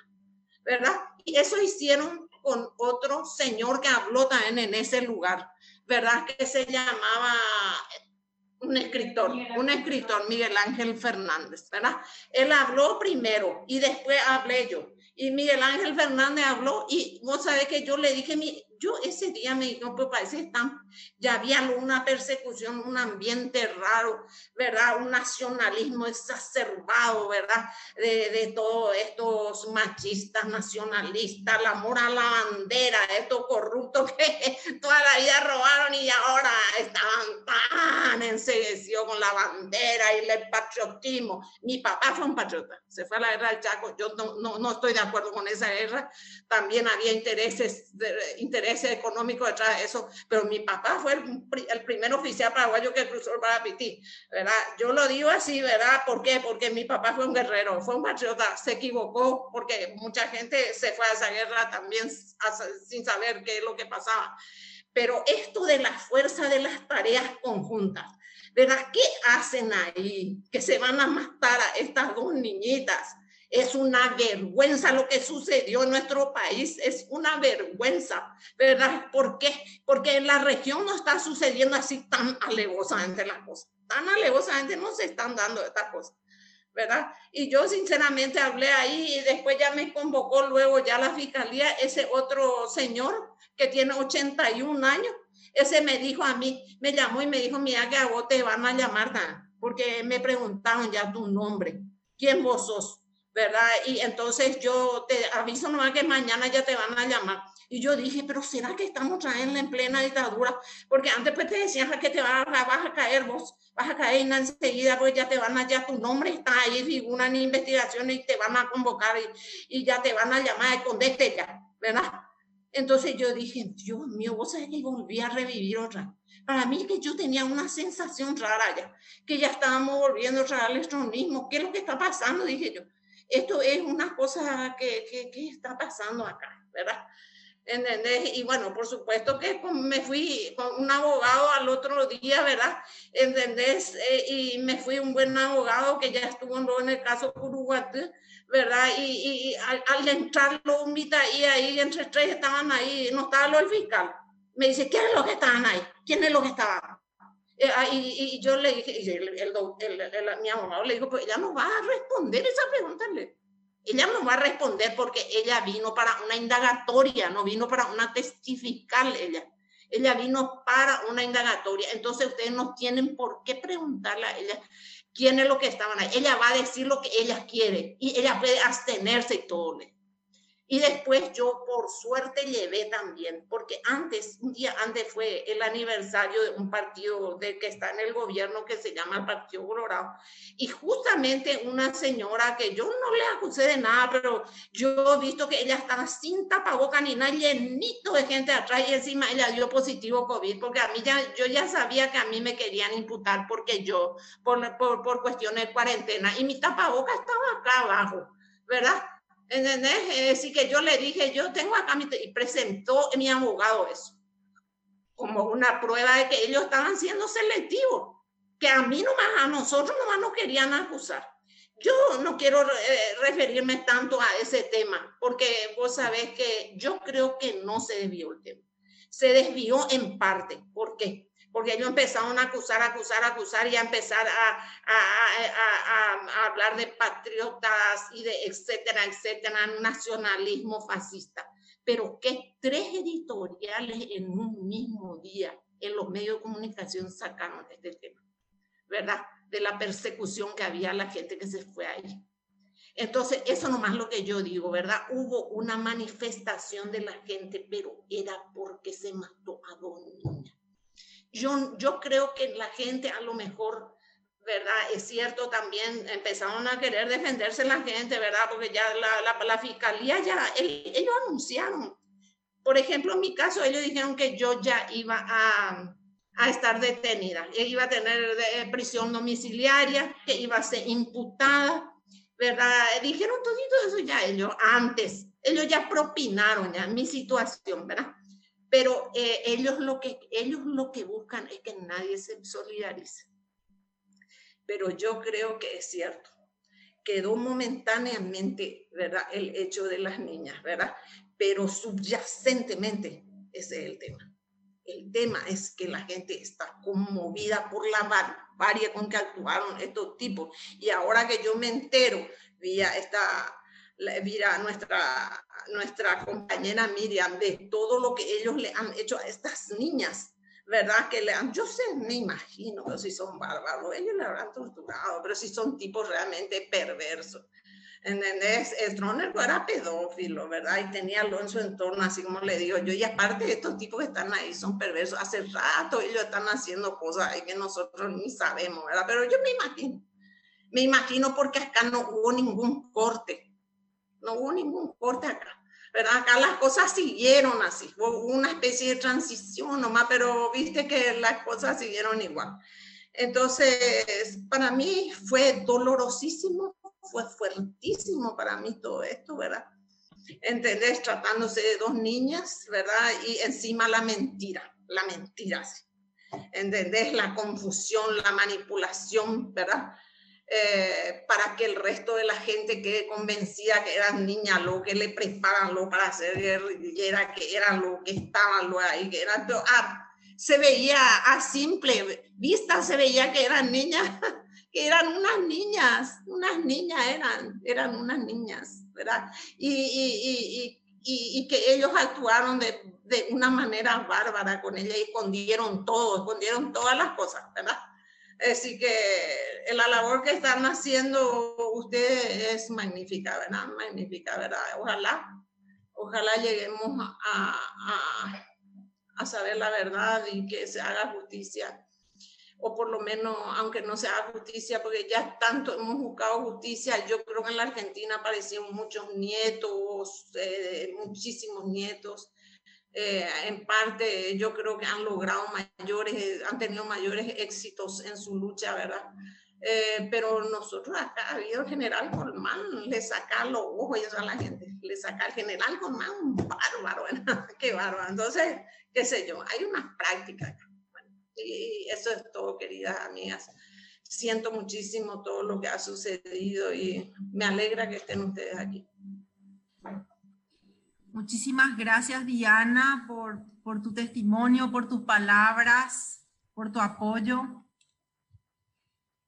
¿verdad? Y eso hicieron con otro señor que habló también en ese lugar, ¿verdad? Que se llamaba un escritor, un escritor, Miguel Ángel Fernández, ¿verdad? Él habló primero y después hablé yo. Y Miguel Ángel Fernández habló y vos sabés que yo le dije, mi, yo ese día me dijo, pues parece que ya había una persecución, un ambiente raro, ¿verdad? Un nacionalismo exacerbado, ¿verdad? De, de todos estos machistas, nacionalistas, el amor a la bandera, estos corruptos que <laughs> toda la vida robaron y ahora estaban tan enseguecidos con la bandera y el patriotismo. Mi papá fue un patriota, se fue a la guerra del Chaco, yo no, no, no estoy de acuerdo con esa guerra, también había intereses, intereses ese económico detrás de eso, pero mi papá fue el, el primer oficial paraguayo que cruzó el Parapití, ¿verdad? Yo lo digo así, ¿verdad? ¿Por qué? Porque mi papá fue un guerrero, fue un patriota, se equivocó porque mucha gente se fue a esa guerra también sin saber qué es lo que pasaba. Pero esto de la fuerza de las tareas conjuntas, ¿verdad? ¿Qué hacen ahí? Que se van a matar a estas dos niñitas es una vergüenza lo que sucedió en nuestro país, es una vergüenza, ¿verdad? ¿Por qué? Porque en la región no está sucediendo así tan alevosamente la cosa, tan alevosamente no se están dando estas cosas. ¿verdad? Y yo sinceramente hablé ahí y después ya me convocó luego ya la fiscalía, ese otro señor que tiene 81 años, ese me dijo a mí, me llamó y me dijo, mira que a vos te van a llamar, porque me preguntaron ya tu nombre, ¿quién vos sos? ¿Verdad? Y entonces yo te aviso nomás que mañana ya te van a llamar. Y yo dije, pero ¿será que estamos trayendo en plena dictadura? Porque antes pues te decían que te vas, vas a caer vos, vas a caer enseguida, pues ya te van a, ya tu nombre está ahí, figura en investigación y te van a convocar y, y ya te van a llamar, escondete ya, ¿verdad? Entonces yo dije, Dios mío, vos sabés que volví a revivir otra. Para mí que yo tenía una sensación rara ya, que ya estábamos volviendo otra al electronismo. ¿Qué es lo que está pasando? Dije yo esto es una cosa que, que, que está pasando acá, ¿verdad? ¿Entendés? Y bueno, por supuesto que me fui con un abogado al otro día, ¿verdad? ¿Entendés? Eh, y me fui un buen abogado que ya estuvo en el caso Curuguatú, ¿verdad? Y, y al, al, entrar lo invita y ahí entre tres estaban ahí, no estaba lo el fiscal. Me dice, ¿quién es lo que estaban ahí? ¿Quién es lo que estaba? Eh, ah, y, y, yo le dije, el, el, el, mi abogado le dijo, pues ella no va a responder esa pregunta. Ella no va a responder porque ella vino para una indagatoria, no vino para una testifical ella. Ella vino para una indagatoria. Entonces ustedes no tienen por qué preguntarle a ella quién es lo que estaban ahí. Ella va a decir lo que ella quiere y ella puede abstenerse y todo. Y después yo por suerte llevé también, porque antes, un día antes fue el aniversario de un partido de que está en el gobierno que se llama el Partido Colorado. Y justamente una señora que yo no le acusé de nada, pero yo he visto que ella estaba sin tapaboca ni nada, llenito de gente atrás y encima ella dio positivo COVID, porque a mí ya, yo ya sabía que a mí me querían imputar porque yo, por, por, por cuestiones de cuarentena, y mi tapaboca estaba acá abajo, ¿verdad? ¿Entendés? Así que yo le dije, yo tengo acá mi, y presentó mi abogado eso, como una prueba de que ellos estaban siendo selectivos, que a mí nomás, a nosotros nomás nos querían acusar. Yo no quiero eh, referirme tanto a ese tema, porque vos sabés que yo creo que no se desvió el tema. Se desvió en parte. ¿Por qué? Porque ellos empezaron a acusar, acusar, acusar y a empezar a, hablar de patriotas y de etcétera, etcétera, nacionalismo fascista. Pero que tres editoriales en un mismo día en los medios de comunicación sacaron este tema, ¿verdad? De la persecución que había a la gente que se fue ahí. Entonces, eso nomás lo que yo digo, ¿verdad? Hubo una manifestación de la gente, pero era porque se mató a dos niñas yo, yo creo que la gente a lo mejor, ¿verdad? Es cierto, también empezaron a querer defenderse la gente, ¿verdad? Porque ya la, la, la fiscalía ya, ellos anunciaron. Por ejemplo, en mi caso, ellos dijeron que yo ya iba a, a estar detenida. Ella iba a tener eh, prisión domiciliaria, que iba a ser imputada, ¿verdad? Dijeron todo eso ya ellos antes. Ellos ya propinaron ya mi situación, ¿verdad? Pero eh, ellos, lo que, ellos lo que buscan es que nadie se solidarice. Pero yo creo que es cierto. Quedó momentáneamente, ¿verdad? El hecho de las niñas, ¿verdad? Pero subyacentemente ese es el tema. El tema es que la gente está conmovida por la barbarie con que actuaron estos tipos. Y ahora que yo me entero vía esta mira nuestra, nuestra compañera Miriam, de todo lo que ellos le han hecho a estas niñas, ¿verdad? Que le han, yo sé, me imagino, pero si son bárbaros, ellos le habrán torturado, pero si son tipos realmente perversos. ¿Entendés? Stroner era pedófilo, ¿verdad? Y tenía lo en su entorno, así como le digo yo. Y aparte, estos tipos que están ahí son perversos. Hace rato ellos están haciendo cosas ahí que nosotros ni sabemos, ¿verdad? Pero yo me imagino. Me imagino porque acá no hubo ningún corte no hubo ningún corte acá. ¿verdad? Acá las cosas siguieron así, hubo una especie de transición nomás, pero viste que las cosas siguieron igual. Entonces, para mí fue dolorosísimo, fue fuertísimo para mí todo esto, ¿verdad? ¿Entendés? Tratándose de dos niñas, ¿verdad? Y encima la mentira, la mentira, ¿entendés? La confusión, la manipulación, ¿verdad? Eh, para que el resto de la gente quede convencida que eran niñas, lo que le preparan lo para hacer guerrillera, que eran lo que estaban lo ahí, que eran, ah, se veía a simple vista, se veía que eran niñas, <laughs> que eran unas niñas, unas niñas eran, eran unas niñas, ¿verdad? Y, y, y, y que ellos actuaron de, de una manera bárbara con ella y escondieron todo, escondieron todas las cosas, ¿verdad? Así que la labor que están haciendo ustedes es magnífica, ¿verdad? Magnífica, ¿verdad? Ojalá, ojalá lleguemos a, a, a saber la verdad y que se haga justicia. O por lo menos, aunque no se haga justicia, porque ya tanto hemos buscado justicia, yo creo que en la Argentina aparecieron muchos nietos, eh, muchísimos nietos, eh, en parte yo creo que han logrado mayores, han tenido mayores éxitos en su lucha, ¿verdad? Eh, pero nosotros acá, ha habido el general Colmán, le saca los ojos a la gente, le saca al general Colmán un bárbaro, <laughs> ¿verdad? Qué bárbaro. Entonces, qué sé yo, hay unas prácticas. y eso es todo, queridas amigas. Siento muchísimo todo lo que ha sucedido y me alegra que estén ustedes aquí. Muchísimas gracias, Diana, por, tu testimonio, por tus palabras, por tu apoyo.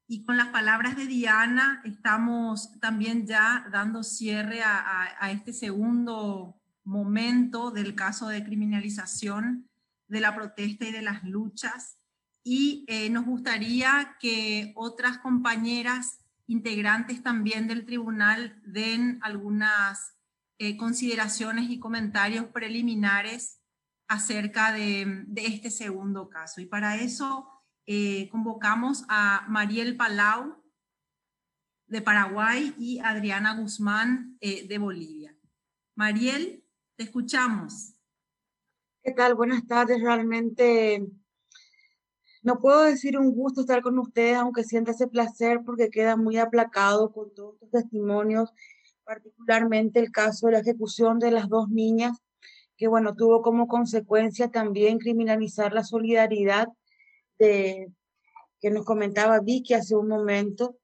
Y con las palabras de Diana estamos también ya dando cierre a, a, este segundo momento del caso de criminalización de la protesta y de las luchas. Y eh, nos gustaría que otras compañeras integrantes también del tribunal den algunas eh, consideraciones y comentarios preliminares acerca de, este segundo caso. Y para eso eh, convocamos a Mariel Palau de Paraguay y Adriana Guzmán eh, de Bolivia. Mariel, te escuchamos. ¿Qué tal? Buenas tardes. Realmente no puedo decir un gusto estar con ustedes, aunque sienta ese placer porque queda muy aplacado con todos estos testimonios particularmente el caso de la ejecución de las dos niñas, que bueno, tuvo como consecuencia también criminalizar la solidaridad de, que nos comentaba Vicky hace un momento.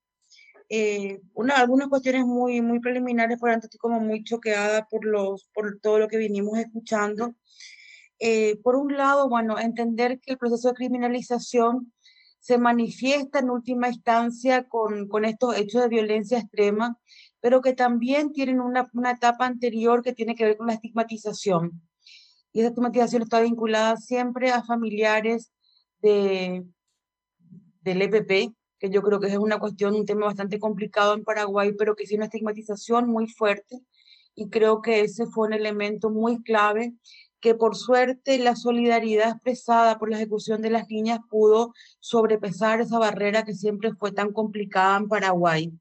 Eh, una, algunas cuestiones muy, muy preliminares, por tanto como muy choqueada por, los, por todo lo que vinimos escuchando. Eh, por un lado, bueno, entender que el proceso de criminalización se manifiesta en última instancia con, con estos hechos de violencia extrema pero que también tienen una, una etapa anterior que tiene que ver con la estigmatización. Y esa estigmatización está vinculada siempre a familiares de, del EPP, que yo creo que es una cuestión, un tema bastante complicado en Paraguay, pero que sí una estigmatización muy fuerte. Y creo que ese fue un elemento muy clave que por suerte la solidaridad expresada por la ejecución de las niñas pudo sobrepesar esa barrera que siempre fue tan complicada en Paraguay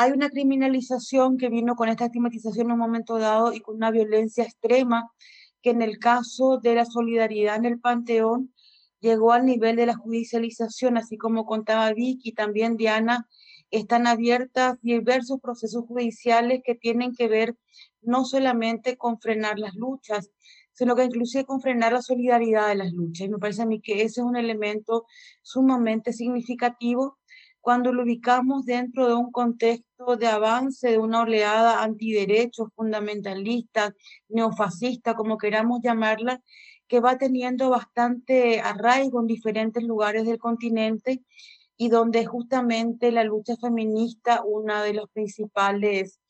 hay una criminalización que vino con esta estigmatización en un momento dado y con una violencia extrema que en el caso de la solidaridad en el Panteón llegó al nivel de la judicialización, así como contaba Vicky, también Diana, están abiertas diversos procesos judiciales que tienen que ver no solamente con frenar las luchas, sino que inclusive con frenar la solidaridad de las luchas. Y me parece a mí que ese es un elemento sumamente significativo cuando lo ubicamos dentro de un contexto de avance de una oleada antiderechos, fundamentalista, neofascista, como queramos llamarla, que va teniendo bastante arraigo en diferentes lugares del continente y donde justamente la lucha feminista, uno de los principales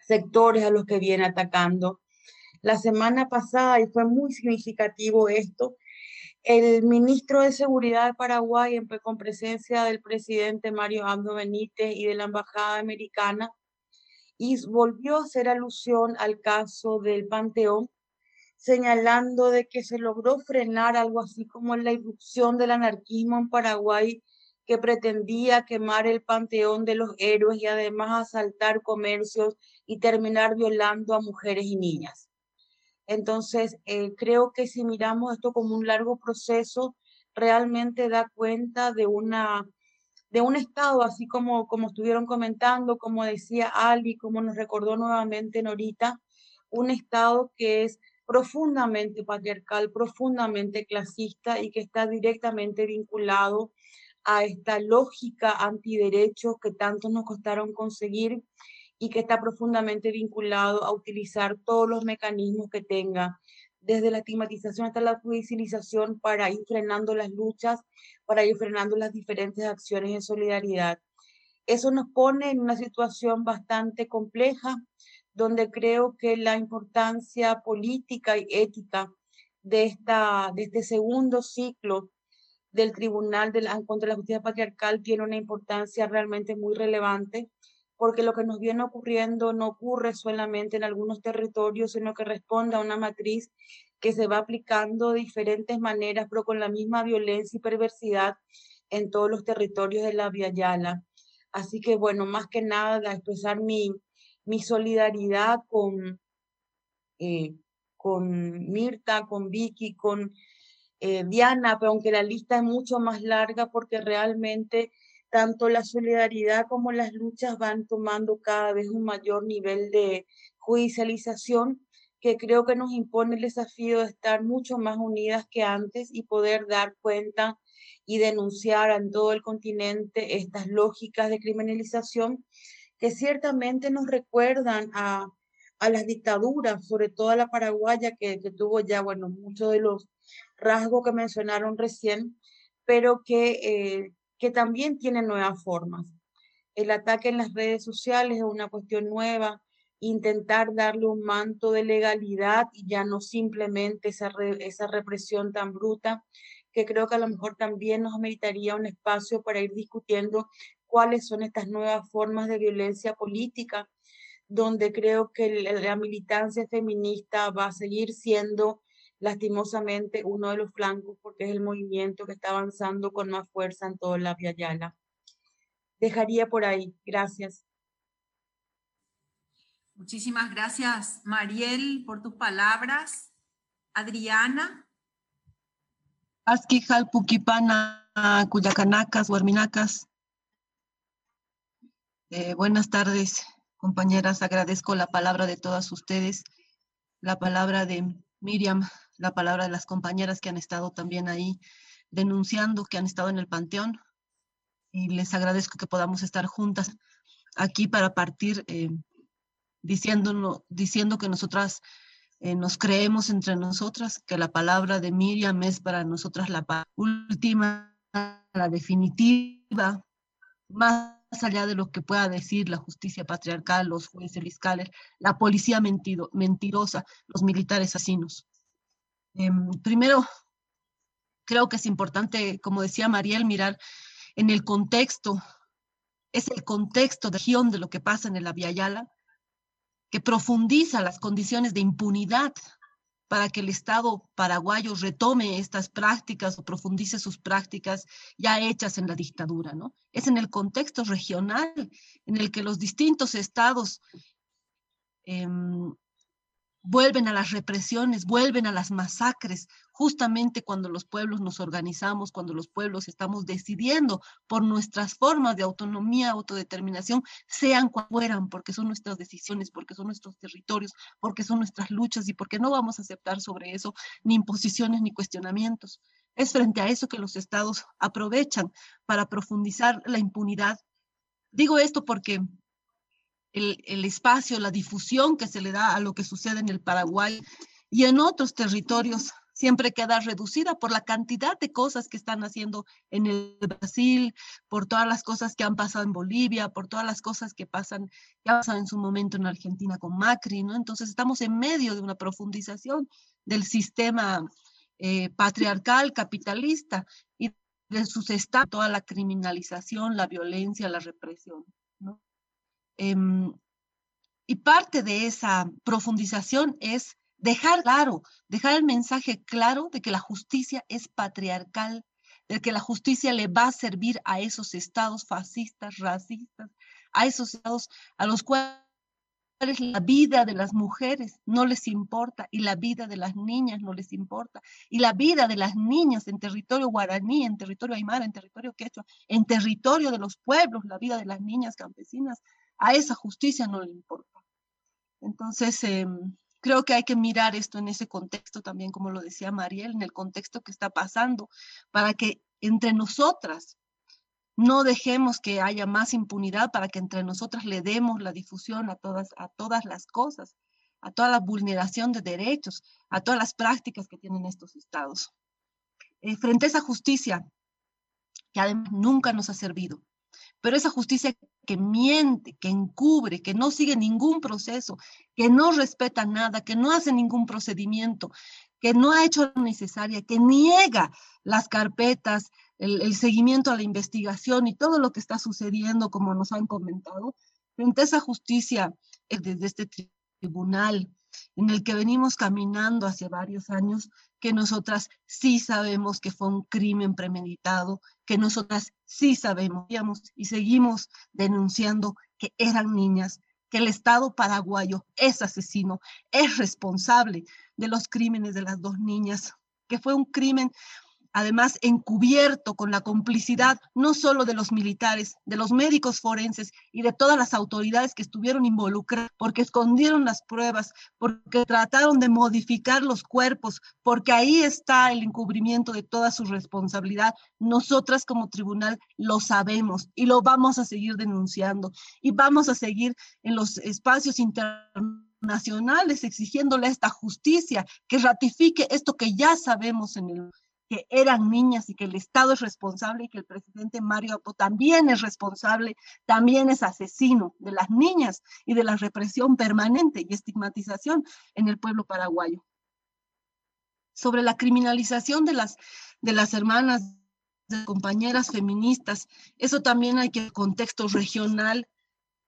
sectores a los que viene atacando. La semana pasada, y fue muy significativo esto, el ministro de Seguridad de Paraguay, con presencia del presidente Mario Abdo Benítez y de la Embajada Americana, volvió a hacer alusión al caso del Panteón, señalando de que se logró frenar algo así como la irrupción del anarquismo en Paraguay que pretendía quemar el panteón de los héroes y además asaltar comercios y terminar violando a mujeres y niñas. Entonces, eh, creo que si miramos esto como un largo proceso, realmente da cuenta de una de un estado, así como, como estuvieron comentando, como decía Ali, como nos recordó nuevamente Norita, un estado que es profundamente patriarcal, profundamente clasista y que está directamente vinculado a esta lógica antiderechos que tanto nos costaron conseguir y que está profundamente vinculado a utilizar todos los mecanismos que tenga, desde la estigmatización hasta la judicialización, para ir frenando las luchas, para ir frenando las diferentes acciones de solidaridad. Eso nos pone en una situación bastante compleja, donde creo que la importancia política y ética de, esta, de este segundo ciclo del Tribunal de la, contra la Justicia Patriarcal tiene una importancia realmente muy relevante, porque lo que nos viene ocurriendo no ocurre solamente en algunos territorios, sino que responde a una matriz que se va aplicando de diferentes maneras, pero con la misma violencia y perversidad en todos los territorios de la Via Yala. Así que, bueno, más que nada, expresar mi, mi solidaridad con, eh, con Mirta, con Vicky, con eh, Diana, pero aunque la lista es mucho más larga porque realmente tanto la solidaridad como las luchas van tomando cada vez un mayor nivel de judicialización que creo que nos impone el desafío de estar mucho más unidas que antes y poder dar cuenta y denunciar en todo el continente estas lógicas de criminalización que ciertamente nos recuerdan a, a las dictaduras, sobre todo a la paraguaya que, tuvo ya, bueno, muchos de los rasgo que mencionaron recién, pero que, eh, que también tiene nuevas formas. El ataque en las redes sociales es una cuestión nueva, intentar darle un manto de legalidad y ya no simplemente esa, esa represión tan bruta, que creo que a lo mejor también nos ameritaría un espacio para ir discutiendo cuáles son estas nuevas formas de violencia política, donde creo que la militancia feminista va a seguir siendo lastimosamente uno de los flancos porque es el movimiento que está avanzando con más fuerza en toda la Via Yala. Dejaría por ahí. Gracias. Muchísimas gracias, Mariel, por tus palabras. Adriana. Askijal Pukipana, Cuyacanacas, Huarminacas. Eh, buenas tardes, compañeras. Agradezco la palabra de todas ustedes, la palabra de Miriam, la palabra de las compañeras que han estado también ahí denunciando, que han estado en el panteón. Y les agradezco que podamos estar juntas aquí para partir eh, diciendo, diciendo que nosotras eh, nos creemos entre nosotras, que la palabra de Miriam es para nosotras la última, la definitiva, más allá de lo que pueda decir la justicia patriarcal, los jueces fiscales, la policía mentido, mentirosa, los militares asesinos. Em, primero, creo que es importante, como decía Mariel, mirar en el contexto, es el contexto de región de lo que pasa en la Via Yala, que profundiza las condiciones de impunidad para que el Estado paraguayo retome estas prácticas o profundice sus prácticas ya hechas en la dictadura, ¿no? Es en el contexto regional en el que los distintos estados em, vuelven a las represiones, vuelven a las masacres, justamente cuando los pueblos nos organizamos, cuando los pueblos estamos decidiendo por nuestras formas de autonomía, autodeterminación, sean cual fueran, porque son nuestras decisiones, porque son nuestros territorios, porque son nuestras luchas y porque no vamos a aceptar sobre eso ni imposiciones ni cuestionamientos. Es frente a eso que los estados aprovechan para profundizar la impunidad. Digo esto porque el, espacio, la difusión que se le da a lo que sucede en el Paraguay y en otros territorios siempre queda reducida por la cantidad de cosas que están haciendo en el Brasil, por todas las cosas que han pasado en Bolivia, por todas las cosas que pasan, que en su momento en Argentina con Macri, ¿no? Entonces estamos en medio de una profundización del sistema eh, patriarcal, capitalista y de sus estados, toda la criminalización, la violencia, la represión, ¿no? Em, y parte de esa profundización es dejar claro, dejar el mensaje claro de que la justicia es patriarcal, de que la justicia le va a servir a esos estados fascistas, racistas, a esos estados a los cuales la vida de las mujeres no les importa y la vida de las niñas no les importa y la vida de las niñas en territorio guaraní, en territorio aymara, en territorio quechua, en territorio de los pueblos, la vida de las niñas campesinas a esa justicia no le importa. Entonces, em, creo que hay que mirar esto en ese contexto también, como lo decía Mariel, en el contexto que está pasando, para que entre nosotras no dejemos que haya más impunidad, para que entre nosotras le demos la difusión a todas, a todas las cosas, a toda la vulneración de derechos, a todas las prácticas que tienen estos estados. Eh, frente a esa justicia, que además nunca nos ha servido, pero esa justicia que miente, que encubre, que no sigue ningún proceso, que no respeta nada, que no hace ningún procedimiento, que no ha hecho lo necesaria, que niega las carpetas, el, seguimiento a la investigación y todo lo que está sucediendo, como nos han comentado, frente a esa justicia eh, desde este tribunal en el que venimos caminando hace varios años, que nosotras sí sabemos que fue un crimen premeditado, que nosotras sí sabemos y seguimos denunciando que eran niñas, que el Estado paraguayo es asesino, es responsable de los crímenes de las dos niñas, que fue un crimen además encubierto con la complicidad no solo de los militares, de los médicos forenses y de todas las autoridades que estuvieron involucradas, porque escondieron las pruebas, porque trataron de modificar los cuerpos, porque ahí está el encubrimiento de toda su responsabilidad. Nosotras como tribunal lo sabemos y lo vamos a seguir denunciando y vamos a seguir en los espacios internacionales exigiéndole esta justicia que ratifique esto que ya sabemos en el que eran niñas y que el Estado es responsable y que el presidente Mario Apo también es responsable, también es asesino de las niñas y de la represión permanente y estigmatización en el pueblo paraguayo. Sobre la criminalización de las, de las hermanas, de compañeras feministas, eso también hay que contexto regional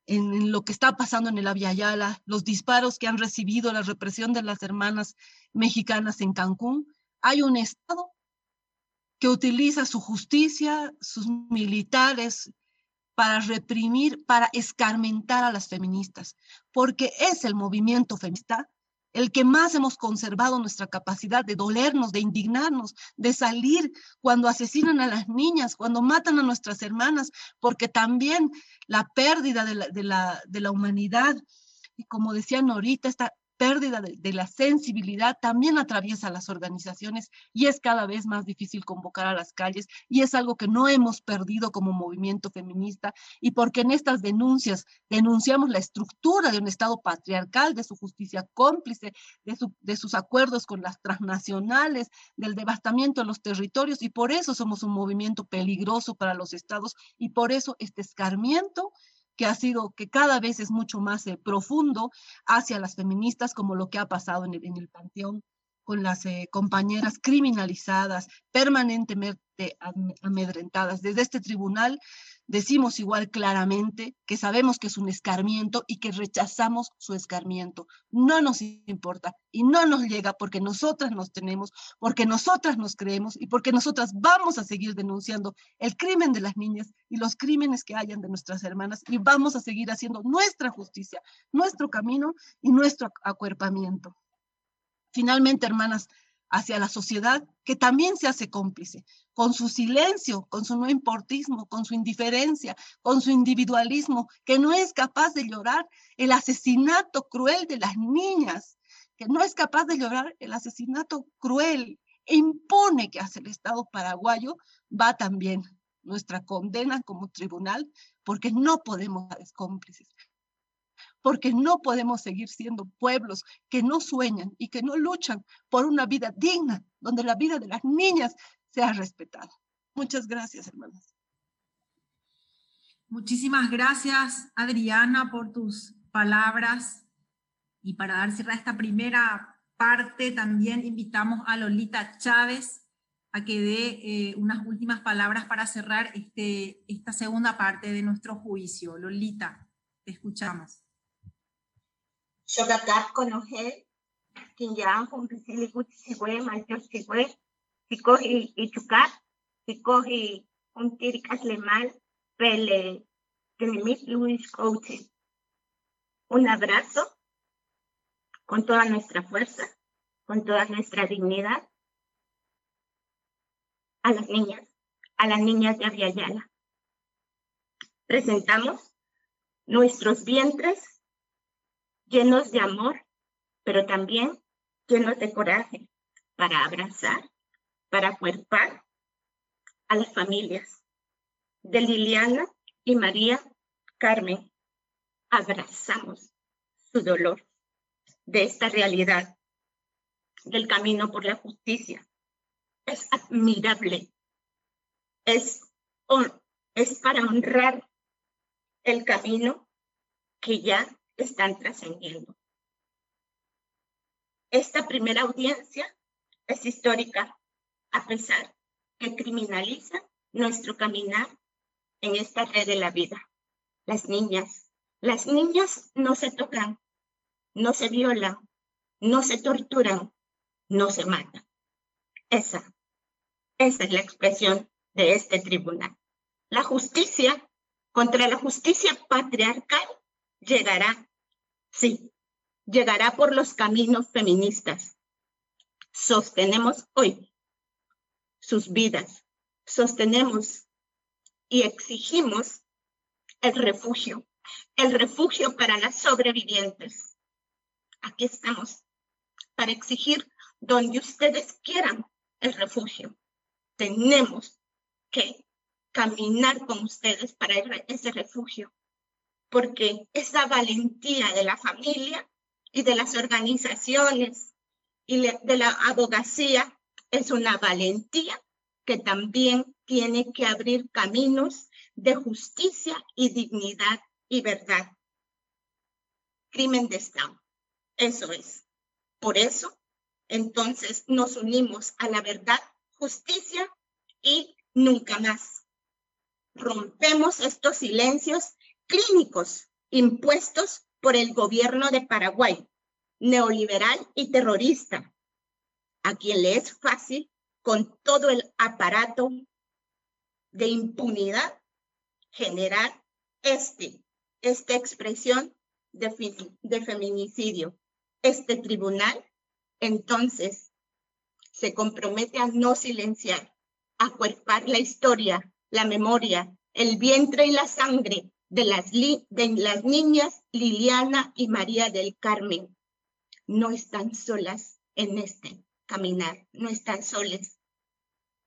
en, lo que está pasando en el Aviala, los disparos que han recibido, la represión de las hermanas mexicanas en Cancún. Hay un Estado que utiliza su justicia, sus militares, para reprimir, para escarmentar a las feministas, porque es el movimiento feminista el que más hemos conservado nuestra capacidad de dolernos, de indignarnos, de salir cuando asesinan a las niñas, cuando matan a nuestras hermanas, porque también la pérdida de la, de la, de la humanidad, y como decían ahorita, esta pérdida de, la sensibilidad también atraviesa las organizaciones y es cada vez más difícil convocar a las calles y es algo que no hemos perdido como movimiento feminista y porque en estas denuncias denunciamos la estructura de un Estado patriarcal, de su justicia cómplice, de, de sus acuerdos con las transnacionales, del devastamiento de los territorios y por eso somos un movimiento peligroso para los estados y por eso este escarmiento que ha sido, que cada vez es mucho más eh, profundo hacia las feministas, como lo que ha pasado en el, en el Panteón con las eh, compañeras criminalizadas, permanentemente amedrentadas. Desde este tribunal decimos igual claramente que sabemos que es un escarmiento y que rechazamos su escarmiento. No nos importa y no nos llega porque nosotras nos tenemos, porque nosotras nos creemos y porque nosotras vamos a seguir denunciando el crimen de las niñas y los crímenes que hayan de nuestras hermanas y vamos a seguir haciendo nuestra justicia, nuestro camino y nuestro acuerpamiento. finalmente, hermanas, hacia la sociedad que también se hace cómplice, con su silencio, con su no importismo, con su indiferencia, con su individualismo, que no es capaz de llorar el asesinato cruel de las niñas, que no es capaz de llorar el asesinato cruel e impone que hace el Estado paraguayo, va también nuestra condena como tribunal, porque no podemos ser cómplices, porque no podemos seguir siendo pueblos que no sueñan y que no luchan por una vida digna, donde la vida de las niñas sea respetada. Muchas gracias, hermanas. Muchísimas gracias, Adriana, por tus palabras. Y para dar cierre a esta primera parte, también invitamos a Lolita Chávez a que dé eh, unas últimas palabras para cerrar este, esta segunda parte de nuestro juicio. Lolita, te escuchamos. Shogakat konoje, kinyan kumpisili kutsigwe, maytosigwe, sikoji ichukat, sikoji untiri kaslemal, pele, tenemit Luis Coache. Un abrazo con toda nuestra fuerza, con toda nuestra dignidad a las niñas, a las niñas de Aviala. Presentamos nuestros vientres llenos de amor, pero también llenos de coraje para abrazar, para cuerpar a las familias de Liliana y María Carmen. Abrazamos su dolor de esta realidad del camino por la justicia. Es admirable. Es, es para honrar el camino que ya están trascendiendo. Esta primera audiencia es histórica, a pesar que criminaliza nuestro caminar en esta red de la vida. Las niñas, las niñas no se tocan, no se violan, no se torturan, no se matan. Esa, esa es la expresión de este tribunal. La justicia contra la justicia patriarcal llegará, sí, llegará por los caminos feministas. Sostenemos hoy sus vidas, sostenemos y exigimos el refugio, el refugio para las sobrevivientes. Aquí estamos para exigir donde ustedes quieran el refugio. Tenemos que caminar con ustedes para ese refugio porque esa valentía de la familia y de las organizaciones y de la abogacía es una valentía que también tiene que abrir caminos de justicia y dignidad y verdad. Crimen de Estado. Eso es. Por eso, entonces, nos unimos a la verdad, justicia y nunca más. Rompemos estos silencios clínicos impuestos por el gobierno de Paraguay, neoliberal y terrorista, a quien le es fácil con todo el aparato de impunidad generar este, esta expresión de, de feminicidio. Este tribunal, entonces, se compromete a no silenciar, a cuerpar la historia, la memoria, el vientre y la sangre de las, de las niñas Liliana y María del Carmen. No están solas en este caminar, no están solas.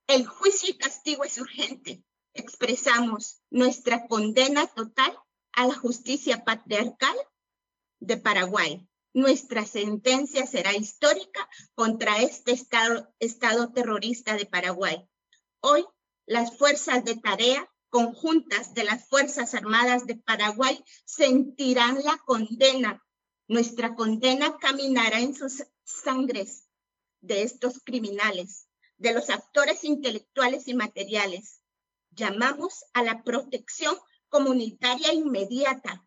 El juicio y castigo es urgente. Expresamos nuestra condena total a la justicia patriarcal de Paraguay. Nuestra sentencia será histórica contra este estado, estado terrorista de Paraguay. Hoy, las fuerzas de tarea conjuntas de las Fuerzas Armadas de Paraguay sentirán la condena. Nuestra condena caminará en sus sangres de estos criminales, de los actores intelectuales y materiales. Llamamos a la protección comunitaria inmediata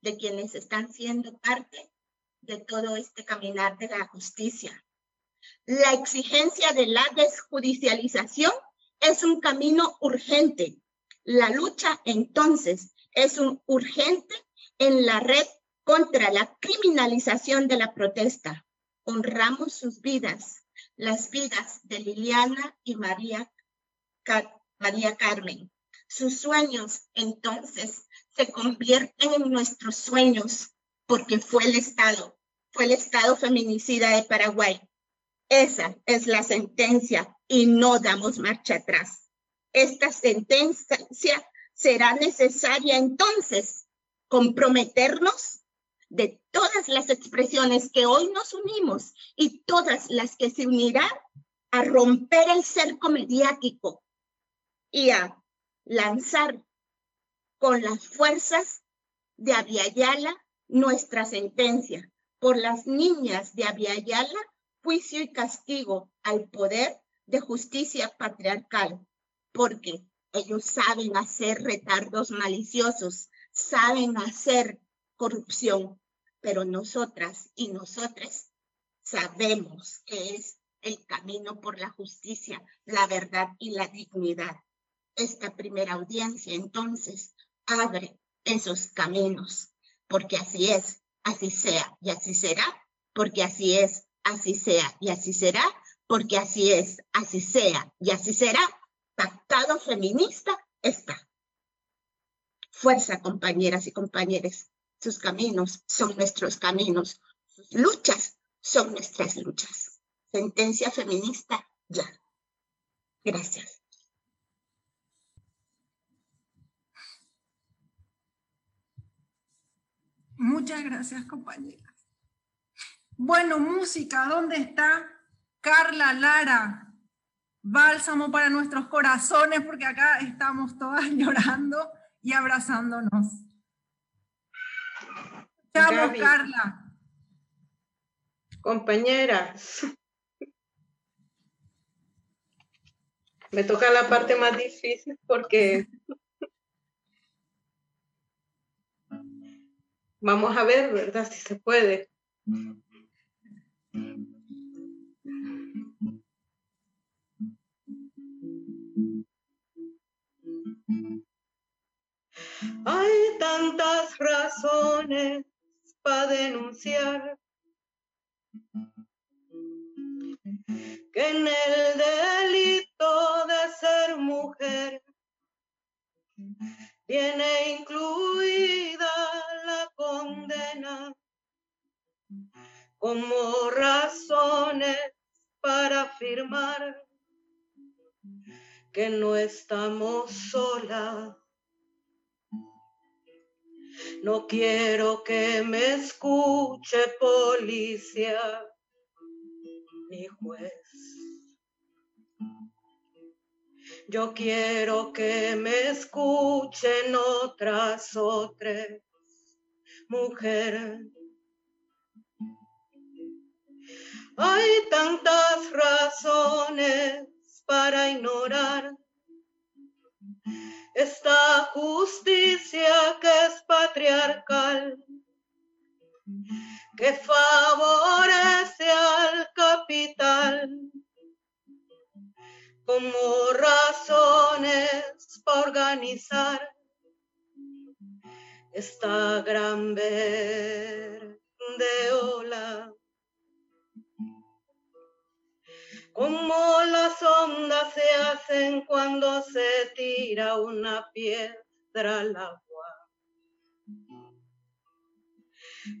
de quienes están siendo parte de todo este caminar de la justicia. La exigencia de la desjudicialización es un camino urgente la lucha entonces es un urgente en la red contra la criminalización de la protesta, honramos sus vidas, las vidas de Liliana y María, María Carmen. Sus sueños entonces se convierten en nuestros sueños porque fue el Estado, fue el Estado feminicida de Paraguay. Esa es la sentencia y no damos marcha atrás. Esta sentencia será necesaria entonces comprometernos de todas las expresiones que hoy nos unimos y todas las que se unirán a romper el cerco mediático y a lanzar con las fuerzas de Aviala nuestra sentencia. Por las niñas de Aviala, juicio y castigo al poder de justicia patriarcal, porque ellos saben hacer retardos maliciosos, saben hacer corrupción, pero nosotras y nosotras sabemos que es el camino por la justicia, la verdad y la dignidad. Esta primera audiencia entonces abre esos caminos, porque así es, así sea y así será, porque así es, así sea y así será, porque así es, así sea y así será, pactado feminista está. Fuerza, compañeras y compañeros, sus caminos son nuestros caminos, sus luchas son nuestras luchas. Sentencia feminista, ya. Gracias. Muchas gracias, compañeras. Bueno, música, ¿dónde está Carla Lara? Bálsamo para nuestros corazones, porque acá estamos todas <laughs> llorando y abrazándonos. Chao, Carla. Compañeras, me toca la parte más difícil porque <laughs> Vamos a ver, ¿verdad? Si se puede. Hay tantas razones para denunciar que en el delito de ser mujer viene incluida la condena como razones para afirmar que no estamos solas. No quiero que me escuche policía ni juez. Yo quiero que me escuchen otras otras mujeres. Hay tantas razones para ignorar esta justicia que es patriarcal, que favorece al capital como razones para organizar esta gran verde ola. Como las ondas se hacen cuando se tira una piedra al agua.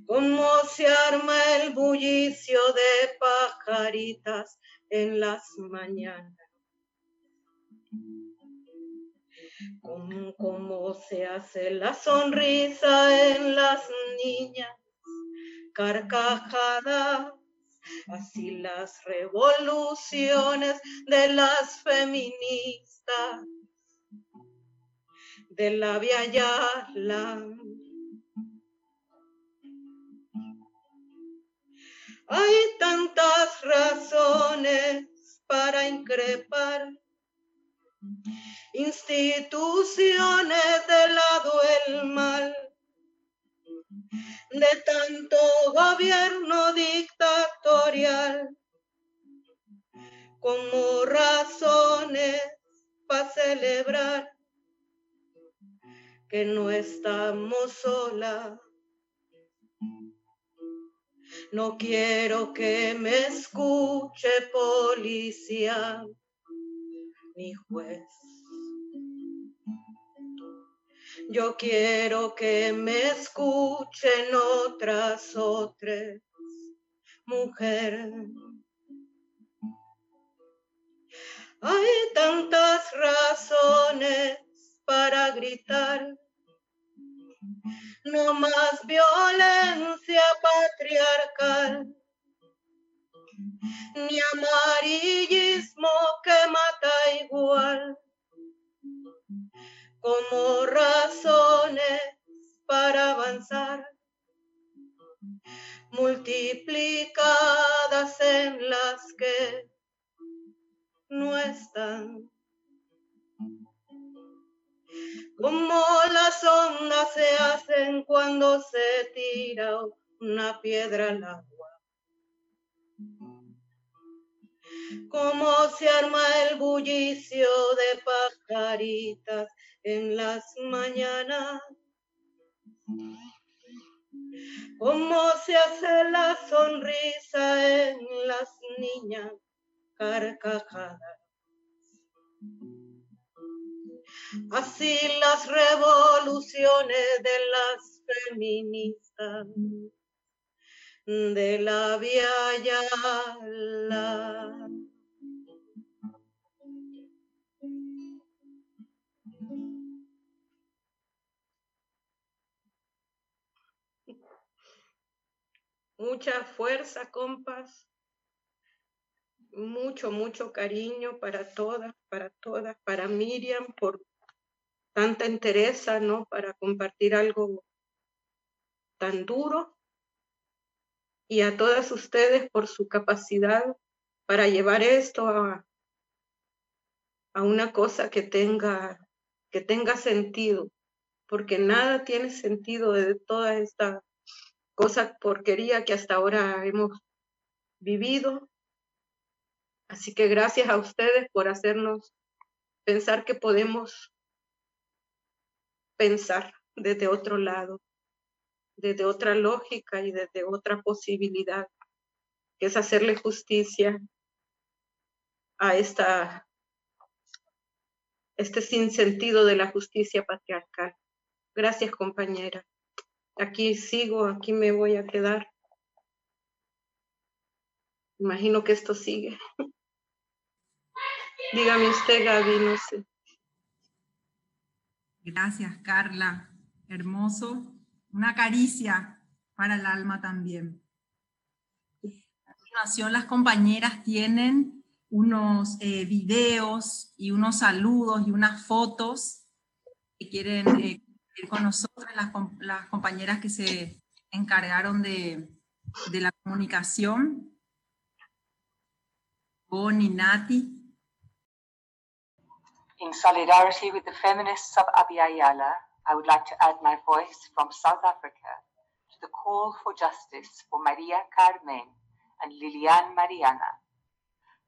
Como se arma el bullicio de pajaritas en las mañanas cómo, se hace la sonrisa en las niñas, carcajadas, así las revoluciones de las feministas de la Via Hay tantas razones para increpar instituciones del lado del mal, de tanto gobierno dictatorial, como razones para celebrar que no estamos solas. No quiero que me escuche policía ni juez. Yo quiero que me escuchen otras otras mujeres. Hay tantas razones para gritar. No más violencia patriarcal, ni amarillismo que mata igual, como razones para avanzar, multiplicadas en las que no están. Como las ondas se hacen cuando se tira una piedra al agua. Como se arma el bullicio de pajaritas en las mañanas. Como se hace la sonrisa en las niñas carcajadas. Así las revoluciones de las feministas de la Via Yala. Mucha fuerza, compas mucho, mucho cariño para todas, para todas, para Miriam por tanta entereza, ¿no? Para compartir algo tan duro y a todas ustedes por su capacidad para llevar esto a, a una cosa que tenga, que tenga sentido, porque nada tiene sentido de toda esta cosa porquería que hasta ahora hemos vivido. Así que gracias a ustedes por hacernos pensar que podemos pensar desde otro lado, desde otra lógica y desde otra posibilidad, que es hacerle justicia a esta, este sinsentido de la justicia patriarcal. Gracias, compañera. Aquí sigo, aquí me voy a quedar. Imagino que esto sigue. <laughs> Dígame usted, Gaby, no sé. Gracias, Carla. Hermoso. Una caricia para el alma también. Las compañeras tienen unos eh, videos y unos saludos y unas fotos que quieren eh, con nosotros, las, las, compañeras que se encargaron de, de la comunicación. Bonnie, Nati. In solidarity with the feminists of Abiyala, I would like to add my voice from South Africa to the call for justice for Maria Carmen and Lilian Mariana,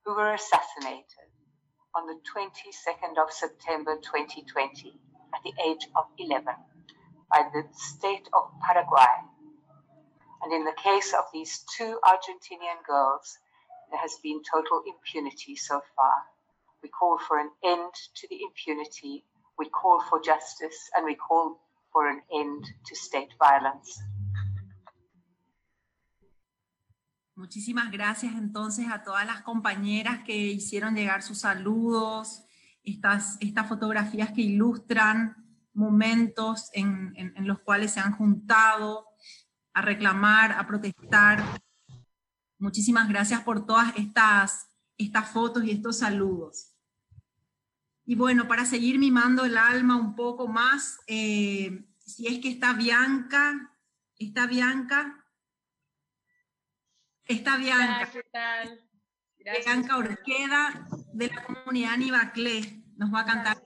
who were assassinated on the 22nd of September 2020 at the age of 11 by the state of Paraguay. And in the case of these two Argentinian girls, there has been total impunity so far. We call for an end to the impunity. We call for justice and we call for an end to state violence. Muchísimas gracias entonces a todas las compañeras que hicieron llegar sus saludos, estas, estas fotografías que ilustran momentos en, en, en, los cuales se han juntado a reclamar, a protestar. Muchísimas gracias por todas estas, estas fotos y estos saludos. Y bueno, para seguir mimando el alma un poco más, eh, si es que está Bianca, está Bianca, está Bianca. ¿qué tal? Gracias. Bianca Orqueda de la comunidad Nibaclé nos va a cantar.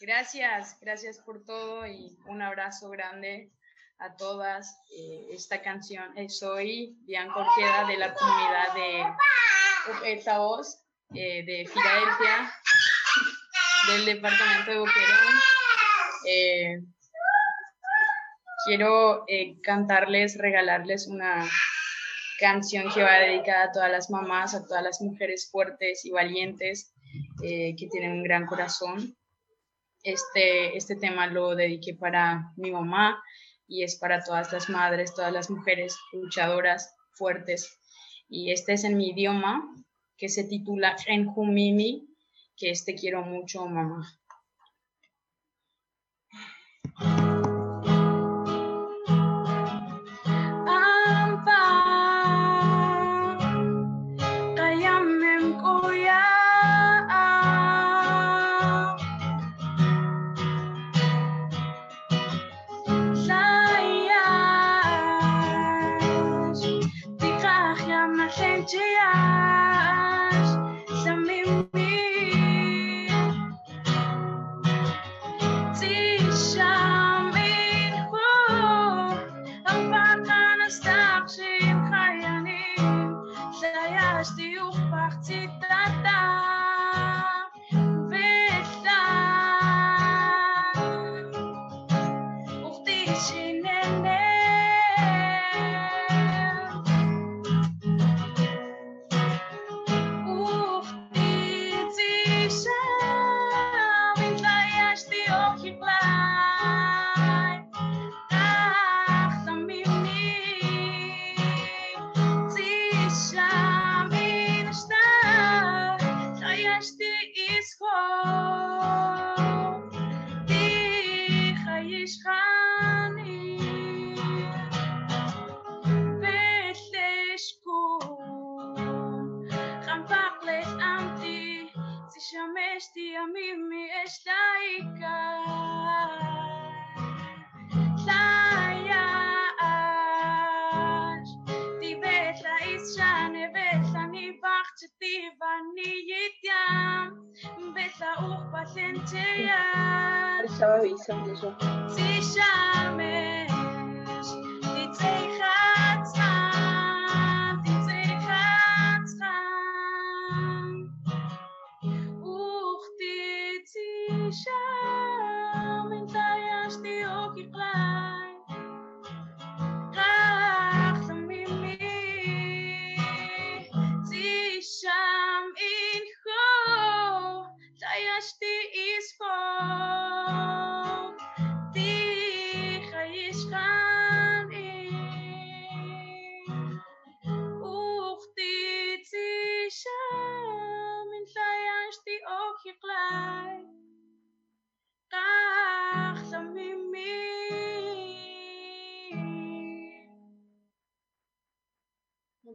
Gracias, gracias por todo y un abrazo grande a todas. Eh, esta canción, eh, soy Bianca Orqueda de la comunidad de Etaos eh, de Filadelfia, del departamento de Boquerón. Eh, quiero eh, cantarles, regalarles una canción que va dedicada a todas las mamás, a todas las mujeres fuertes y valientes eh, que tienen un gran corazón. Este, este tema lo dediqué para mi mamá y es para todas las madres, todas las mujeres luchadoras, fuertes. Y este es en mi idioma, que se titula Enjumimi, que es Te quiero mucho, mamá. Saúl pazientzia Arzaua izan dezu Zixamez Ditzei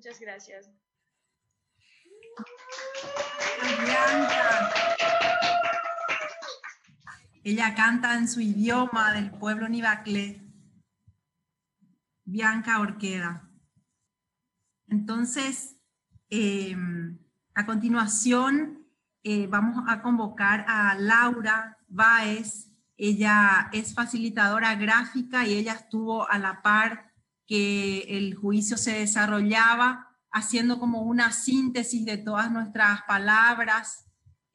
Muchas gracias. Ella canta en su idioma del pueblo Nivaclé. Bianca Orqueda. Entonces, em, a continuación, eh, vamos a convocar a Laura Baez. Ella es facilitadora gráfica y ella estuvo a la par que el juicio se desarrollaba haciendo como una síntesis de todas nuestras palabras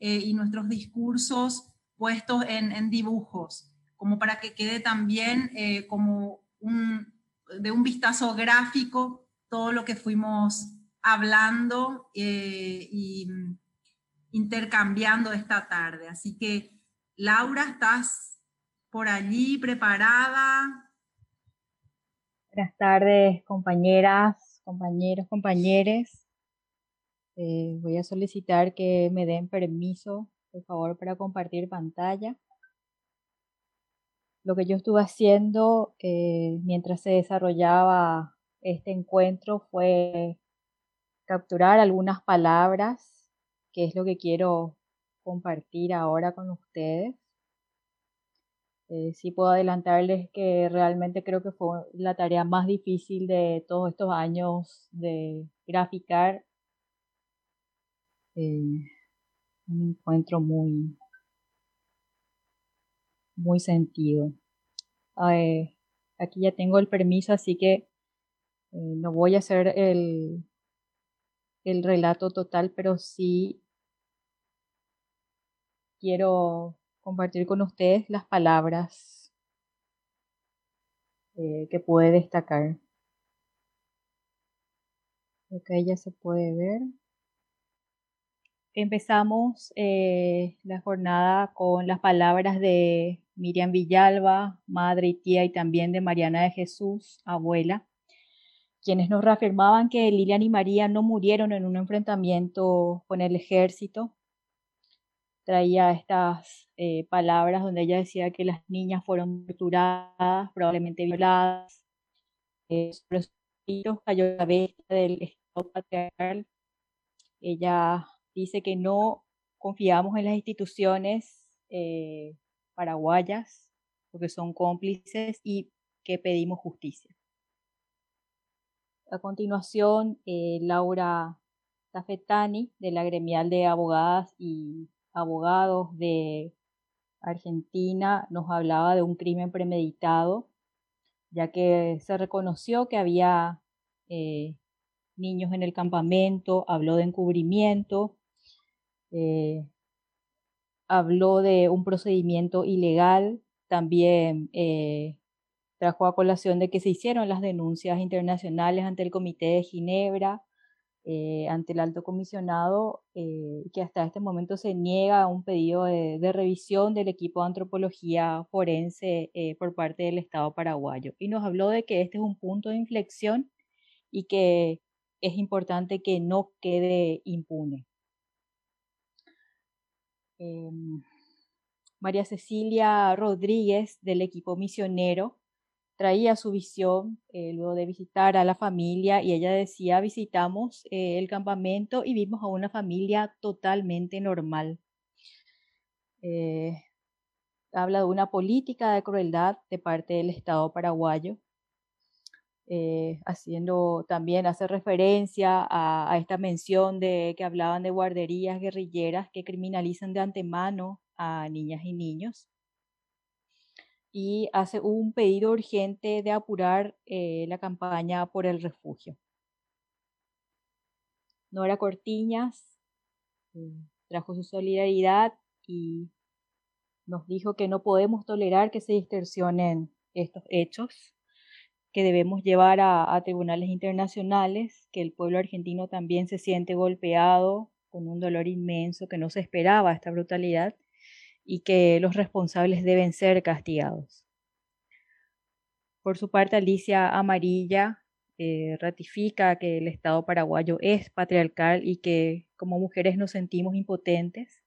eh, y nuestros discursos puestos en, dibujos, como para que quede también eh, como un, de un vistazo gráfico todo lo que fuimos hablando eh, y intercambiando esta tarde. Así que, Laura, ¿estás por allí preparada? Buenas tardes, compañeras, compañeros, compañeres. Eh, voy a solicitar que me den permiso, por favor, para compartir pantalla. Lo que yo estuve haciendo eh, mientras se desarrollaba este encuentro fue capturar algunas palabras, que es lo que quiero compartir ahora con ustedes. Eh, sí puedo adelantarles que realmente creo que fue la tarea más difícil de todos estos años de graficar. Eh, un encuentro muy, muy sentido. Eh, aquí ya tengo el permiso, así que no voy a hacer el, el relato total, pero sí quiero compartir con ustedes las palabras eh, que puede destacar. Acá ya se puede ver. Empezamos eh, la jornada con las palabras de Miriam Villalba, madre y tía, y también de Mariana de Jesús, abuela, quienes nos reafirmaban que Lilian y María no murieron en un enfrentamiento con el ejército. Traía estas eh, palabras donde ella decía que las niñas fueron torturadas, probablemente violadas. Eh, sobre sus cayó la bestia del Estado patriarcal. Ella dice que no confiamos en las instituciones eh, paraguayas porque son cómplices y que pedimos justicia. A continuación, eh, Laura Tafetani, de la gremial de abogadas y abogados de Argentina, nos hablaba de un crimen premeditado, ya que se reconoció que había eh, niños en el campamento, habló de encubrimiento, eh, habló de un procedimiento ilegal, también trajo a colación de que se hicieron las denuncias internacionales ante el Comité de Ginebra, eh, ante el alto comisionado, eh, que hasta este momento se niega un pedido de, revisión del equipo de antropología forense eh, por parte del Estado paraguayo. Y nos habló de que este es un punto de inflexión y que es importante que no quede impune. Em, María Cecilia Rodríguez del equipo misionero traía su visión eh, luego de visitar a la familia y ella decía, visitamos eh, el campamento y vimos a una familia totalmente normal. Eh, habla de una política de crueldad de parte del Estado paraguayo, haciendo también, hace referencia a, a, esta mención de que hablaban de guarderías guerrilleras que criminalizan de antemano a niñas y niños y hace un pedido urgente de apurar eh, la campaña por el refugio. Nora Cortiñas eh, trajo su solidaridad y nos dijo que no podemos tolerar que se distorsionen estos hechos, que debemos llevar a, a tribunales internacionales, que el pueblo argentino también se siente golpeado con un dolor inmenso, que no se esperaba esta brutalidad y que los responsables deben ser castigados. Por su parte, Alicia Amarilla eh, ratifica que el Estado paraguayo es patriarcal y que como mujeres nos sentimos impotentes,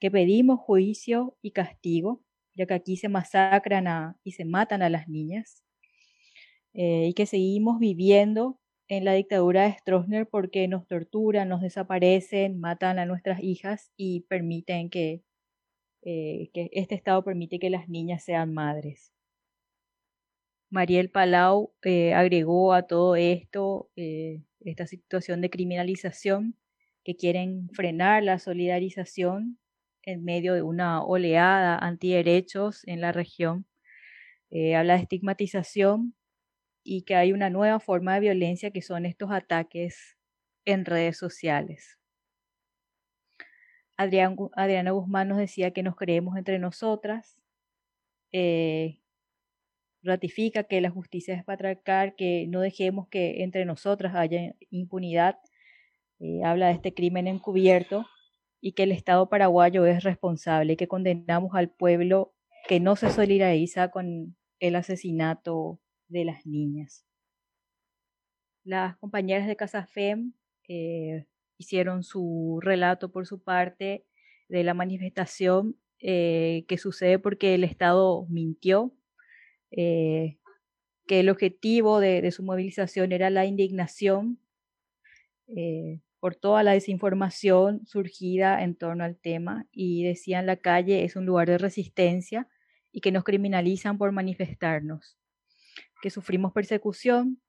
que pedimos juicio y castigo, ya que aquí se masacran y se matan a las niñas, eh, y que seguimos viviendo en la dictadura de Stroessner porque nos torturan, nos desaparecen, matan a nuestras hijas y permiten que eh, que este Estado permite que las niñas sean madres. Mariel Palau eh, agregó a todo esto eh, esta situación de criminalización que quieren frenar la solidarización en medio de una oleada antiderechos en la región. habla de estigmatización y que hay una nueva forma de violencia que son estos ataques en redes sociales. Adriana Guzmán nos decía que nos creemos entre nosotras, eh, ratifica que la justicia es patriarcal, que no dejemos que entre nosotras haya impunidad, eh, habla de este crimen encubierto y que el Estado paraguayo es responsable, que condenamos al pueblo que no se solidariza con el asesinato de las niñas. Las compañeras de Casa FEM eh, hicieron su relato por su parte de la manifestación eh, que sucede porque el Estado mintió, eh, que el objetivo de, su movilización era la indignación eh, por toda la desinformación surgida en torno al tema y decían la calle es un lugar de resistencia y que nos criminalizan por manifestarnos, que sufrimos persecución,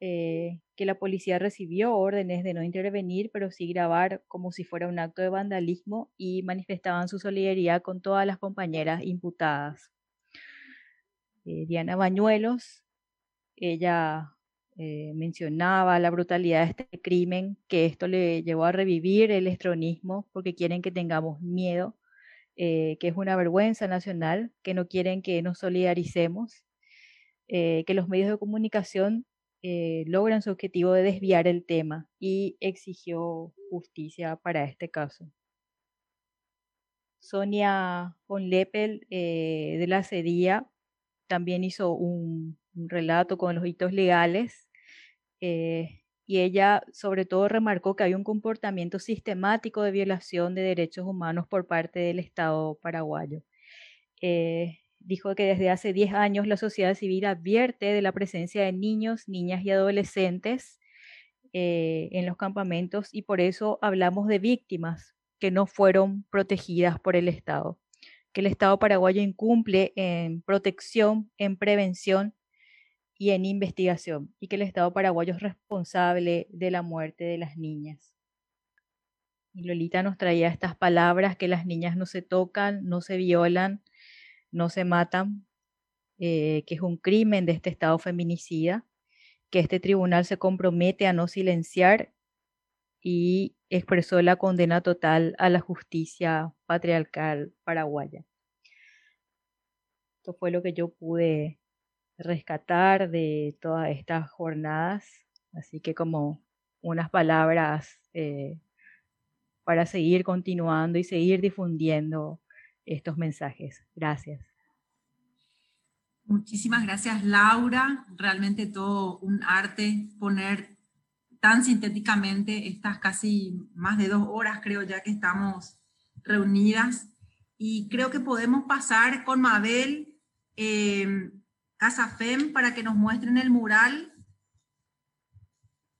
eh, que la policía recibió órdenes de no intervenir, pero sí grabar como si fuera un acto de vandalismo y manifestaban su solidaridad con todas las compañeras imputadas. Eh, Diana Bañuelos, ella eh, mencionaba la brutalidad de este crimen, que esto le llevó a revivir el estronismo porque quieren que tengamos miedo, que es una vergüenza nacional, que no quieren que nos solidaricemos eh, que los medios de comunicación eh, logran su objetivo de desviar el tema y exigió justicia para este caso. Sonia von eh, de la CEDIA también hizo un, relato con los hitos legales eh, y ella sobre todo remarcó que hay un comportamiento sistemático de violación de derechos humanos por parte del Estado paraguayo. Dijo que desde hace 10 años la sociedad civil advierte de la presencia de niños, niñas y adolescentes en los campamentos y por eso hablamos de víctimas, que no fueron protegidas por el Estado, que el Estado paraguayo incumple en protección, en prevención y en investigación, y que el Estado paraguayo es responsable de la muerte de las niñas. Y Lolita nos traía estas palabras, que las niñas no se tocan, no se violan, no se matan, eh, que es un crimen de este Estado feminicida, que este tribunal se compromete a no silenciar y expresó la condena total a la justicia patriarcal paraguaya. Esto fue lo que yo pude rescatar de todas estas jornadas, así que como unas palabras eh, para seguir continuando y seguir difundiendo estos mensajes. Gracias. Muchísimas gracias, Laura. Realmente todo un arte poner tan sintéticamente estas casi más de dos horas, creo ya que estamos reunidas. Y creo que podemos pasar con Mabel eh, Casafem para que nos muestren el mural,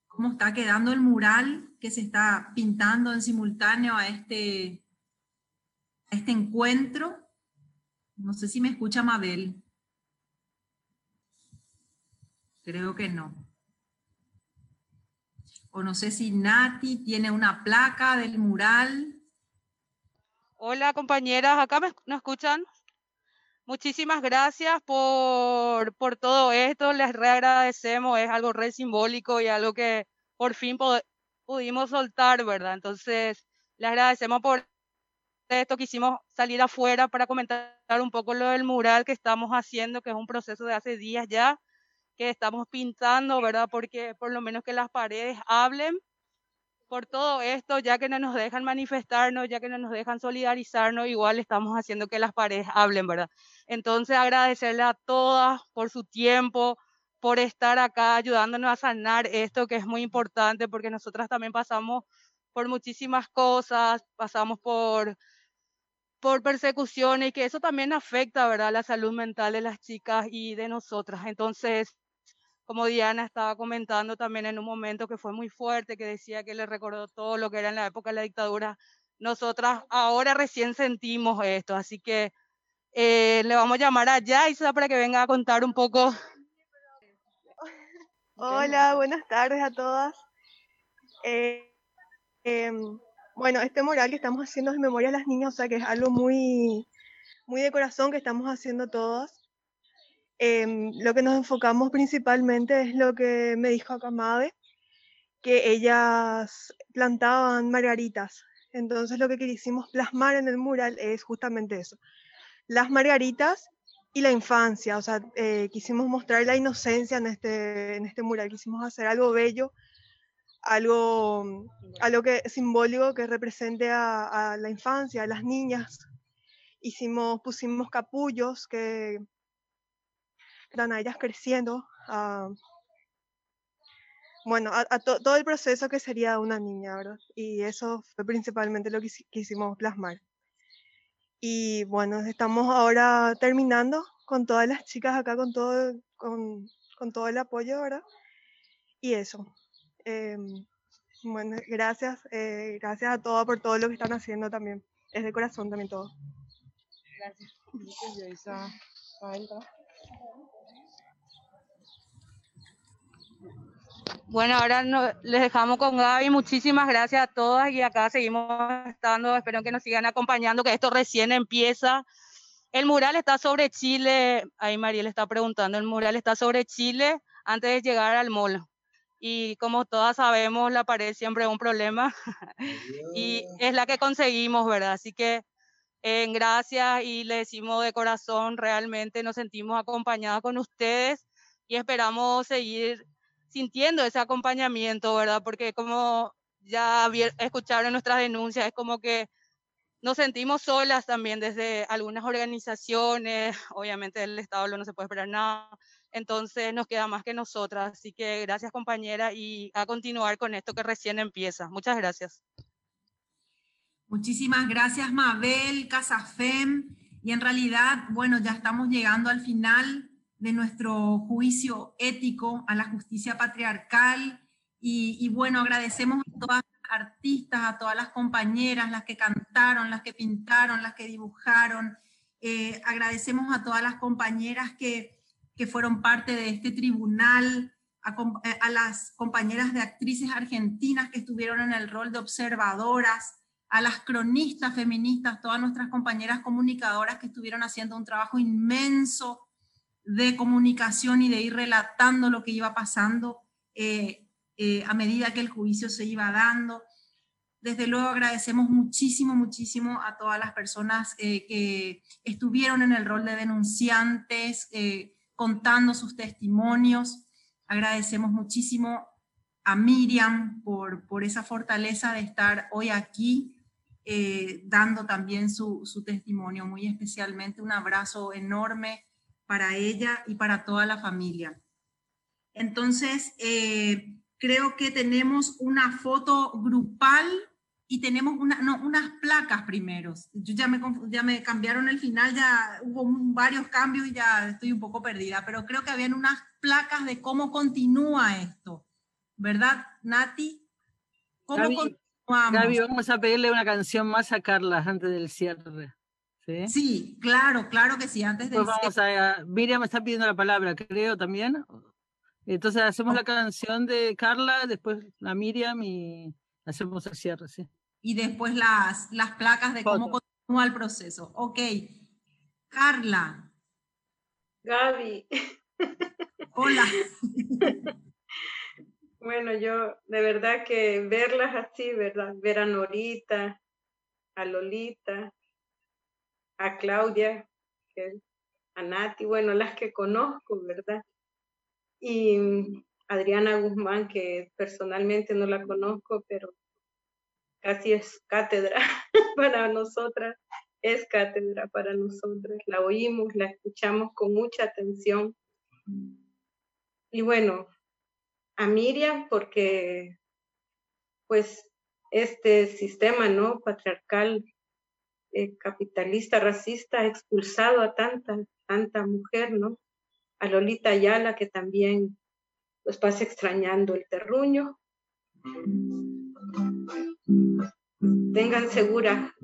cómo está quedando el mural que se está pintando en simultáneo a este, este encuentro. No sé si me escucha Mabel. Creo que no o no sé si Nati tiene una placa del mural. Hola compañeras, ¿acá me, escuchan? Muchísimas gracias por, por todo esto, les reagradecemos, es algo re simbólico y algo que por fin pudimos soltar, ¿verdad? Entonces, les agradecemos por esto, quisimos salir afuera para comentar un poco lo del mural que estamos haciendo, que es un proceso de hace días ya, que estamos pintando, ¿verdad? Porque por lo menos que las paredes hablen por todo esto, ya que no nos dejan manifestarnos, ya que no nos dejan solidarizarnos, igual estamos haciendo que las paredes hablen, ¿verdad? Entonces agradecerle a todas por su tiempo, por estar acá ayudándonos a sanar esto que es muy importante porque nosotras también pasamos por muchísimas cosas, pasamos por por persecuciones y que eso también afecta, ¿verdad?, la salud mental de las chicas y de nosotras. Entonces, como Diana estaba comentando también en un momento que fue muy fuerte, que decía que le recordó todo lo que era en la época de la dictadura, nosotras ahora recién sentimos esto, así que eh, le vamos a llamar a Yaisa para que venga a contar un poco. <laughs> Hola, buenas tardes a todas. Eh, em, bueno, este mural que estamos haciendo es de memoria a las niñas, o sea que es algo muy, muy de corazón que estamos haciendo todas. Em, lo que nos enfocamos principalmente es lo que me dijo Akamabe, que ellas plantaban margaritas. Entonces lo que quisimos plasmar en el mural es justamente eso, las margaritas y la infancia. O sea, eh, quisimos mostrar la inocencia en este, en este mural, quisimos hacer algo bello, algo, algo que, simbólico que represente a, a la infancia, a las niñas. Hicimos, pusimos capullos que están a ellas creciendo, bueno, a, todo el proceso que sería una niña, ¿verdad? Y eso fue principalmente lo que quisimos plasmar. Y bueno, estamos ahora terminando con todas las chicas acá, con todo, con, con todo el apoyo, ¿verdad? Y eso. Em, bueno, gracias, eh, gracias a todos por todo lo que están haciendo también. Es de corazón también todo. Gracias. Bueno, ahora les dejamos con Gaby. Muchísimas gracias a todas y acá seguimos estando. Espero que nos sigan acompañando, que esto recién empieza. El mural está sobre Chile. Ahí Mariel está preguntando. El mural está sobre Chile antes de llegar al mall. Y como todas sabemos, la pared siempre es un problema. <laughs> y es la que conseguimos, ¿verdad? Así que eh, gracias y le decimos de corazón, realmente nos sentimos acompañadas con ustedes y esperamos seguir sintiendo ese acompañamiento, ¿verdad? Porque como ya escucharon nuestras denuncias, es como que nos sentimos solas también desde algunas organizaciones, obviamente del Estado no se puede esperar nada, entonces nos queda más que nosotras, así que gracias compañera y a continuar con esto que recién empieza. Muchas gracias. Muchísimas gracias Mabel, Casafem, y en realidad, bueno, ya estamos llegando al final de nuestro juicio ético a la justicia patriarcal y, bueno, agradecemos a todas artistas, a todas las compañeras, las que cantaron, las que pintaron, las que dibujaron. Eh, agradecemos a todas las compañeras que, que fueron parte de este tribunal, a, eh, a, las compañeras de actrices argentinas que estuvieron en el rol de observadoras, a las cronistas feministas, todas nuestras compañeras comunicadoras que estuvieron haciendo un trabajo inmenso de comunicación y de ir relatando lo que iba pasando. Eh, eh, a medida que el juicio se iba dando. Desde luego agradecemos muchísimo, muchísimo a todas las personas que estuvieron en el rol de denunciantes, eh, contando sus testimonios. Agradecemos muchísimo a Miriam por, por esa fortaleza de estar hoy aquí, dando también su, su, testimonio. Muy especialmente un abrazo enorme para ella y para toda la familia. Entonces, creo que tenemos una foto grupal y tenemos una, no, unas placas primero. Yo ya me, ya me cambiaron el final, ya hubo varios cambios y ya estoy un poco perdida, pero creo que habían unas placas de cómo continúa esto, ¿verdad, Nati? ¿Cómo continuamos? Gaby, vamos a pedirle una canción más a Carla antes del cierre. ¿Sí? sí claro, claro que sí, antes del pues vamos A, Miriam está pidiendo la palabra, creo también. Entonces hacemos la canción de Carla, después la Miriam y hacemos el cierre, sí. Y después las, las placas de cómo continúa el proceso. Ok. Carla. Gaby. Hola. <laughs> bueno, yo de verdad que verlas así, ¿verdad? Ver a Norita, a Lolita, a Claudia, a Nati, bueno, las que conozco, ¿verdad? y Adriana Guzmán, que personalmente no la conozco, pero casi es cátedra <laughs> para nosotras, es cátedra para nosotras. La oímos, la escuchamos con mucha atención. Y bueno, a Miriam, porque pues este sistema no patriarcal, eh, capitalista, racista, ha expulsado a tanta, tanta mujer, ¿no? a Lolita Ayala, que también los pasa extrañando el terruño. Vengan segura,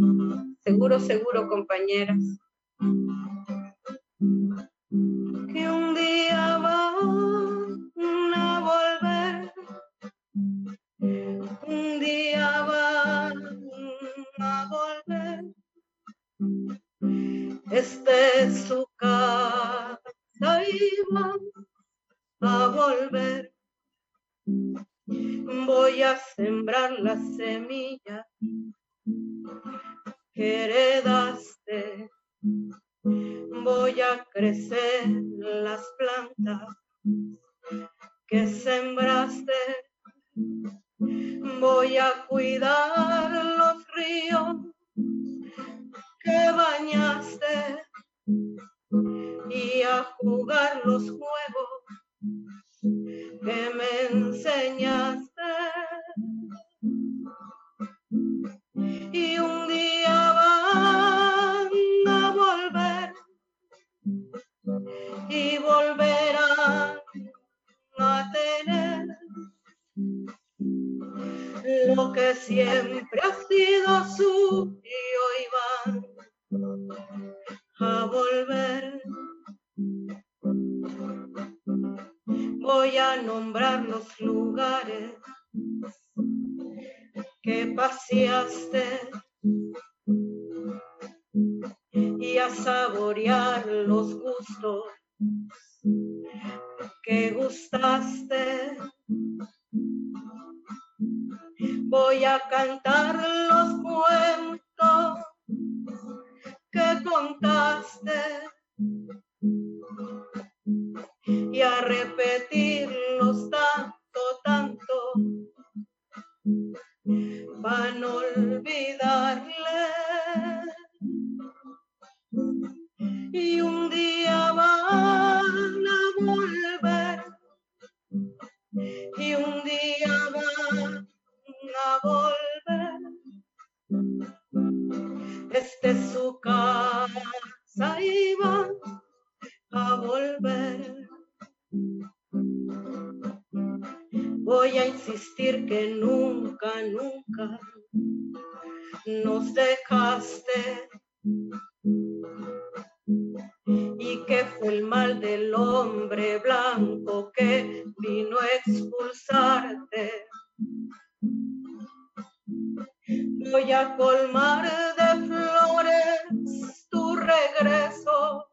seguro, seguro, compañeras, que un día van a volver, un día van a volver. Este es su casa iba a volver. Voy a sembrar la semilla que heredaste. Voy a crecer las plantas que sembraste. Voy a cuidar los ríos que bañaste y a jugar los juegos que me enseñaste. Y un día van a volver y volverán a tener lo que siempre ha sido suyo y van a volver. Voy a nombrar los lugares que paseaste y a saborear los gustos que gustaste. Voy a cantar los cuentos que contaste y a repetirlos tanto, tanto van a olvidarle. Y un día van a volver, y un día van a volver. Este es su casa y van a volver. Voy a insistir que nunca, nunca nos dejaste y que fue el mal del hombre blanco que vino a expulsarte. Voy a colmar de flores tu regreso.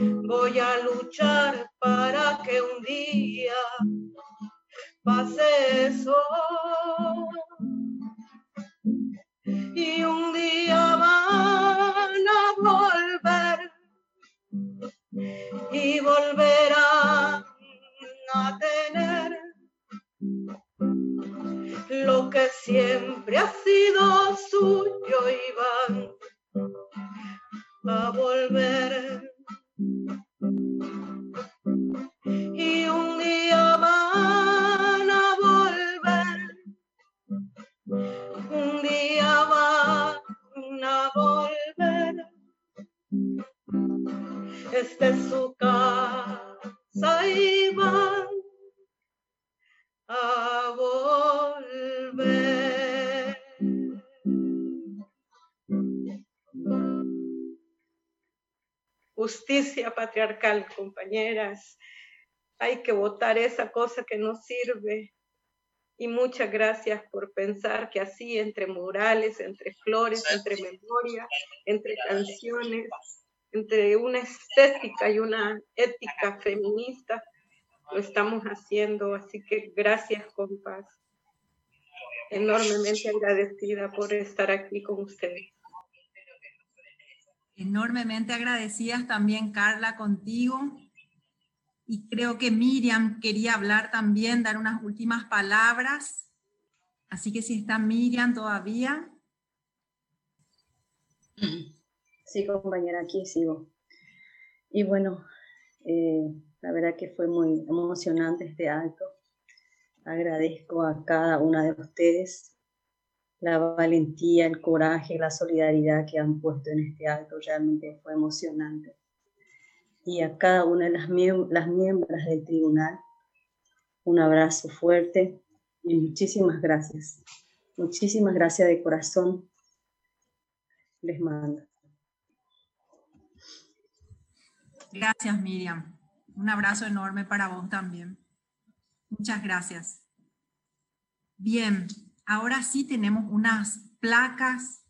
Voy a luchar para que un día pase eso. Y un día van a volver y volverán a tener lo que siempre ha sido suyo y van a volver. Es su casa y van a volver. Justicia patriarcal, compañeras. Hay que votar esa cosa que no sirve. Y muchas gracias por pensar que así, entre murales, entre flores, entre memorias, entre canciones, entre una estética y una ética feminista, lo estamos haciendo. Así que gracias, compas. Enormemente agradecida por estar aquí con ustedes. Enormemente agradecidas también, Carla, contigo. Y creo que Miriam quería hablar también, dar unas últimas palabras. Así que si está Miriam todavía. Sí, compañera, aquí sigo. Y bueno, eh, la verdad que fue muy emocionante este acto. Agradezco a cada una de ustedes la valentía, el coraje, la solidaridad que han puesto en este acto. Realmente fue emocionante. Y a cada una de las, las miembros del tribunal, un abrazo fuerte y muchísimas gracias. Muchísimas gracias de corazón. Les mando. Gracias, Miriam. Un abrazo enorme para vos también. Muchas gracias. Bien, ahora sí tenemos unas placas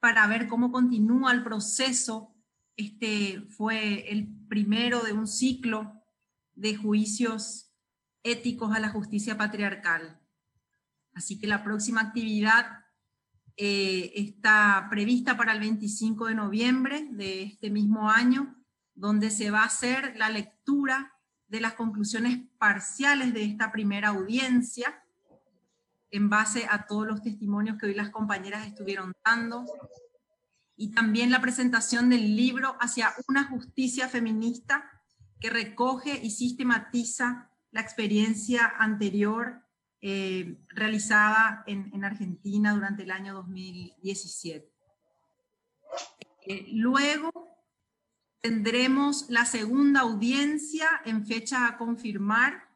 para ver cómo continúa el proceso. Este fue el primero de un ciclo de juicios éticos a la justicia patriarcal. Así que la próxima actividad eh, está prevista para el 25 de noviembre de este mismo año donde se va a hacer la lectura de las conclusiones parciales de esta primera audiencia en base a todos los testimonios que hoy las compañeras estuvieron dando y también la presentación del libro hacia una justicia feminista que recoge y sistematiza la experiencia anterior eh, realizada en, en, Argentina durante el año 2017. Eh, luego tendremos la segunda audiencia en fecha a confirmar,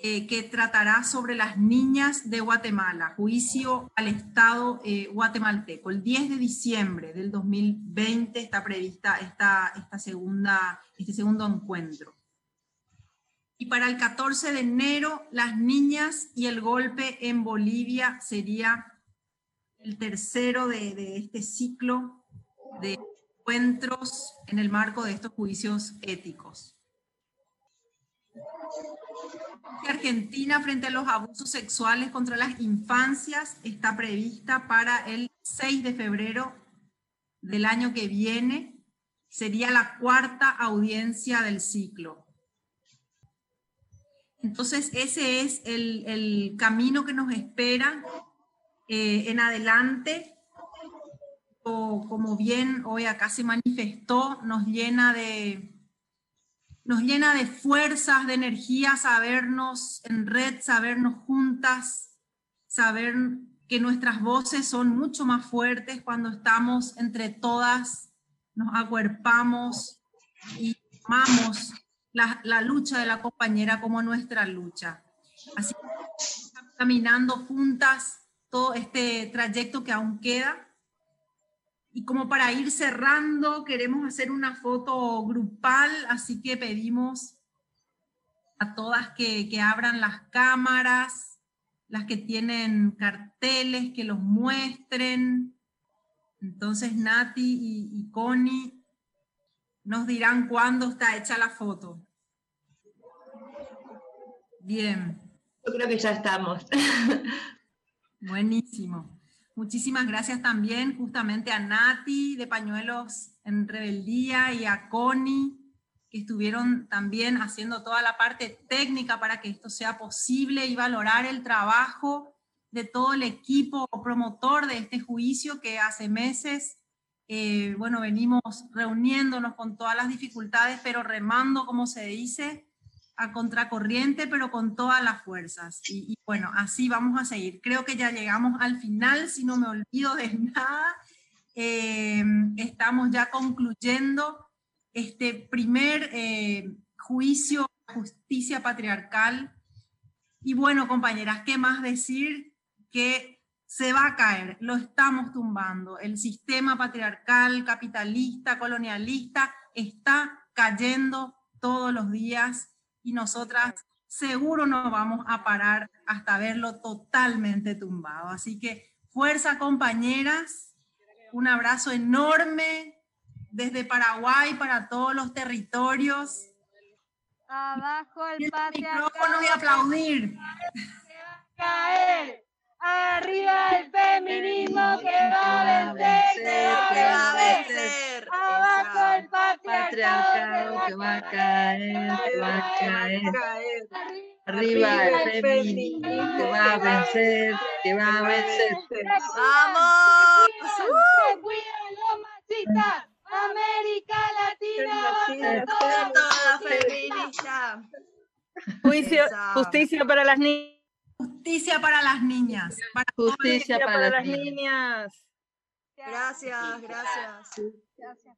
eh, que tratará sobre las niñas de Guatemala, juicio al Estado eh, guatemalteco. El 10 de diciembre del 2020 está prevista esta, segunda, este segundo encuentro. Y para el 14 de enero, las niñas y el golpe en Bolivia sería el tercero de este ciclo de encuentros en el marco de estos juicios éticos. Argentina frente a los abusos sexuales contra las infancias está prevista para el 6 de febrero del año que viene. Sería la cuarta audiencia del ciclo. Entonces ese es el, el camino que nos espera eh, en adelante como bien hoy acá se manifestó, nos llena de, nos llena de fuerzas, de energía, sabernos en red, sabernos juntas, saber que nuestras voces son mucho más fuertes cuando estamos entre todas, nos acuerpamos y amamos la, la lucha de la compañera como nuestra lucha. Así que caminando juntas todo este trayecto que aún queda. Y como para ir cerrando, queremos hacer una foto grupal, así que pedimos a todas que, que abran las cámaras, las que tienen carteles, que los muestren. Entonces Nati y, y Connie nos dirán cuándo está hecha la foto. Bien. Yo creo que ya estamos. <laughs> Buenísimo. Muchísimas gracias también justamente a Nati de Pañuelos en Rebeldía y a Connie, que estuvieron también haciendo toda la parte técnica para que esto sea posible y valorar el trabajo de todo el equipo promotor de este juicio que hace meses, eh, bueno, venimos reuniéndonos con todas las dificultades, pero remando, como se dice, a contracorriente, pero con todas las fuerzas. Y, bueno, así vamos a seguir. Creo que ya llegamos al final, si no me olvido de <laughs> nada. Eh, estamos ya concluyendo este primer eh, juicio justicia patriarcal. Y bueno, compañeras, ¿qué más decir? Que se va a caer, lo estamos tumbando. El sistema patriarcal, capitalista, colonialista, está cayendo todos los días y nosotras seguro no vamos a parar hasta verlo totalmente tumbado. Así que fuerza compañeras, un abrazo enorme desde Paraguay para todos los territorios. Abajo el patriarcado. y aplaudir. Caer. Arriba el feminismo que va a vencer, que va a vencer. Abajo el patriarcado que va a caer, que va a caer. Arriba el feminismo que va a vencer, que va a vencer. ¡Vamos! América Latina, toda feminista. Justicia para las niñas. Justicia para las niñas. Justicia para, las niñas. Gracias, gracias. Gracias,